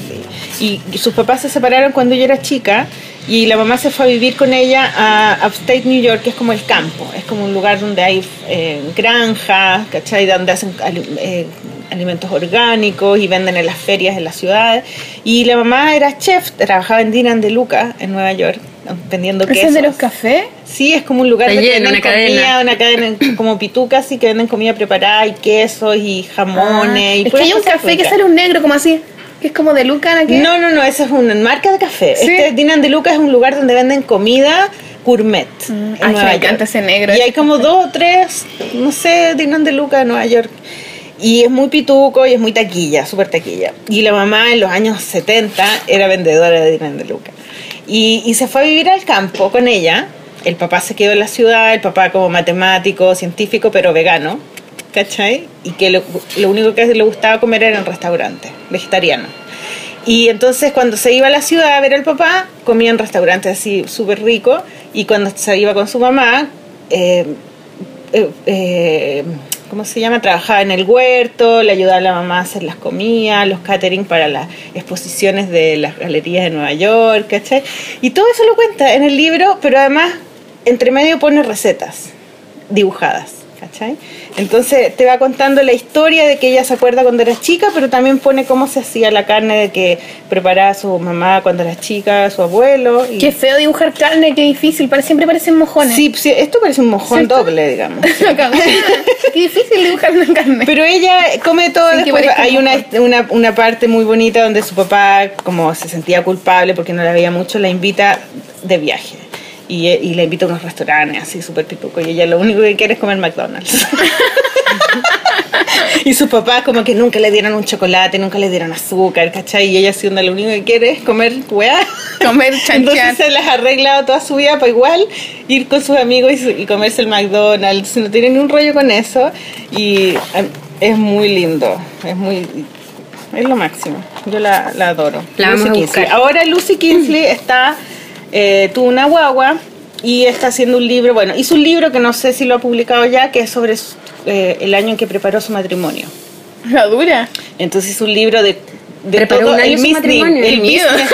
y, y sus papás se separaron cuando ella era chica y la mamá se fue a vivir con ella a Upstate New York, que es como el campo, es como un lugar donde hay eh, granjas, ¿cachai? Donde hacen eh, alimentos orgánicos y venden en las ferias en la ciudad. Y la mamá era chef, trabajaba en Dinan de Luca en Nueva York, vendiendo ¿Ese quesos. es de los cafés? Sí, es como un lugar Está donde lleno, venden una cadena. comida, una cadena como pitucas y que venden comida preparada y quesos y jamones. y Ah, es que hay un café que sale un negro como así, que es como de Lucan aquí. No, no, no, esa es una marca de café. ¿Sí? Este Dinan de Luca es un lugar donde venden comida gourmet. en ay, que me encanta ese negro, Y hay como dos o tres, no sé, Dinan de Luca de Nueva York. Y es muy pituco y es muy taquilla, súper taquilla. Y la mamá en los años 70 era vendedora de Dinan de Luca. Y, y se fue a vivir al campo con ella. El papá se quedó en la ciudad, el papá como matemático, científico, pero vegano. ¿Cachai? Y que lo, lo único que le gustaba comer era en restaurantes, vegetariano. Y entonces cuando se iba a la ciudad a ver al papá, comía en restaurantes así súper ricos. Y cuando se iba con su mamá, eh, eh, eh, ¿cómo se llama? Trabajaba en el huerto, le ayudaba a la mamá a hacer las comidas, los catering para las exposiciones de las galerías de Nueva York, ¿cachai? Y todo eso lo cuenta en el libro, pero además entre medio pone recetas dibujadas. ¿Cachai? Entonces te va contando la historia de que ella se acuerda cuando era chica, pero también pone cómo se hacía la carne de que preparaba su mamá cuando era chica, su abuelo. y- Qué feo dibujar carne, qué difícil. Siempre parecen mojones. Sí, sí, esto parece un mojón ¿Cierto? doble, digamos. Qué difícil dibujar una carne. Pero ella come todo. Que después hay un una, una, una parte muy bonita donde su papá, como se sentía culpable porque no la veía mucho, la invita de viaje. Y, y la invita a unos restaurantes así súper pituco. Y ella lo único que quiere es comer McDonald's. y sus papás como que nunca le dieron un chocolate, nunca le dieron azúcar, ¿cachai? Y ella onda lo único que quiere es comer weá. Comer Entonces chanchan. se las ha arreglado toda su vida para igual ir con sus amigos y, su- y comerse el McDonald's. No tiene ni un rollo con eso. Y eh, es muy lindo. Es muy. Es lo máximo. Yo la, la adoro. La Lucy. Ahora Lucy Kingsley está. Eh, tuvo una guagua y está haciendo un libro. Bueno, hizo un libro que no sé si lo ha publicado ya, que es sobre eh, el año en que preparó su matrimonio. La dura. Entonces es un libro de, de Preparó todo un año el su business, matrimonio. el miedo. business.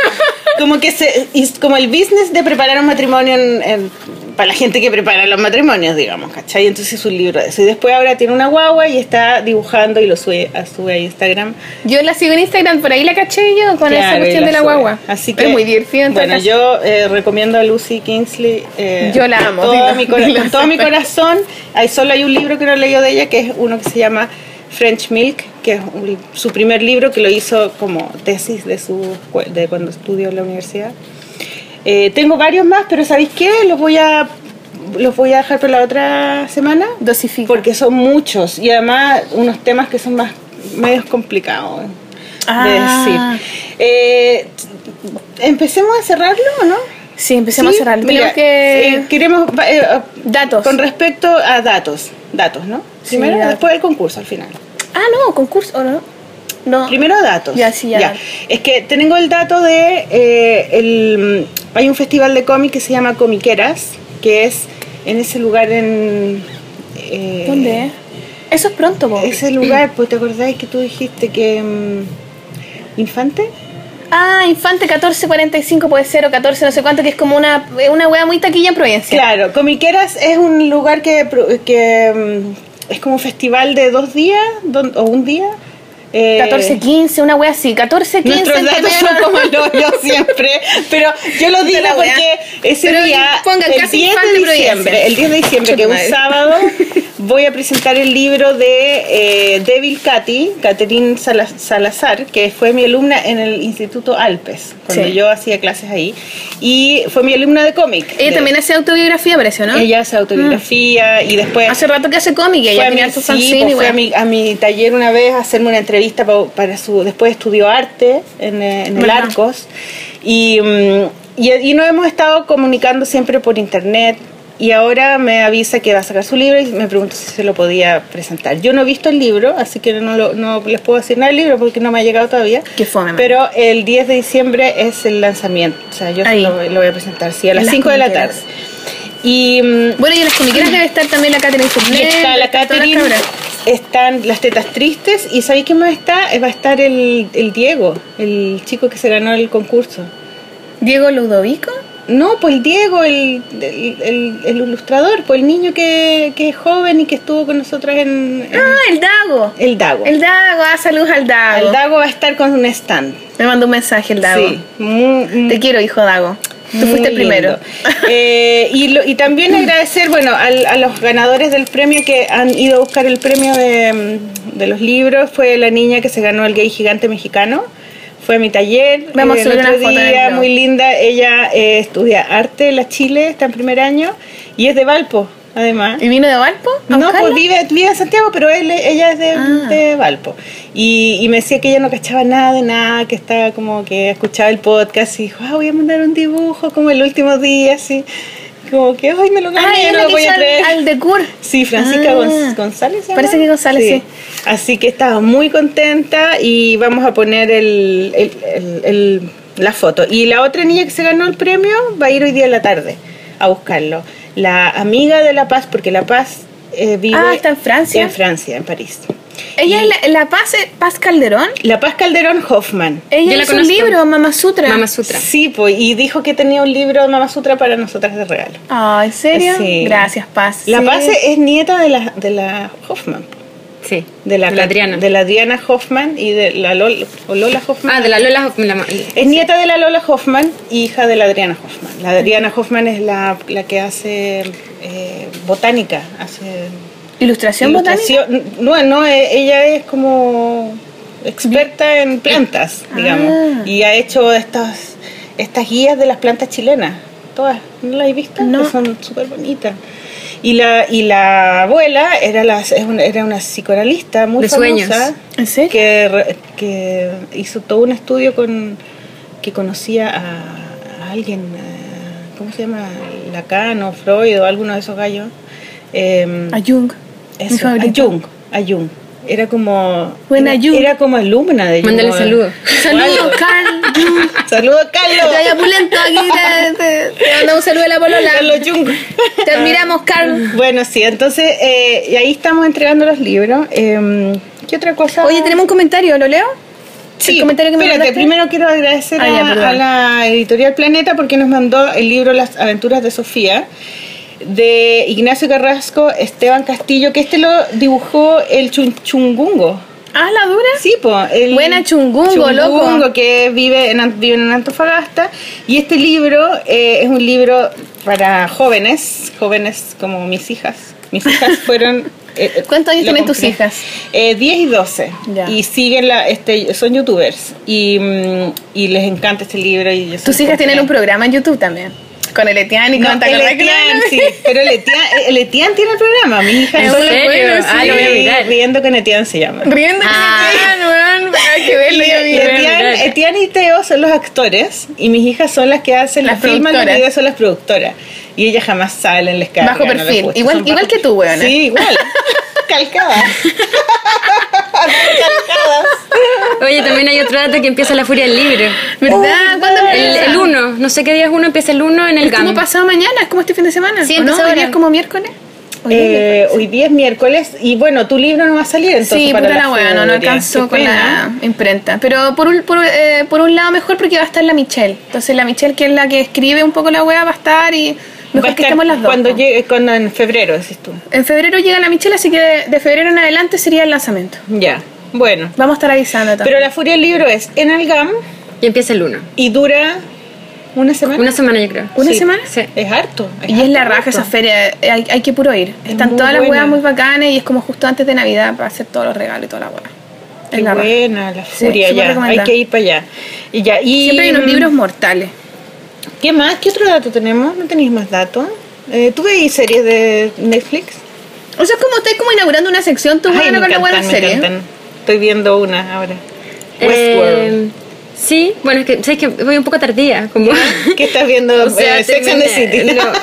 como que se, como el business de preparar un matrimonio en- en- para la gente que prepara los matrimonios, digamos, ¿cachai? Entonces es un libro de eso. Y después ahora tiene una guagua y está dibujando y lo sube a, sube a Instagram. Yo la sigo en Instagram, por ahí la caché yo con esa Claro, y cuestión la de la sube. guagua. Así que, es muy divertido. Bueno, yo eh, recomiendo a Lucy Kingsley. eh, Yo la amo, todo dilo, mi dilo. con todo mi corazón. Hay, solo hay un libro que no he leído de ella, que es uno que se llama French Milk, que es un- su primer libro que lo hizo como tesis de, su, de cuando estudió en la universidad. Eh, tengo varios más, pero ¿sabéis qué? Los voy a los voy a dejar para la otra semana Dosifica. porque son muchos y además unos temas que son más medios complicados de Ah. decir. Eh, ¿Empecemos a cerrarlo o no? Sí, empecemos Sí, a cerrar. mira, Tenemos que... eh, queremos eh, eh, Datos. con respecto a datos, datos, ¿no? Sí, Primero, datos. después el concurso al final. Ah, no, concurso, ¿o no? No. Primero datos. Ya, sí, ya. Es que tengo el dato de eh, el hay un festival de cómic que se llama Comiqueras, que es en ese lugar en eh, ¿Dónde? Eso es pronto, po. Ese lugar, pues te acordáis que tú dijiste que mm, Infante? Ah, Infante 1445 puede ser, o 14 no sé cuánto, que es como una, una wea muy taquilla en Providencia. Claro, Comiqueras es un lugar que, que mm, es como un festival de dos días don- o un día. Eh, 14, 15, una wea así. 14, 15. Nuestros datos son como lo yo siempre, pero yo lo digo porque ese Pero día, el Casa 10 Infante de diciembre, el 10 de diciembre, que es un sábado, voy a presentar el libro de eh, Devil Cathy, Catherine Sala- Salazar, que fue mi alumna en el Instituto Alpes, cuando Sí. yo hacía clases ahí, y fue mi alumna de cómic. Ella De- también hace autobiografía, parece, ¿no? Ella hace autobiografía y después... Hace rato que hace cómic y Fue ella a mi, sí, pues fue a mi, a mi taller una vez a hacerme una entrevista pa- para su. Después estudió arte en, eh, en el. Arcos. Y, mm, y, y nos hemos estado comunicando siempre por internet. Y ahora me avisa que va a sacar su libro y me pregunto si se lo podía presentar. Yo no he visto el libro, así que no, lo- no les puedo decir nada del libro porque no me ha llegado todavía. Qué fome. Pero el 10 de diciembre es el lanzamiento. O sea, yo se lo, lo voy a presentar, sí, a las las 5 de la tarde. comiqueras. Y. mm, Bueno, y en las comiqueras debe estar también la Catherine y Fournier, está la Catherine. Están las tetas tristes y ¿sabéis quién más está? Eh, Va a estar el, el Diego, el chico que se ganó el concurso. Diego Ludovico. No, pues el Diego, el, el, ilustrador, pues el niño que, que es joven y que estuvo con nosotras en... en- Ah, el Dago. el Dago. El Dago, ah, saludos al Dago. El Dago va a estar con un stand. Me mandó un mensaje el Dago. Sí, muy- Te quiero, hijo Dago. Tú fuiste el primero. Eh, y, lo- y también agradecer, bueno, al- a los ganadores del premio que han ido a buscar el premio de, mm, de los libros. Fue la niña que se ganó el Gay Gigante Mexicano. Fue a mi taller Vamos a eh, subir una foto el día, muy linda. Ella eh, estudia arte en la Chile, está en primer año y es de Valpo, además. ¿Y vino de Valpo? No, pues vive, vive en Santiago, pero él, ella es de, Ah. de Valpo. Y, y me decía que ella no cachaba nada de nada, que estaba como que escuchaba el podcast y dijo, ah, voy a mandar un dibujo como el último día, así. Como que, ay, me lo Ah, gané, no lo voy a al, creer. al de Cur. Sí, Francisca Ah. Gonz- González. Parece que González, sí. Así que estaba muy contenta y vamos a poner el, el- el- el- la foto. Y la otra niña que se ganó el premio va a ir hoy día en la tarde a buscarlo. La amiga de La Paz, porque La Paz eh, vive Ah, ¿está en Francia? En Francia, en París. Ella es la, la Paz, Paz Calderón. La Paz Calderón Hoffman. Ella Yo la hizo un conozco. libro, Mama Sutra. Mama Sutra. Sí, pues, y dijo que tenía un libro de Mama Sutra para nosotras de regalo. Ah, ¿en serio? Sí. Gracias, Paz. La Sí. Paz es nieta de la, de la Hoffman. Sí. De la, Adriana. De la Adriana Hoffman y de la Lola, o Lola Hoffman. Ah, de la Lola. la- Es nieta de la Lola Hoffman, hija de la Adriana Hoffman. La Adriana Hoffman es la, la que hace eh, botánica, hace ¿Ilustración botánica? No, no, eh, ella es como experta en plantas, digamos, Ah. y ha hecho estas estas guías de las plantas chilenas. Todas, ¿no las he visto? No. Que son súper bonitas. Y la, y la abuela era, la, era una psicoanalista muy De famosa sueños. ¿En serio? que, que hizo todo un estudio con que conocía a, a alguien, eh, ¿cómo se llama? Lacan o Freud o alguno de esos gallos. Eh, A Jung. mi eso, a. Jung, a Jung. Era como. Buena era, era como alumna de. Mándale saludos. Saludos, Carl. Jung. Saludos, Carlos. Te vaya pulento aquí. Te, te, te mando un saludo de la polola. Carlos Jung. Te admiramos, Carl. Bueno, sí, entonces, eh, y ahí estamos entregando los libros. Eh, ¿Qué otra cosa? Oye, tenemos un comentario, ¿lo leo? Sí, el comentario que me espérate, mandaste. primero quiero agradecer Ah, a, a la editorial Planeta porque nos mandó el libro Las aventuras de Sofía de Ignacio Carrasco, Esteban Castillo, que este lo dibujó el Chun- Chungungo. Ah, la dura. Sí, pues. el Buena Chungungo, loco. que vive en, vive en Antofagasta. Y este libro eh, es un libro para jóvenes, jóvenes como mis hijas. Mis hijas fueron... eh, eh, ¿Cuántos años tienen tus hijas? Eh, 10 y 12. Ya. Y siguen la, este, son youtubers. Y, mm, y les encanta este libro. Y yo Tus hijas tienen un programa en YouTube también. Con el Etián y No, con ¿te el Etián, sí, pero el Etián, el Etián tiene el programa. Mi hija ¿En solo serio? puede- Ah, sí, lo voy a mirar. Riendo con Etián se llama. Riendo con Ah. Etián, weón. Hay que verlo Y- yo y vi. Etián, y Teo son los actores y mis hijas son las que hacen Las las filman los productoras. videos son las productoras y ellas jamás salen les cargan, Bajo no les perfil. Igual- igual bajo- que tú, weona. sí igual calcadas calcadas Oye, también hay otro dato que empieza la furia del libro. ¿Verdad? ¿Cuándo El, empieza? el 1, no sé qué día es uno, empieza el 1 en el Es como GAM. pasado mañana, es como este fin de semana. Sí, ¿o no? empieza Hoy día es como miércoles. Hoy Eh, miércoles. hoy día es miércoles y bueno tu libro no va a salir entonces Sí, para la wea, no, no alcanzó con pena. la imprenta. Pero por un, por, eh, por un lado mejor porque va a estar la Michelle. Entonces la Michelle, que es la que escribe un poco la wea, va a estar y mejor que estemos las dos. cuando llegue cuando en febrero decís tú En febrero llega la Michelle, así que de, de febrero en adelante sería el lanzamiento. ya bueno Vamos a estar avisando también. pero la furia del libro es en el GAM Y empieza el 1. y dura una semana Una semana, yo creo. ¿Una Sí. semana? Sí. Es harto. Y es la harto, raja esa feria, eh, hay, hay que puro ir. Están todas las weas muy bacanas y es como justo antes de Navidad para hacer todos los regalos y toda la wea. Qué la raja. buena, la Sí, furia, ya. Hay que ir para allá. Y ya. Y, Siempre hay unos mm, libros mortales. ¿Qué más? ¿Qué otro dato tenemos? ¿No tenéis más datos? Eh, ¿Tú veis series de Netflix? O sea, es como estáis como inaugurando una sección, tú Ay, me con la buena encantan, me serie. encantan. Estoy viendo una ahora. Westworld. Eh, sí, bueno, es que, ¿sabes que Voy un poco tardía. Como... ¿Qué estás viendo? O sea, Eh, Sex and the City. no.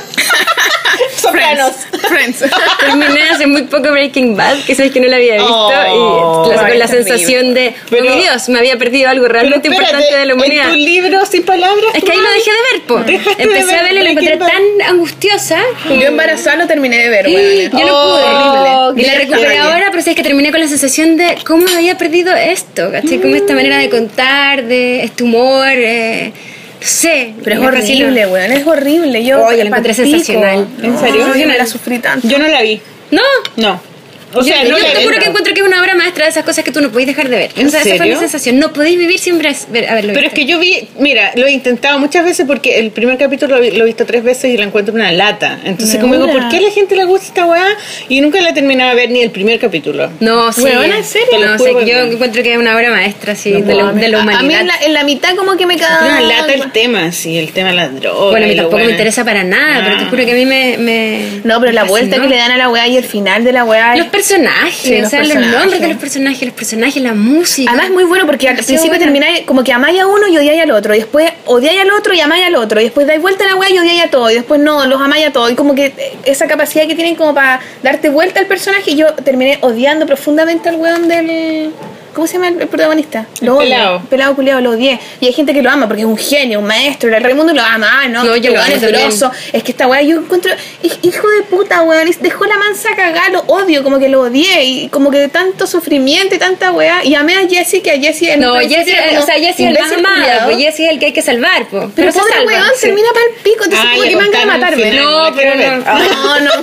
Sopranos. Friends. Terminé hace muy poco Breaking Bad, que sabes que no la había visto, Oh, y la- ay, con la sensación de, Pero- oh mi Dios, me había perdido algo realmente espérate, importante de la humanidad. En tu libro sin palabras. Es que ahí lo dejé de ver, po. De Empecé ver a verlo y lo encontré Bad. tan angustiosa. Yo embarazada lo terminé de ver, weón. Yo no Oh, pude. Y la qué recuperé ahora, pero sabes que terminé con la sensación de cómo había perdido esto, ¿cachai? Como esta manera de contar, de este humor, eh, no sé. Pero es horrible, weón, es horrible. Yo Oye, la encontré sensacional. ¿En serio? Yo no la sufrí tanto. Yo no la vi. No. No. O sea, yo, no yo la te juro que encuentro que es una obra maestra de esas cosas que tú no podéis dejar de ver. ¿En o sea, esa fue mi sensación. No podéis vivir sin ver, ver- haberlo Pero es que yo vi, mira, lo he intentado muchas veces porque el primer capítulo lo, he- lo he visto tres veces y la encuentro una lata. Entonces, como digo. ¿por qué a la gente le gusta esta weá? Y nunca la terminaba de ver ni el primer capítulo. No, sí. Weona, ¿en serio? No, sé, yo encuentro que es una obra maestra, sí, No de, la, de la A- A, mí humanidad. en la, en la mitad como que me quedaba... una lata el tema, sí, el tema de las drogas. bueno, a mí tampoco me interesa para nada, pero te juro que a mí me... me No, pero la vuelta que le dan a la weá y el final de la weá... Personajes, Sí, o los sea, los nombres de los personajes, los personajes, la música. Además es muy bueno porque al principio buena. termináis como que amáis a uno y odiáis al otro. Y después odiáis al otro y amáis al otro. Y después dais vuelta a la weá y odiáis a todo. Y después no, los amáis a todo. Y como que eh, esa capacidad que tienen como para darte vuelta al personaje. Y yo terminé odiando profundamente al weón del, ¿Cómo se llama el, el protagonista? El Lo odio. pelado. Pelado culiado, lo odié. Y hay gente que lo ama porque es un genio, un maestro. El Raimundo lo ama. Ah, no, No, yo lo lo es grosso. Es que esta weá yo encuentro. hij- Hijo de puta, weón. Dejó la mansa cagada, lo odio, como que lo odié. Y como que tanto sufrimiento y tanta weá. Y amé a Jesse, que a Jesse en No, Jesse, o sea, Jesse es el más amado, pues Jesse es el que hay que salvar, pues. Pero se pobre salva, weón, sí. termina para el pico. Entonces, como que me el matarme. final, No, pero no. No, no.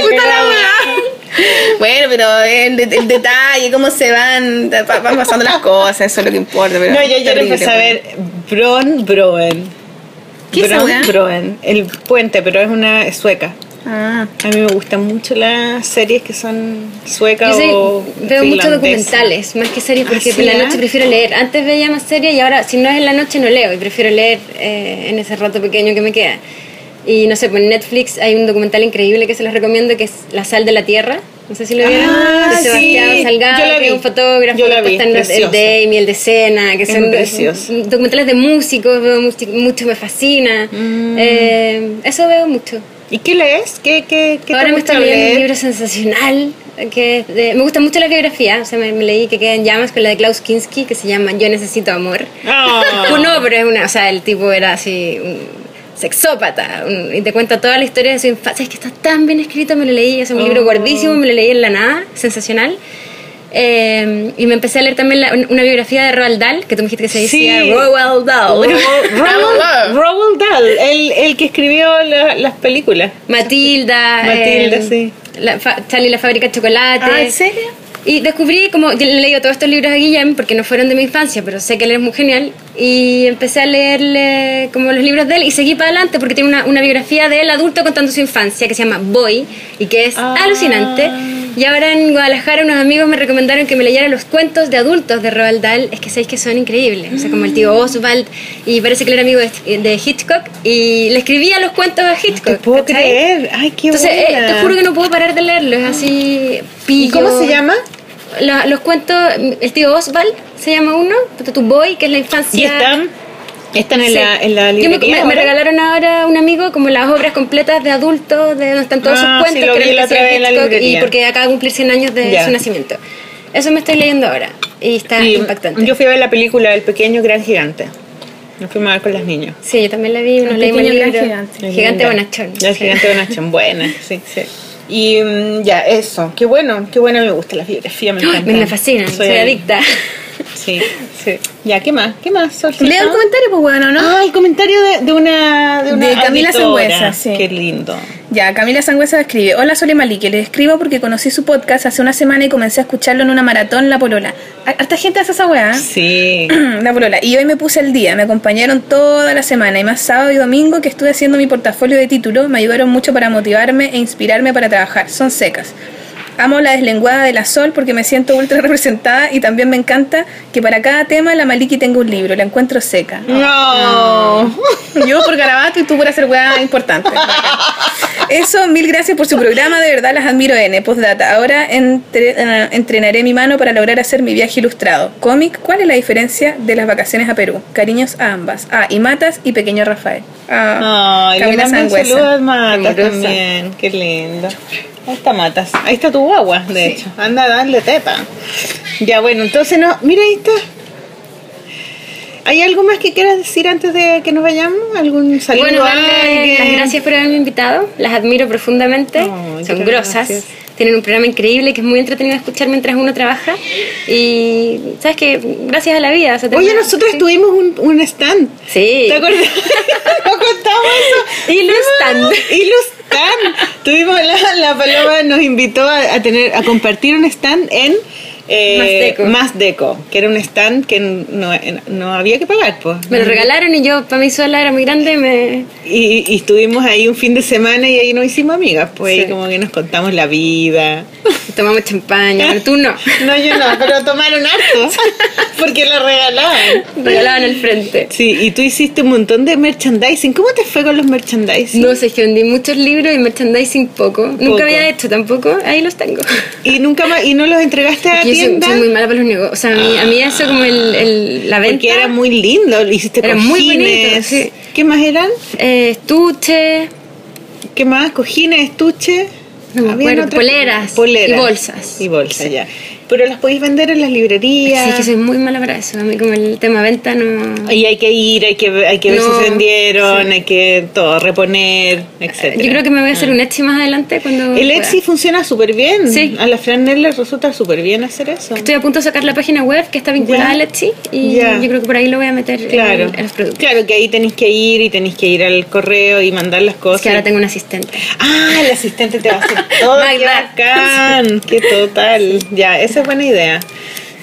Puta la weá. Bueno, pero el, de- el detalle, cómo se van, van pasando las cosas, eso es lo que importa. Pero No, yo ayer empecé a ver Bron Broen. ¿Qué Bron? Broen, el puente, pero es una es sueca. Ah, A mí me gustan mucho las series que son suecas o veo muchos documentales, más que series, porque Ah, ¿sí, en la ah? noche prefiero leer. Antes veía más series y ahora, si no es en la noche, no leo y prefiero leer eh, en ese rato pequeño que me queda. Y no sé, pues en Netflix hay un documental increíble que se los recomiendo que es La sal de la tierra. No sé si lo vieron. Ah, de Sebastián sí, Salgado, yo la que es un fotógrafo. Yo la vi, están los- el. Dame el de Cena, que son documentales de músicos, veo mucho, mucho me fascina. Mm. Eh, eso veo mucho. ¿Y qué lees? ¿Qué, qué, qué Ahora te me estoy leyendo un libro sensacional. Que de- me gusta mucho la biografía. O sea, me, me leí que queda en llamas con la de Klaus Kinski, que se llama Yo necesito amor. Ah. Pues no, pero es una. O sea, el tipo era así. Un sexópata. un- y te cuenta toda la historia de su infancia. Es que está tan bien escrito, me lo leí. Es un libro Oh. gordísimo, me lo leí en la nada. Sensacional. Eh, y me empecé a leer también la- una biografía de Roald Dahl, que tú me dijiste que se Sí. decía Roald Dahl. Roald Dahl, el, el que escribió la- las películas. Matilda. Matilda, eh, sí. la Charlie la fábrica de chocolate. Ah, ¿en serio? Y descubrí, como le he leído todos estos libros a Guillem, porque no fueron de mi infancia, pero sé que él es muy genial, y empecé a leerle como los libros de él y seguí para adelante porque tiene una, una biografía de él adulto contando su infancia que se llama Boy y que es Ah. alucinante. Y ahora en Guadalajara unos amigos me recomendaron que me leyera los cuentos de adultos de Roald Dahl, es que sabéis que son increíbles, o sea, como el tío Oswald, y parece que él era amigo de, de Hitchcock, y le escribía los cuentos a Hitchcock. Te puedo ¿cachai? creer. Ay, qué Entonces, eh, te juro que no puedo parar de leerlo, es así ¿Y pillo. cómo se llama? La- los cuentos, el tío Oswald se llama uno, tu boy, que es la infancia. ¿Y están? ¿Están en, Sí. la, en la Yo me, regalaron ahora un amigo como las obras completas de adultos, de donde están todos Ah, sus sí, cuentos, lo que vi eran la otra vez en la Hitchcock, y porque acaba de cumplir 100 años de Ya. su nacimiento. Eso me estoy leyendo ahora y está Y impactante. Yo fui a ver la película El pequeño gran gigante. Nos fuimos a ver con las niñas. Sí, yo también la vi, nos El leímos el pequeño gran libro. gigante. Es Gigante bonachón. La gigante bonachón, buena, sí, sí. Y mm, ya, eso. Qué bueno, qué bueno, me gusta la biografía, me encanta. Me, fascina, soy, adicta. Sí, sí. Ya, ¿qué más? ¿Qué más? Lea el comentario, pues bueno, ¿no? Ah, el comentario de, de una de, una De Camila. Sangüesa, sí. Qué lindo. Ya, Camila Sangüesa escribe, Hola Sole Maliki, les escribo porque conocí su podcast hace una semana y comencé a escucharlo en una maratón La Polola. Har- Harta gente hace esa weá. ¿eh? Sí. La Polola. Y hoy me puse el día, me acompañaron toda la semana y más sábado y domingo que estuve haciendo mi portafolio de título, me ayudaron mucho para motivarme e inspirarme para trabajar. Son secas. Amo la deslenguada de la Sol porque me siento ultra representada y también me encanta que para cada tema la Maliki tenga un libro, la encuentro seca. No. Yo por garabato y tú por hacer weá importante. Eso, mil gracias por su programa, de verdad las admiro N. Postdata. Ahora entre- entrenaré mi mano para lograr hacer mi viaje ilustrado. Cómic, ¿cuál es la diferencia de las vacaciones a Perú? Cariños a ambas. Ah, y Matas y Pequeño Rafael. Ah, le Camila Sangüesa. saludo a Matas también. Qué lindo. Ahí está Matas. Ahí está tu guagua, de hecho. Anda a darle teta. Ya, bueno, entonces no. Mira, ahí está. ¿Hay algo más que quieras decir antes de que nos vayamos? ¿Algún saludo Bueno, darle las gracias por haberme invitado. Las admiro profundamente. Son gracias. Tienen un programa increíble que es muy entretenido escuchar mientras uno trabaja. Y, ¿sabes qué? Gracias a la vida. o sea, Oye, nosotros sí. tuvimos un, un stand. Sí. ¿Te acuerdas? ¿No contamos eso? Y stand. Tuvimos la, la paloma nos invitó a, a tener a compartir un stand en eh, Más Deco. Más Deco, que era un stand que no, no había que pagar, pues. Me lo regalaron y yo, para mí sola era muy grande y me... Y, y estuvimos ahí un fin de semana y ahí nos hicimos amigas, pues Sí. ahí como que nos contamos la vida. Tomamos champaña, pero tú no. No, yo no, pero tomaron harto, porque lo regalaban. Regalaban al frente. Sí, y tú hiciste un montón de merchandising. ¿Cómo te fue con los merchandising? No sé, es que vendí muchos libros y merchandising poco. Poco. Nunca había hecho tampoco. Ahí los tengo. Y nunca más, y no los entregaste a la Yo soy, tienda. soy muy mala para los negocios. O sea, a mí, a mí eso como el, el- la venta... Porque era muy lindo, hiciste Era muy cojines. bonito, sí. ¿Qué más eran? eh, estuche, ¿Qué más? Cojines, estuche. No me Habían acuerdo, otras- poleras y bolsas. Y bolsas, ya. Pero las podéis vender en las librerías. Sí, es que soy muy mala para eso. A mí como el tema venta no... Y hay que ir, hay que, hay que ver No, si se vendieron, hay que todo, reponer, etc. Yo creo que me voy a hacer un Etsy más adelante cuando El pueda. Etsy funciona súper bien. Sí. A la Fran les resulta súper bien hacer eso. Estoy a punto de sacar la página web que está vinculada Ya. al Etsy y Ya. yo creo que por ahí lo voy a meter en- Claro. en, los productos. Claro que ahí tenéis que ir y tenéis que ir al correo y mandar las cosas. Es que ahora tengo un asistente. Ah, el asistente te va a hacer todo. ¡Qué bacán! ¡Qué total! Ya, esa es buena idea.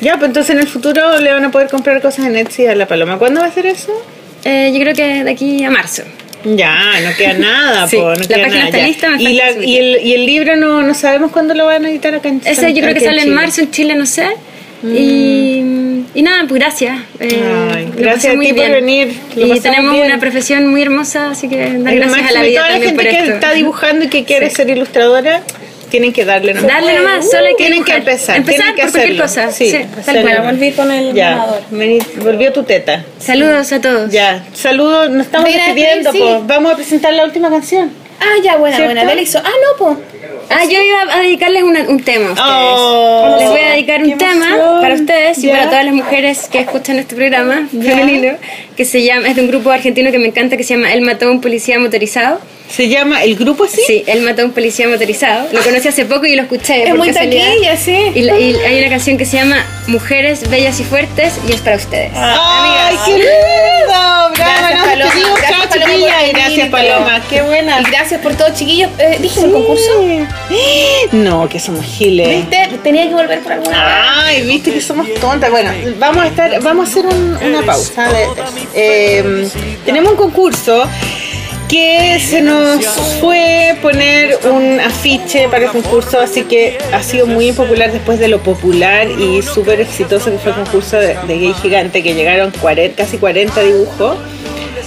Ya, pues entonces en el futuro le van a poder comprar cosas en Etsy a la paloma. ¿Cuándo va a ser eso? Eh, yo creo que de aquí a marzo. Ya, no queda nada, Sí, po, no la queda página nada, está ya. lista, me y, la- y, el, y el libro no, no sabemos cuándo lo van a editar acá en Ese yo creo que sale en Chile. marzo en Chile, no sé. Y, y nada, pues gracias. Eh, Ay, gracias a ti por venir, lo Y tenemos bien. una profesión muy hermosa, así que dar gracias a la y vida toda la gente por que está dibujando y que quiere ser ilustradora tienen que darle nomás. Darle nomás, solo hay que tienen que empezar, Empezar tienen que por cualquier hacerlo. cosa, Sí, sí, tal cual. Volver con el Ya, ganador. volvió tu teta. Saludos a todos. Ya, saludos, nos estamos Mira, despidiendo, sí. pues. Vamos a presentar la última canción. Ah, ya, buena, ¿Cierto? buena. Dale hizo. Ah, no, po. Ah, yo iba a dedicarles una- un tema a ustedes. Oh, Les voy a dedicar un tema para ustedes y Ya. para todas las mujeres que escuchan este programa femenino, que se llama, es de un grupo argentino que me encanta que se llama Él mató a un policía motorizado. Se llama El Grupo así. Sí, Él mató a un policía motorizado. Lo conocí hace poco y lo escuché. Es por muy casualidad. taquilla, sí. Y, la- y hay una canción que se llama Mujeres Bellas y Fuertes y es para ustedes. ¡Ay, qué lindo! ¡Bravo! Gracias, nos Paloma. despedimos. Gracias, Chao, Paloma, y gracias, Paloma. ¡Qué buena! Y gracias por todo, chiquillos. Eh, ¿Dije el concurso? No, que somos giles. ¿Viste? Tenía que volver por alguna vez. Ay, viste que somos tontas. Bueno, vamos a estar, vamos a hacer un- una pausa. eh, tenemos un concurso que se nos fue poner un afiche para el concurso, así que ha sido muy popular después de lo popular y súper exitoso que fue el concurso de, Gay Gigante, que llegaron 40, casi 40 dibujos.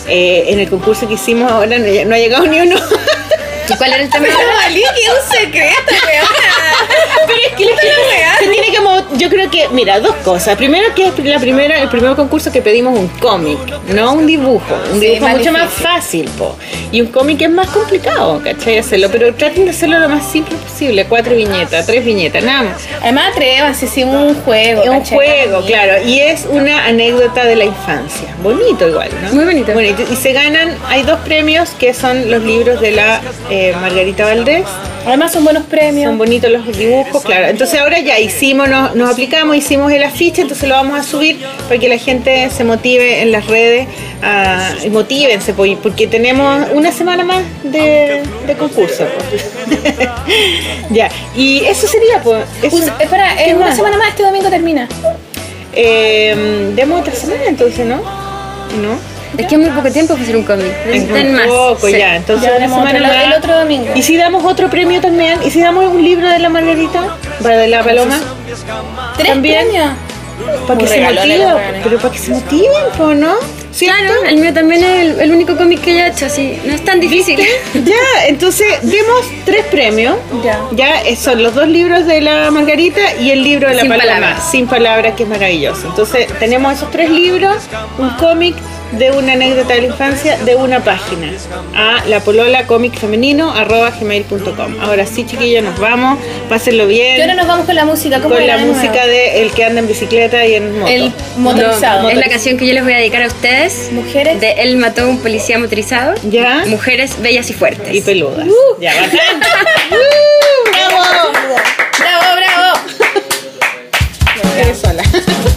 Eh, en el concurso que hicimos ahora no ha llegado ni uno. ¿Y cuál era el tema? Que es un secreto, Pero es que le se tiene que yo creo que mira dos cosas primero que es la primera el primer concurso que pedimos un cómic no un dibujo un Sí, dibujo más mucho más fácil po. y un cómic es más complicado ¿cachai? hacerlo pero traten de hacerlo lo más simple posible cuatro viñetas tres viñetas nada más Además, atrévanse, sí, un juego. es un ¿cachai? juego, claro, y es una anécdota de la infancia. Bonito igual, ¿no? Muy bonito. Bueno, y, y se ganan, hay dos premios que son los libros de la eh, Margarita Valdés. Además, son buenos premios. Son bonitos los dibujos, claro. Entonces ahora ya hicimos, nos, nos aplicamos, hicimos el afiche, entonces lo vamos a subir para que la gente se motive en las redes, ah, y motívense, porque tenemos una semana más de, de concurso. ya, y eso sería, pues. eso. Espera, ¿Qué en una más? semana más este domingo termina. Eh, demos otra semana entonces, ¿no? ¿No? Es que es muy poco tiempo para hacer un cómic. Es Necesitan más. poco Sí. ya, entonces Ya una semana otro, más. el otro domingo. ¿Y si damos otro premio también? ¿Y si damos un libro de la Margarita? ¿Para de la Paloma? ¿Tres También. premios? Para que se motiven, pero para que se motiven, ¿no? ¿Cierto? Claro, el mío también es el, el único cómic que yo he hecho, así. No es tan difícil. Ya, entonces demos tres premios. Ya. Ya, eh, son los dos libros de la Margarita y el libro de la Sin Paloma, palabras. sin palabras, que es maravilloso. Entonces, tenemos esos tres libros, un cómic de una anécdota de la infancia de una página a la polola cómic femenino arroba gmail.com. Ahora sí, chiquillos, nos vamos, pásenlo bien. Y ahora nos vamos con la música. ¿Cómo con la de música de el que anda en bicicleta y en moto. El motorizado. No, es la canción que yo les voy a dedicar a ustedes. Mujeres. De Él mató a un policía motorizado. Ya. Mujeres bellas y fuertes. y peludas. Ya, bacán. ¡Uh! ¡Bravo! ¡Bravo, bravo! Eres sola.